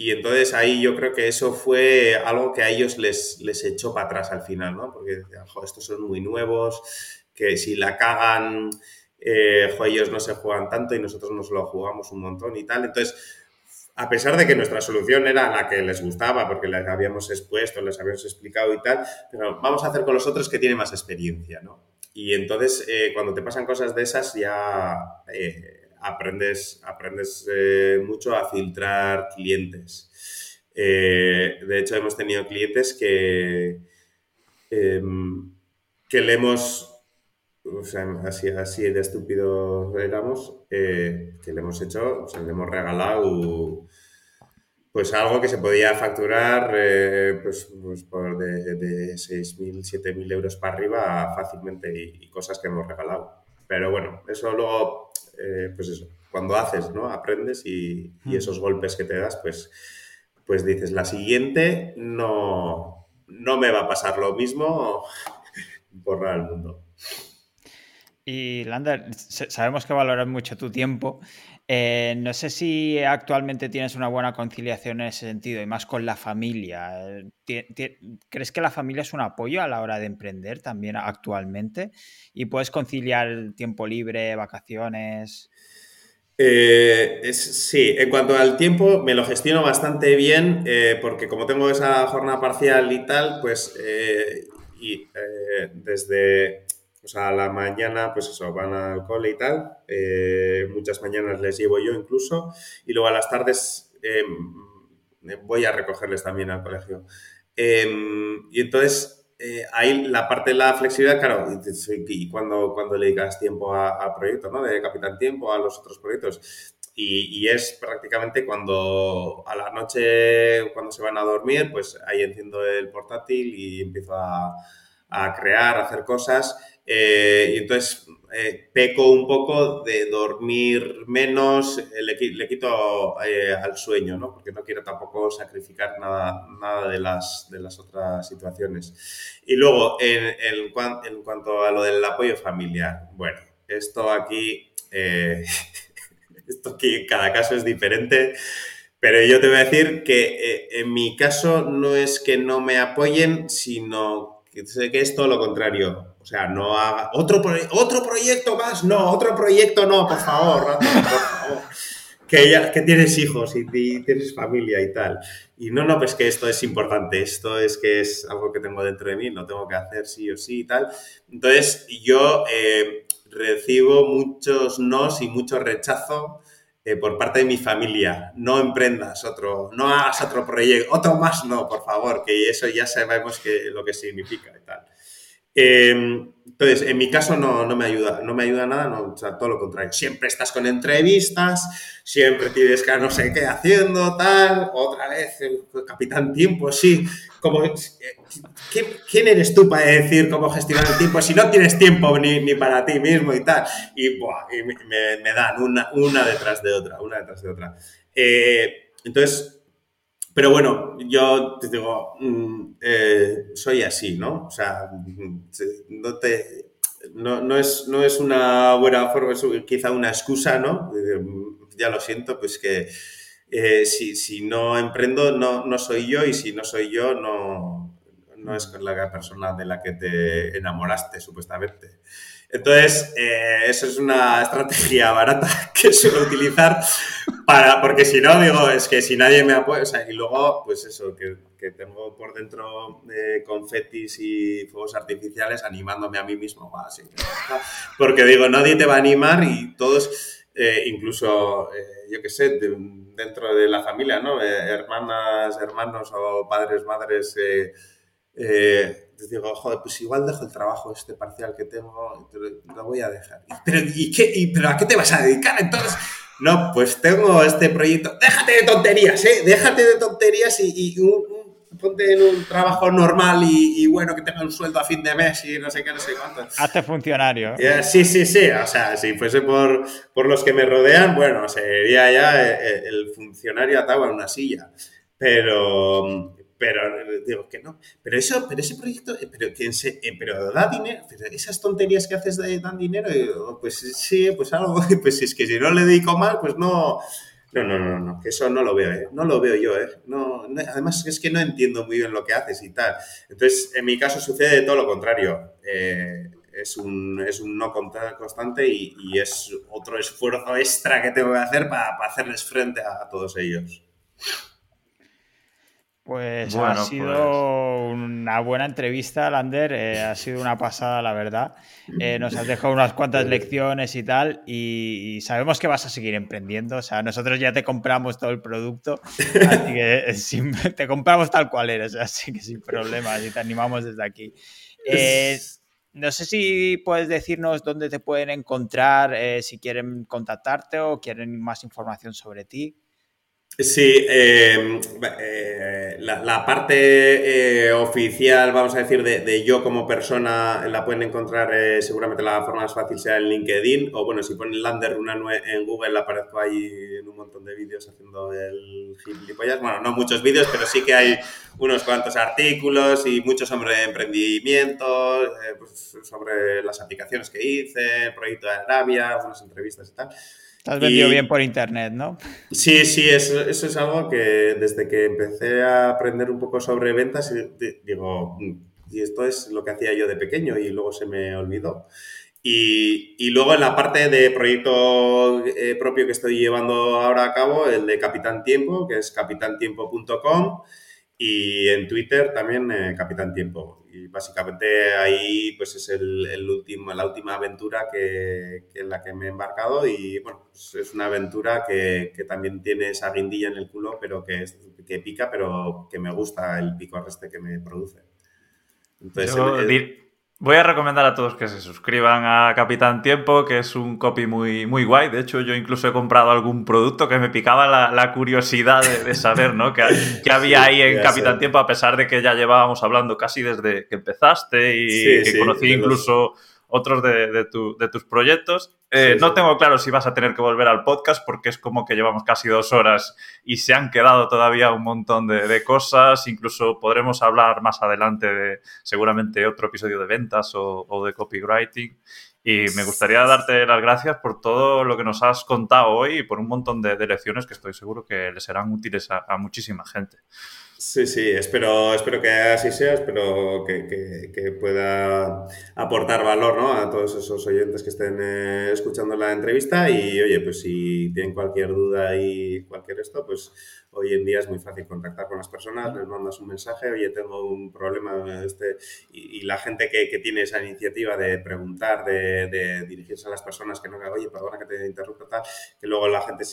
Y entonces ahí yo creo que eso fue algo que a ellos les, les echó para atrás al final, ¿no? Porque decían, jo, estos son muy nuevos, que si la cagan, eh, ellos no se juegan tanto y nosotros nos lo jugamos un montón y tal. Entonces, a pesar de que nuestra solución era la que les gustaba, porque les habíamos expuesto, les habíamos explicado y tal, pero vamos a hacer con los otros que tienen más experiencia, ¿no? Y entonces, eh, cuando te pasan cosas de esas, ya eh, aprendes, aprendes eh, mucho a filtrar clientes. de hecho, hemos tenido clientes que, em, que le hemos, o sea, así, así de estúpido éramos, que le hemos hecho, le hemos regalado pues algo que se podía facturar eh, pues, pues, por de, de 6.000, 7.000 euros para arriba fácilmente y, cosas que hemos regalado. Pero bueno, eso luego, eh, pues eso, cuando haces, ¿no? Aprendes y, y, hmm. esos golpes que te das, pues, pues dices, la siguiente no, no me va a pasar lo mismo, *laughs* borrar el mundo. Y Lander, sabemos que valoras mucho tu tiempo eh, no sé si actualmente tienes una buena conciliación en ese sentido y más con la familia. ¿Crees que la familia es un apoyo a la hora de emprender también actualmente? ¿Y puedes conciliar tiempo libre, vacaciones? Eh, sí, en cuanto al tiempo, me lo gestiono bastante bien eh, porque como tengo esa jornada parcial y tal, pues y, desde o a la mañana, pues eso, van al cole y tal. Eh, muchas mañanas les llevo yo incluso. Y luego a las tardes em, voy a recogerles también al colegio. Em, y entonces, eh, ahí la parte de la flexibilidad, claro, y, cuando, cuando le dedicas tiempo a, proyectos, ¿no? De Capitán Tiempo, a los otros proyectos. Y, y, es prácticamente cuando a la noche, cuando se van a dormir, pues ahí enciendo el portátil y empiezo a, a crear, a hacer cosas. Eh, y entonces eh, peco un poco de dormir menos, eh, le, quito al sueño, ¿no? Porque no quiero tampoco sacrificar nada, nada de, las, de las otras situaciones. Y luego, en, en, en cuanto a lo del apoyo familiar, bueno, esto aquí, *laughs* esto aquí, cada caso es diferente. Pero yo te voy a decir que en mi caso no es que no me apoyen, sino que que es todo lo contrario. O sea, no haga otro, otro proyecto más, no, otro proyecto no, por favor, por favor. *laughs* Que, ya, que tienes hijos y, tienes familia y tal. Y no, no, pues que esto es importante, esto es que es algo que tengo dentro de mí, lo tengo que hacer sí o sí y tal. Entonces, yo eh, recibo muchos nos y mucho rechazo eh, por parte de mi familia. No emprendas otro, no hagas otro proyecto, otro más no, por favor, que eso ya sabemos que, lo que significa y tal. Em, entonces, en mi caso no, no, me ayuda, no me ayuda nada, o sea, todo lo contrario. Siempre estás con entrevistas, siempre tienes que no sé qué haciendo, tal, otra vez, el capitán tiempo, sí. Como, ¿Quién eres tú para decir cómo gestionar el tiempo si no tienes tiempo ni, ni para ti mismo y tal? Y, buah, me, me, dan una, una detrás de otra, una detrás de otra. Eh, entonces, pero bueno, yo te digo, mm, eh, soy así, ¿no? O sea, mm, no te... No, es, no es una buena forma, es quizá una excusa, ¿no? Ya lo siento, pues que eh, si, si, no emprendo, no, no soy yo y si no soy yo, no, no es la persona de la que te enamoraste, supuestamente. Entonces, eh, eso es una estrategia *laughs* barata que suelo utilizar para, porque si no, digo, es que si nadie me apoya, o sea, y luego, pues eso, que, tengo por dentro eh, confetis y fuegos artificiales animándome a mí mismo, así, porque digo, nadie te va a animar y todos, eh, incluso, eh, yo qué sé, dentro de la familia, ¿no? hermanas, hermanos o padres, madres, digo, joder, pues igual dejo el trabajo este parcial que tengo, lo voy a dejar. ¿Pero, ¿y qué, ¿Pero a qué te vas a dedicar entonces? No, pues tengo este proyecto. Déjate de tonterías, ¿eh? Déjate de tonterías y, ponte en un trabajo normal y, bueno, que tenga un sueldo a fin de mes y no sé qué, no sé cuánto. Hazte funcionario. sí, sí, sí. O sea, si fuese por, por los que me rodean, bueno, sería ya eh, eh, el funcionario atado a una silla. Pero, pero digo que no. Pero eso, pero ese proyecto, eh, pero, ¿quién se, eh, pero da dinero, pero esas tonterías que haces dan dinero, oh, pues sí, pues algo, *laughs* pues es que si no le dedico mal, pues no. No, no, no, no, que eso no lo veo, ¿eh? no lo veo yo, ¿eh? Además es que no entiendo muy bien lo que haces y tal. Entonces, en mi caso sucede todo lo contrario. Es, un, es un no constante y, y, es otro esfuerzo extra que tengo que hacer para, para hacerles frente a todos ellos. Pues ha sido pues. una buena entrevista, Lander. Eh, ha sido una pasada, la verdad. Eh, nos has dejado unas cuantas lecciones y tal. Y, sabemos que vas a seguir emprendiendo. O sea, nosotros ya te compramos todo el producto. Así que eh, *laughs* te compramos tal cual eres. Así que sin problemas. Y te animamos desde aquí. no sé si puedes decirnos dónde te pueden encontrar, si quieren contactarte o quieren más información sobre ti. Sí, em, eh, la, parte eh, oficial, vamos a decir, de, yo como persona la pueden encontrar eh, seguramente la forma más fácil sea en LinkedIn o bueno, si ponen Lander Runanue en Google aparezco ahí en un montón de vídeos haciendo el gilipollas. Bueno, no muchos vídeos, pero sí que hay unos cuantos artículos y muchos sobre emprendimiento, pues, sobre las aplicaciones que hice, el proyecto de Arabia, algunas entrevistas y tal. Te has vendido bien por internet, ¿no? Sí, sí, eso, eso, es algo que desde que empecé a aprender un poco sobre ventas, digo, y esto es lo que hacía yo de pequeño y luego se me olvidó. Y, y luego en la parte de proyecto eh, propio que estoy llevando ahora a cabo, el de Capitán Tiempo, que es capitantiempo.com, y en Twitter también eh, Capitán Tiempo. Y básicamente ahí pues es el, último, la última aventura que, en la que me he embarcado y bueno, pues es una aventura que, que, también tiene esa guindilla en el culo, pero que, que pica, pero que me gusta el pico arreste que me produce. Entonces, Voy a recomendar a todos que se suscriban a Capitán Tiempo, que es un copy muy, muy guay. De hecho, yo incluso he comprado algún producto que me picaba la, curiosidad de, saber ¿no? ¿Qué, *laughs* había ahí en Capitán Tiempo, a pesar de que ya llevábamos hablando casi desde que empezaste y que conocí incluso otros de, tus proyectos. Eh, no tengo claro si vas a tener que volver al podcast porque es como que llevamos casi dos horas y se han quedado todavía un montón de, cosas. Incluso podremos hablar más adelante de seguramente otro episodio de ventas o, de copywriting. Y me gustaría darte las gracias por todo lo que nos has contado hoy y por un montón de, lecciones que estoy seguro que le serán útiles a muchísima gente. Sí, sí, espero, espero que así sea, espero que, pueda aportar valor ¿no? a todos esos oyentes que estén eh, escuchando la entrevista y oye, pues si tienen cualquier duda y cualquier esto, pues hoy en día es muy fácil contactar con las personas, les mandas un mensaje, oye, tengo un problema este y, la gente que, tiene esa iniciativa de preguntar, de, dirigirse a las personas que no, oye, perdona que te interrumpa tal, que luego la gente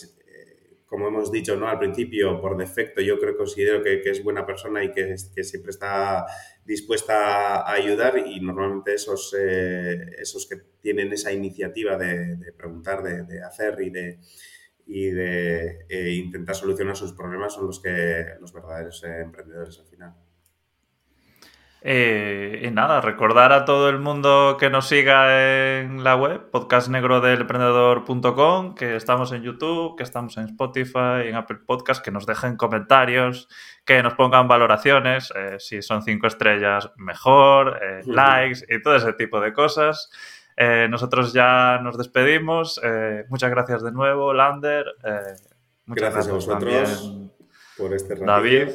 como hemos dicho ¿no? al principio, por defecto yo creo considero que, es buena persona y que, que, siempre está dispuesta a ayudar y normalmente esos, eh, esos que tienen esa iniciativa de, preguntar, de, hacer y de, y de eh, intentar solucionar sus problemas son los, que, los verdaderos eh, emprendedores al final. Eh, y nada, recordar a todo el mundo que nos siga en la web, podcastnegrodelemprendedor.com, que estamos en YouTube, que estamos en Spotify, en Apple Podcast, que nos dejen comentarios, que nos pongan valoraciones, eh, si son cinco estrellas, mejor, eh, likes y todo ese tipo de cosas. nosotros ya nos despedimos. muchas gracias de nuevo, Lander. muchas gracias, a vosotros por este David.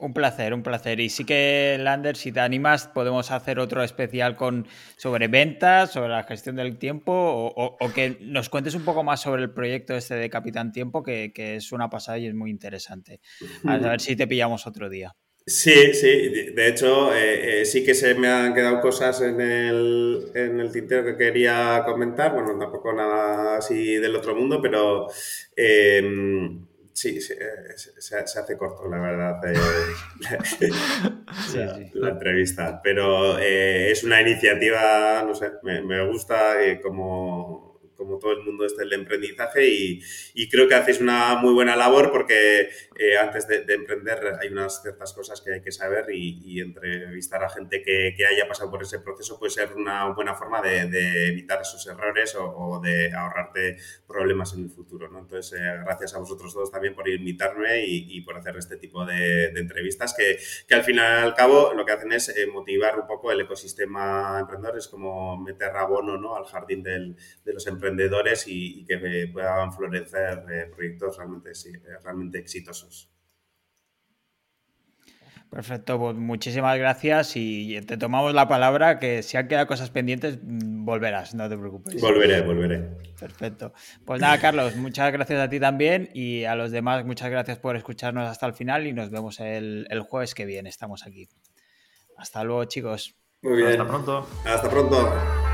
Un placer, un placer. Y sí que, Lander, si te animas, podemos hacer otro especial con sobre ventas, sobre la gestión del tiempo, o, que nos cuentes un poco más sobre el proyecto este de Capitán Tiempo, que, es una pasada y es muy interesante. A ver si te pillamos otro día. Sí, sí, de hecho eh, eh, sí que se me han quedado cosas en el, en el tintero que quería comentar, bueno, tampoco nada así del otro mundo, pero em, sí, eh, se, hace corto, la verdad, *laughs* la, entrevista, pero es una iniciativa, no sé, me, me gusta como como todo el mundo este del emprendizaje y, y, creo que hacéis una muy buena labor porque antes de, emprender hay unas ciertas cosas que hay que saber y, entrevistar a gente que, haya pasado por ese proceso puede ser una buena forma de, evitar esos errores o, de ahorrarte problemas en el futuro. Entonces, eh, gracias a vosotros todos también por invitarme y, por hacer este tipo de, entrevistas que, que, al final al cabo lo que hacen es eh, motivar un poco el ecosistema emprendedor, es como meter abono ¿no? al jardín de los emprendedores y, que puedan florecer eh, proyectos realmente, realmente exitosos. Perfecto, pues muchísimas gracias y te tomamos la palabra que si han quedado cosas pendientes mm, volverás, no te preocupes. Volveré, volveré. Perfecto. Pues nada, Carlos, muchas gracias a ti también y a los demás muchas gracias por escucharnos hasta el final y nos vemos el, el jueves que viene, estamos aquí. Hasta luego, chicos. Muy bien. Hasta pronto. Hasta pronto.